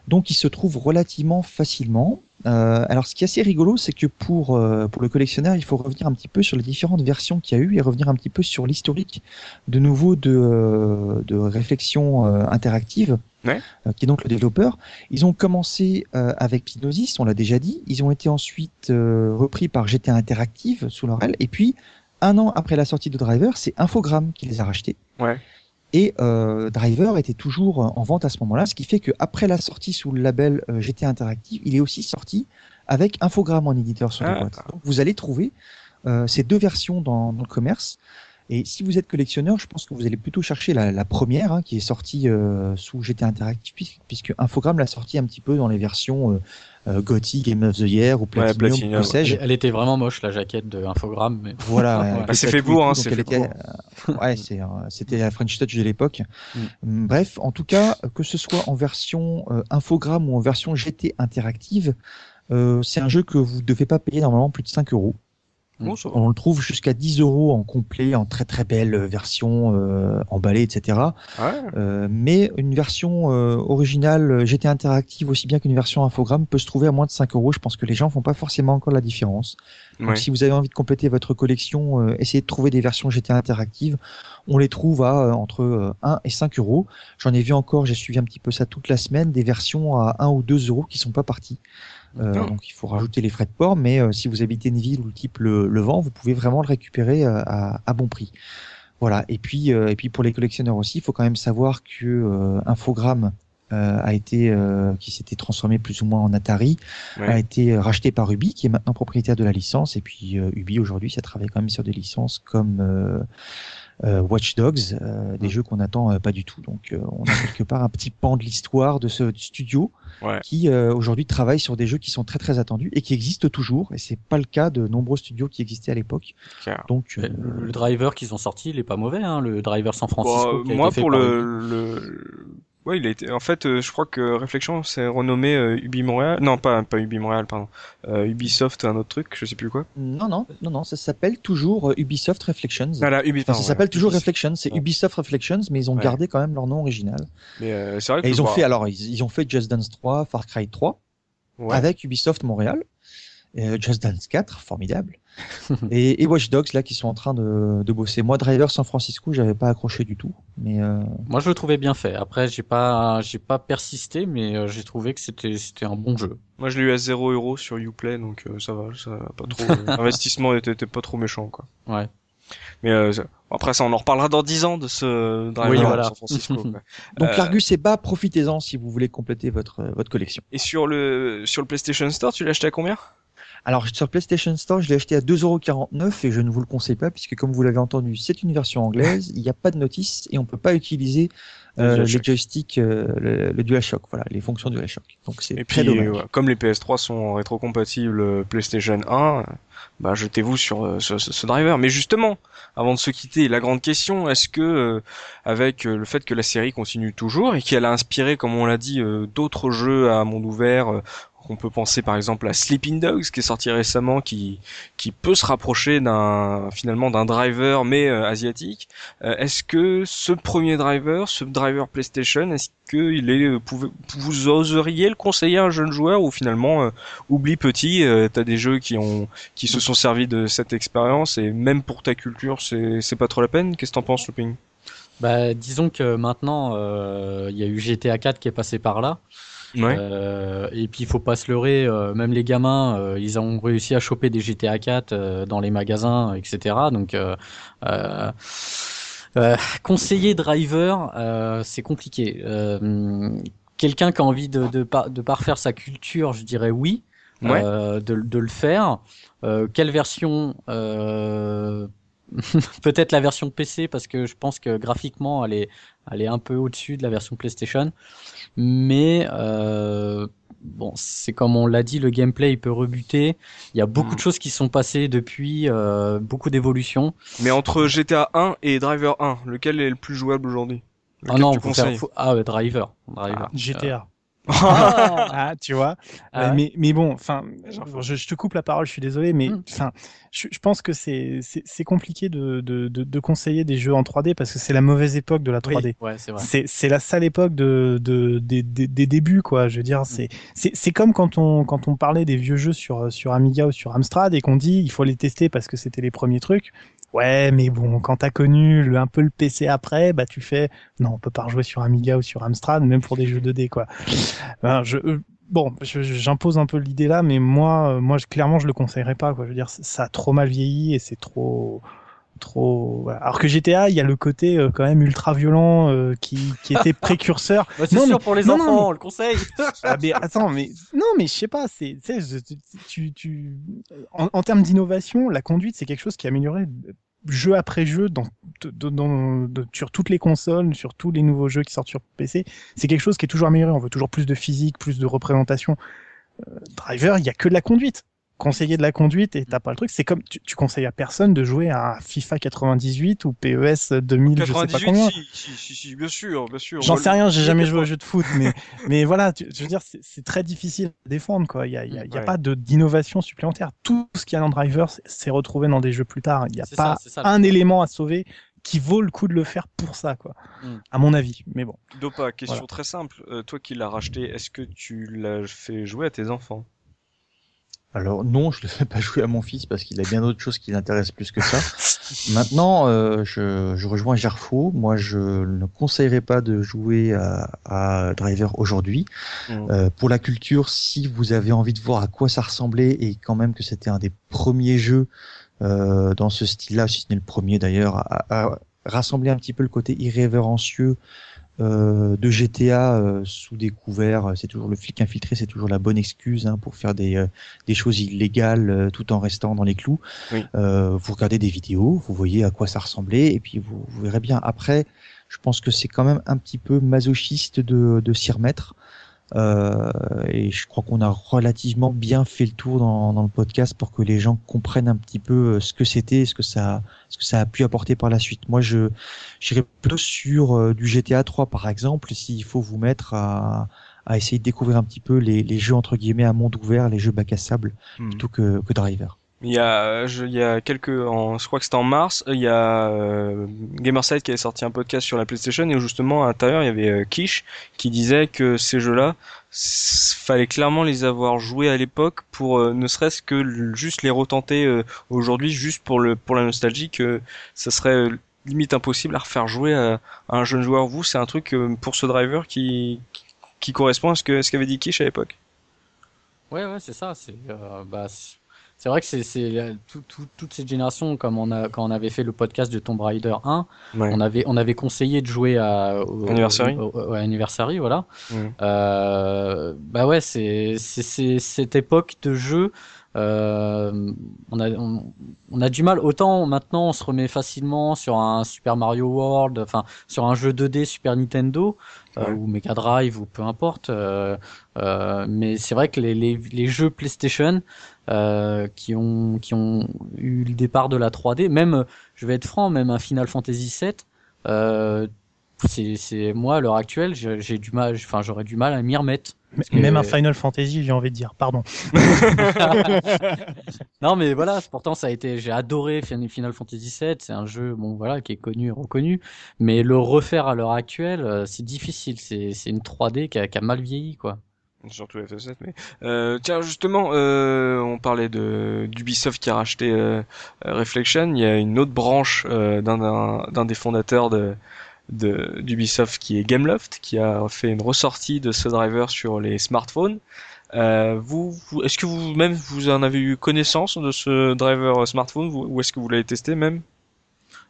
Donc il se trouve relativement facilement. Euh, alors, ce qui est assez rigolo, c'est que pour, euh, pour le collectionneur, il faut revenir un petit peu sur les différentes versions qu'il y a eu et revenir un petit peu sur l'historique de nouveau de, euh, de réflexion interactive, qui est donc le développeur. Ils ont commencé avec Hypnosis, on l'a déjà dit. Ils ont été ensuite repris par GTA Interactive sous leur aile. Et puis, un an après la sortie de Driver, c'est Infogrames qui les a rachetés. Ouais. Et euh, Driver était toujours en vente à ce moment-là, ce qui fait qu'après la sortie sous le label euh, GT Interactive, il est aussi sorti avec Infogrames en éditeur sur la ah, boîte. Donc vous allez trouver euh, ces deux versions dans, dans, le commerce. Et si vous êtes collectionneur, je pense que vous allez plutôt chercher la, la première, hein, qui est sortie euh, sous GT Interactive, puisque Infogrames l'a sortie un petit peu dans les versions euh, euh, Gothic, Game of the Year ou Platinum, ouais, sais-je. Elle, était vraiment moche la jaquette de Infogrames. Mais... Voilà, ouais, bah, c'est fait beau, hein, c'est était, euh, ouais, c'est, euh, c'était la French Touch de l'époque. Mm. Mm, bref, en tout cas, que ce soit en version euh, Infogrames ou en version GT interactive, c'est un jeu que vous ne devez pas payer normalement plus de 5 euros. On le trouve jusqu'à 10 euros en complet, en très très belle version euh, emballée, etc. Ouais. Euh, mais une version euh, originale GT interactive aussi bien qu'une version infogramme peut se trouver à moins de 5 euros. Je pense que les gens font pas forcément encore la différence. Donc si vous avez envie de compléter votre collection, essayez de trouver des versions GT interactives. On les trouve à entre 1 et 5 euros. J'en ai vu encore, j'ai suivi un petit peu ça toute la semaine, des versions à 1 ou 2 euros qui sont pas parties. Euh, donc il faut rajouter les frais de port, mais euh, si vous habitez une ville où le type le, vend, vous pouvez vraiment le récupérer euh, à, bon prix. Voilà. Et puis et puis pour les collectionneurs aussi, il faut quand même savoir que Infogrames a été qui s'était transformé plus ou moins en Atari, a été racheté par Ubi, qui est maintenant propriétaire de la licence. Et puis Ubi aujourd'hui, ça travaille quand même sur des licences comme euh, Watch Dogs, euh, des jeux qu'on attend euh, pas du tout. Donc on a quelque part un petit pan de l'histoire de ce studio qui aujourd'hui travaille sur des jeux qui sont très très attendus et qui existent toujours. Et c'est pas le cas de nombreux studios qui existaient à l'époque. Donc le, driver qu'ils ont sorti, il est pas mauvais. Hein, le driver San Francisco. Bah, moi pour le, le Ouais, il a été. En fait, euh, je crois que Réflexion s'est renommé euh, Ubi Montréal. Non, pas pas Ubi Montréal, pardon. Euh, Ubisoft, un autre truc, je sais plus quoi. Non, non, non, non, ça s'appelle toujours Ubisoft Reflections. Voilà, Ubisoft. ça s'appelle toujours Reflections. C'est Ubisoft Reflections, mais ils ont gardé quand même leur nom original. Mais c'est vrai. Que Et ils ont fait alors, ils, ont fait Just Dance 3, Far Cry 3, avec Ubisoft Montréal. Just Dance 4, formidable. et, et, Watch Dogs là qui sont en train de, de bosser. Moi Driver San Francisco, j'avais pas accroché du tout, mais euh... moi je le trouvais bien fait. Après j'ai pas j'ai pas persisté, mais euh, j'ai trouvé que c'était c'était un bon jeu. Moi je l'ai eu à 0 euros sur Uplay, donc euh, ça va, ça pas trop. L'investissement était, était, pas trop méchant quoi. Ouais. Mais euh, Après ça, on en reparlera dans 10 ans de ce driver Oui, voilà. San Francisco. Donc Euh, l'Argus est bas, profitez-en si vous voulez compléter votre euh, votre collection. Et sur le sur le PlayStation Store, tu l'as acheté à combien? Alors sur PlayStation Store, je l'ai acheté à 2,49€ et je ne vous le conseille pas puisque comme vous l'avez entendu, c'est une version anglaise, il n'y a pas de notice et on peut pas utiliser Le euh, les joysticks, euh, le, le DualShock, voilà, les fonctions DualShock. Donc c'est Et très puis, dommage. comme les PS3 sont rétrocompatibles euh, PlayStation 1, euh, bah jetez-vous sur euh, ce, ce- driver. Mais justement, avant de se quitter, la grande question est-ce que, euh, avec euh, le fait que la série continue toujours et qu'elle a inspiré, comme on l'a dit, euh, d'autres jeux à monde ouvert, euh, on peut penser par exemple à Sleeping Dogs qui est sorti récemment, qui qui peut se rapprocher d'un finalement d'un driver mais euh, asiatique. Euh, est-ce que ce premier driver, ce driver PlayStation, est-ce qu'il est, euh, vous oseriez le conseiller à un jeune joueur ou finalement euh, oublie petit, euh, t'as des jeux qui ont qui se sont servis de cette expérience et même pour ta culture c'est c'est pas trop la peine? Qu'est-ce que t'en penses, Looping? Bah, disons que maintenant, euh, il y a eu GTA 4 qui est passé par là. Ouais. Euh, et puis il faut pas se leurrer, euh, même les gamins, euh, ils ont réussi à choper des GTA 4 euh, dans les magasins, etc. Donc conseiller driver, c'est compliqué. Quelqu'un qui a envie de, de, par- de parfaire sa culture, je dirais oui, Ouais. de, de le faire. Quelle version Peut-être la version PC parce que je pense que graphiquement elle est, elle est un peu au-dessus de la version PlayStation. Mais euh, bon, c'est comme on l'a dit, le gameplay il peut rebuter. Il y a beaucoup Mm. de choses qui sont passées depuis, euh, beaucoup d'évolutions. Mais entre GTA 1 et Driver 1, lequel est le plus jouable aujourd'hui? Ah non, tu faut faire, faut- ah ouais, Driver, Driver. GTA. Ah. Ah, tu vois. Ah ouais. mais, mais bon, enfin, je, je te coupe la parole, je suis désolé, mais Hmm. enfin, je, je pense que c'est c'est compliqué de, de, de, de conseiller des jeux en 3D parce que c'est la mauvaise époque de la 3D. Ouais, c'est la sale époque de, de, des- des- des débuts, quoi. Je veux dire, c'est c'est c'est comme quand on quand on parlait des vieux jeux sur sur Amiga ou sur Amstrad et qu'on dit il faut les tester parce que c'était les premiers trucs. Ouais, mais bon, quand t'as connu le, un peu le PC après, bah tu fais non, on peut pas rejouer sur Amiga ou sur Amstrad, même pour des jeux 2D, quoi. Ben, je, euh, bon, j'impose un peu l'idée là, mais moi, euh, moi, clairement, je le conseillerais pas, quoi. Je veux dire, ça a trop mal vieilli et c'est trop, trop. voilà. Alors que GTA, il y a le côté euh, quand même ultra violent euh, qui, qui était précurseur. Bah, c'est Non, sûr mais- pour les non, non, enfants, on le conseille. Ah, mais attends, mais non, mais je sais pas, c'est, tu tu, tu, en, en termes d'innovation, la conduite, c'est quelque chose qui est amélioré jeu après jeu dans, dans- de- sur toutes les consoles, sur tous les nouveaux jeux qui sortent sur PC. C'est quelque chose qui est toujours amélioré. On veut toujours plus de physique, plus de représentation. Euh, driver, il y a que de la conduite. Conseiller de la conduite et t'as pas le truc. C'est comme tu, tu conseilles à personne de jouer à FIFA 98 ou PES 2000, je sais pas 98, combien. si, si, si, si, bien sûr, bien sûr. J'en sais rien, j'ai jamais joué au jeu de foot, mais, mais voilà, tu- je veux dire, c'est très difficile à défendre, quoi. Il y a, il y a, y a Ouais. pas de- d'innovation supplémentaire. Tout ce qu'il y a dans Driver c'est- s'est retrouvé dans des jeux plus tard. Il n'y a pas ça, ça, un élément à sauver qui vaut le coup de le faire pour ça, quoi. Mm. À mon avis, mais bon. Dopa, question Voilà. très simple. Euh, toi qui l'as racheté, est-ce que tu l'as fait jouer à tes enfants? Alors non, je ne le fais pas jouer à mon fils parce qu'il a bien d'autres choses qui l'intéressent plus que ça. Maintenant, euh, je, je rejoins Gerfo. Moi, je ne conseillerais pas de jouer à, à Driver aujourd'hui. Mm. Euh, pour la culture, si vous avez envie de voir à quoi ça ressemblait et quand même que c'était un des premiers jeux euh, dans ce style-là, si ce n'est le premier d'ailleurs, à, à rassembler un petit peu le côté irrévérencieux euh, de GTA euh, sous des couverts, c'est toujours le flic infiltré, c'est toujours la bonne excuse hein, pour faire des, euh, des choses illégales euh, tout en restant dans les clous. Oui. Euh, vous regardez des vidéos, vous voyez à quoi ça ressemblait et puis vous, vous verrez bien. Après, je pense que c'est quand même un petit peu masochiste de, de s'y remettre. Euh, et je crois qu'on a relativement bien fait le tour dans, dans le podcast pour que les gens comprennent un petit peu euh, ce que c'était, ce que ça, ce que ça a pu apporter par la suite. Moi, je j'irais plutôt sur euh, du GTA 3 par exemple, s'il faut vous mettre à, à essayer de découvrir un petit peu les, les jeux entre guillemets à monde ouvert, les jeux bac à sable, Hmm. plutôt que, que Driver. Il y a, je, il y a quelques, en, je crois que c'était en mars, il y a euh, Gamerside qui avait sorti un podcast sur la PlayStation et justement à l'intérieur il y avait euh, Kish qui disait que ces jeux-là, fallait clairement les avoir joués à l'époque pour euh, ne serait-ce que juste les retenter euh, aujourd'hui, juste pour le pour la nostalgie, que ça serait euh, limite impossible à refaire jouer à, un jeune joueur. Vous, c'est un truc euh, pour ce driver qui qui correspond à ce que ce qu'avait dit Kish à l'époque. Ouais, ouais, c'est ça. C'est euh, bah, c'est- vrai que c'est tout, tout, toute cette génération, comme on a quand on avait fait le podcast de Tomb Raider 1, on avait on avait conseillé de jouer à au, Anniversary, au, Anniversary voilà. Euh, bah ouais, c'est c'est cette époque de jeu euh, on, a, on, a du mal. Autant maintenant, on se remet facilement sur un Super Mario World, enfin sur un jeu 2D Super Nintendo euh, ou Mega Drive ou peu importe. Euh, euh mais c'est vrai que les, les, les jeux PlayStation euh, qui ont qui ont eu le départ de la 3D, même, je vais être franc, même un Final Fantasy VII. c'est moi à l'heure actuelle, j'ai du mal, enfin j'aurais du mal à m'y remettre. Même un Final Fantasy, j'ai envie de dire, pardon. non, mais voilà, pourtant ça a été, j'ai adoré Final Fantasy VII, c'est un jeu, bon voilà, qui est connu et reconnu, mais le refaire à l'heure actuelle, euh, c'est difficile, c'est, c'est une 3D qui a, qui a, mal vieilli, quoi. Surtout FF7, mais euh, tiens justement, euh, on parlait de d'Ubisoft qui a racheté euh, Reflection. Il y a une autre branche euh, d'un, des fondateurs de d'Ubisoft qui est Gameloft, qui a fait une ressortie de ce driver sur les smartphones. Euh, vous, est-ce que vous-même vous en avez eu connaissance de ce driver smartphone? Ou est-ce que vous l'avez testé même?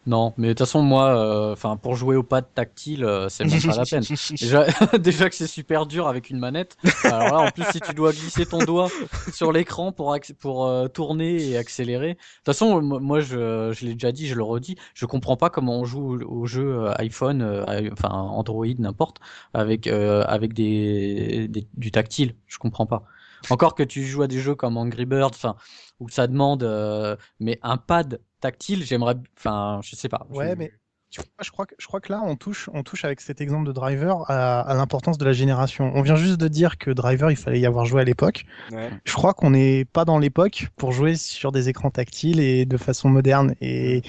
Non, mais de toute façon, moi, euh, enfin, pour jouer au pad tactile, euh, c'est même pas la peine. Déjà, déjà que c'est super dur avec une manette. Alors là, en plus, si tu dois glisser ton doigt sur l'écran pour pour euh, tourner et accélérer. De toute façon, moi, je, je l'ai déjà dit, je le redis, je comprends pas comment on joue au, jeu iPhone, enfin Android, n'importe, avec avec des, des, du tactile. Je comprends pas. Encore que tu joues à des jeux comme Angry Birds, enfin, où ça demande, mais un pad tactile, j'aimerais, enfin, je sais pas. Ouais, mais je crois que je crois que là on touche on touche avec cet exemple de driver à, l'importance de la génération. On vient juste de dire que driver il fallait y avoir joué à l'époque. Je crois qu'on n'est pas dans l'époque pour jouer sur des écrans tactiles et de façon moderne et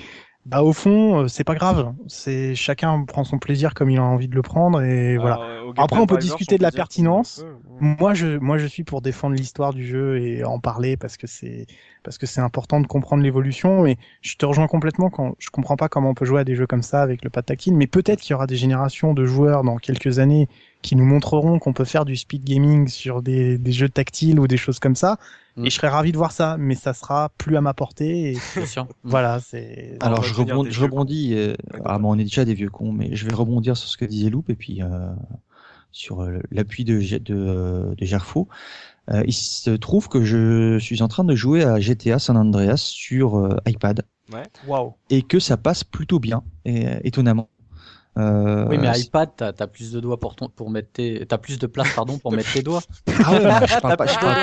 bah au fond, euh, c'est pas grave. C'est chacun prend son plaisir comme il a envie de le prendre et voilà. Euh, Après, on peut discuter de la pertinence. Moi, je moi je suis pour défendre l'histoire du jeu et en parler parce que c'est parce que c'est important de comprendre l'évolution. Mais je te rejoins complètement quand je comprends pas comment on peut jouer à des jeux comme ça avec le pad tactile. Mais peut-être qu'il y aura des générations de joueurs dans quelques années qui nous montreront qu'on peut faire du speed gaming sur des, des jeux tactiles ou des choses comme ça. Et je serais ravi de voir ça, mais ça sera plus à ma portée. Et... voilà, c'est. Alors je rebondis, je rebondis euh, ah, bon, on est déjà des vieux cons, mais je vais rebondir sur ce que disait Loop et puis euh, sur euh, l'appui de de, de Gerfo. Euh, il se trouve que je suis en train de jouer à GTA San Andreas sur euh, iPad. Ouais. Wow. Et que ça passe plutôt bien, et, étonnamment. Euh, oui, mais iPad, t'as as plus de doigts pour ton, pour mettre tes, t'as plus de place, pardon, pour mettre tes doigts. Ah ouais, je parle pas, je parle,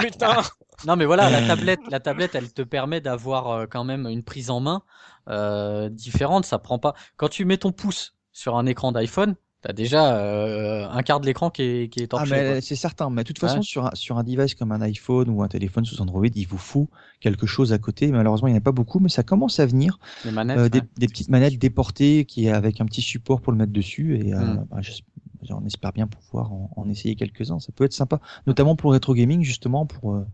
Putain. Non, mais voilà, la tablette, la tablette, elle te permet d'avoir euh, quand même une prise en main euh, différente. Ça prend pas. Quand tu mets ton pouce sur un écran d'iPhone, T'as déjà euh, un quart de l'écran qui est, qui est Ah, mais c'est certain. Mais de toute façon, sur, un, sur un device comme un iPhone ou un téléphone sous Android, il vous faut quelque chose à côté. Malheureusement, il n'y en a pas beaucoup, mais ça commence à venir. Les manettes, des, des, petites manettes déportées qui avec un petit support pour le mettre dessus. Et hmm. bah, on espère bien pouvoir en, essayer quelques-uns. Ça peut être sympa, notamment pour le rétro gaming, justement, pour euh,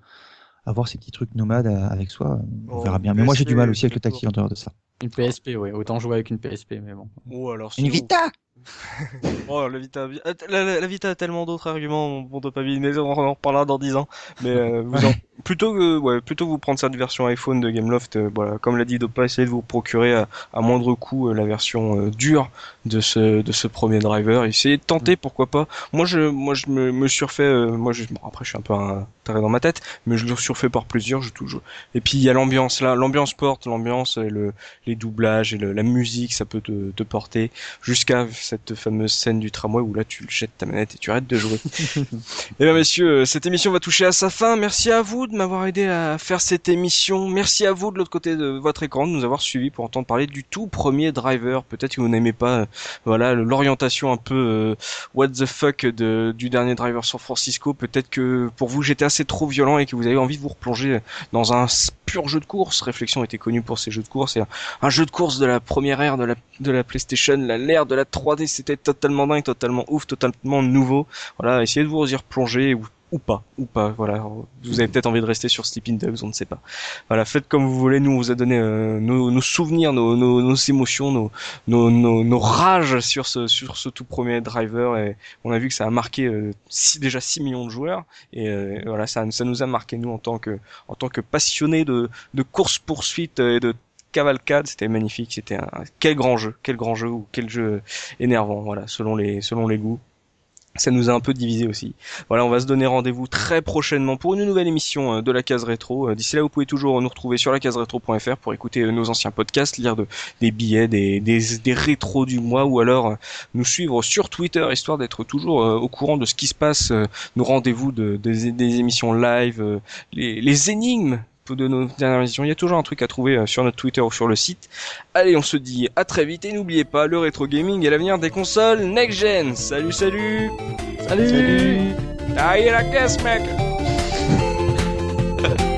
avoir ces petits trucs nomades euh, avec soi. On verra bien. Mais moi, j'ai du mal aussi avec le tactile en dehors de ça. Une PSP, oui. Autant jouer avec une PSP, mais bon. Ou alors Une Vita oh, la Vita, euh, la, Vita a tellement d'autres arguments, bon dopamine, mais on en reparlera dans 10 ans. Mais euh, vous en... plutôt que, ouais, plutôt vous prendre cette version iPhone de Gameloft, euh, voilà, comme l'a dit Dopa, essayez de vous procurer à, à moindre coût la version dure de ce de ce premier driver. Essayez de tenter, mm. pourquoi pas. Moi, je, moi, je me, me surfais, moi, je, bon, après, je suis un peu un taré dans ma tête, mais je le surfais par plaisir, je toujours. Et puis il y a l'ambiance là, l'ambiance porte, l'ambiance, le, les doublages et la musique, ça peut te, te porter jusqu'à cette fameuse scène du tramway où là tu jettes ta manette et tu arrêtes de jouer. et eh bien messieurs, euh, cette émission va toucher à sa fin. Merci à vous de m'avoir aidé à faire cette émission. Merci à vous de l'autre côté de votre écran de nous avoir suivis pour entendre parler du tout premier driver. Peut-être que vous n'aimez pas euh, voilà l'orientation un peu euh, what the fuck de, du dernier driver San Francisco. Peut-être que pour vous j'étais assez trop violent et que vous avez envie de vous replonger dans un pur jeu de course. Réflexion était connu pour ses jeux de course. Et un, jeu de course de la première ère de la, de la PlayStation, l'ère de la 3D c'était totalement dingue, totalement ouf, totalement nouveau. Voilà, essayez de vous y replonger, ou ou pas, ou pas. Voilà, vous avez peut-être envie de rester sur Sleeping Dogs, on ne sait pas. Voilà, faites comme vous voulez. Nous, on vous a donné euh, nos, nos, souvenirs, nos, nos, nos émotions, nos, nos, rages sur ce sur ce tout premier driver. Et on a vu que ça a marqué euh, déjà 6 millions de joueurs. Et euh, voilà, ça, ça nous a marqué nous en tant que en tant que passionnés de, de course poursuite et de cavalcade, c'était magnifique, c'était un quel grand jeu, quel grand jeu ou quel jeu énervant, voilà, selon les selon les goûts ça nous a un peu divisé aussi. Voilà, on va se donner rendez-vous très prochainement pour une nouvelle émission euh, de la case rétro. Euh, d'ici là, vous pouvez toujours nous retrouver sur la case rétro.fr pour écouter euh, nos anciens podcasts, lire de, des billets, des, des, rétros du mois ou alors nous suivre sur Twitter histoire d'être toujours au courant de ce qui se passe, nos rendez-vous de, des, émissions live, les énigmes de nos dernières émissions. Il y a toujours un truc à trouver euh, sur notre Twitter ou sur le site. Allez, on se dit à très vite et n'oubliez pas, le rétro gaming est l'avenir des consoles next-gen. Salut, salut Salut, salut. la caisse, mec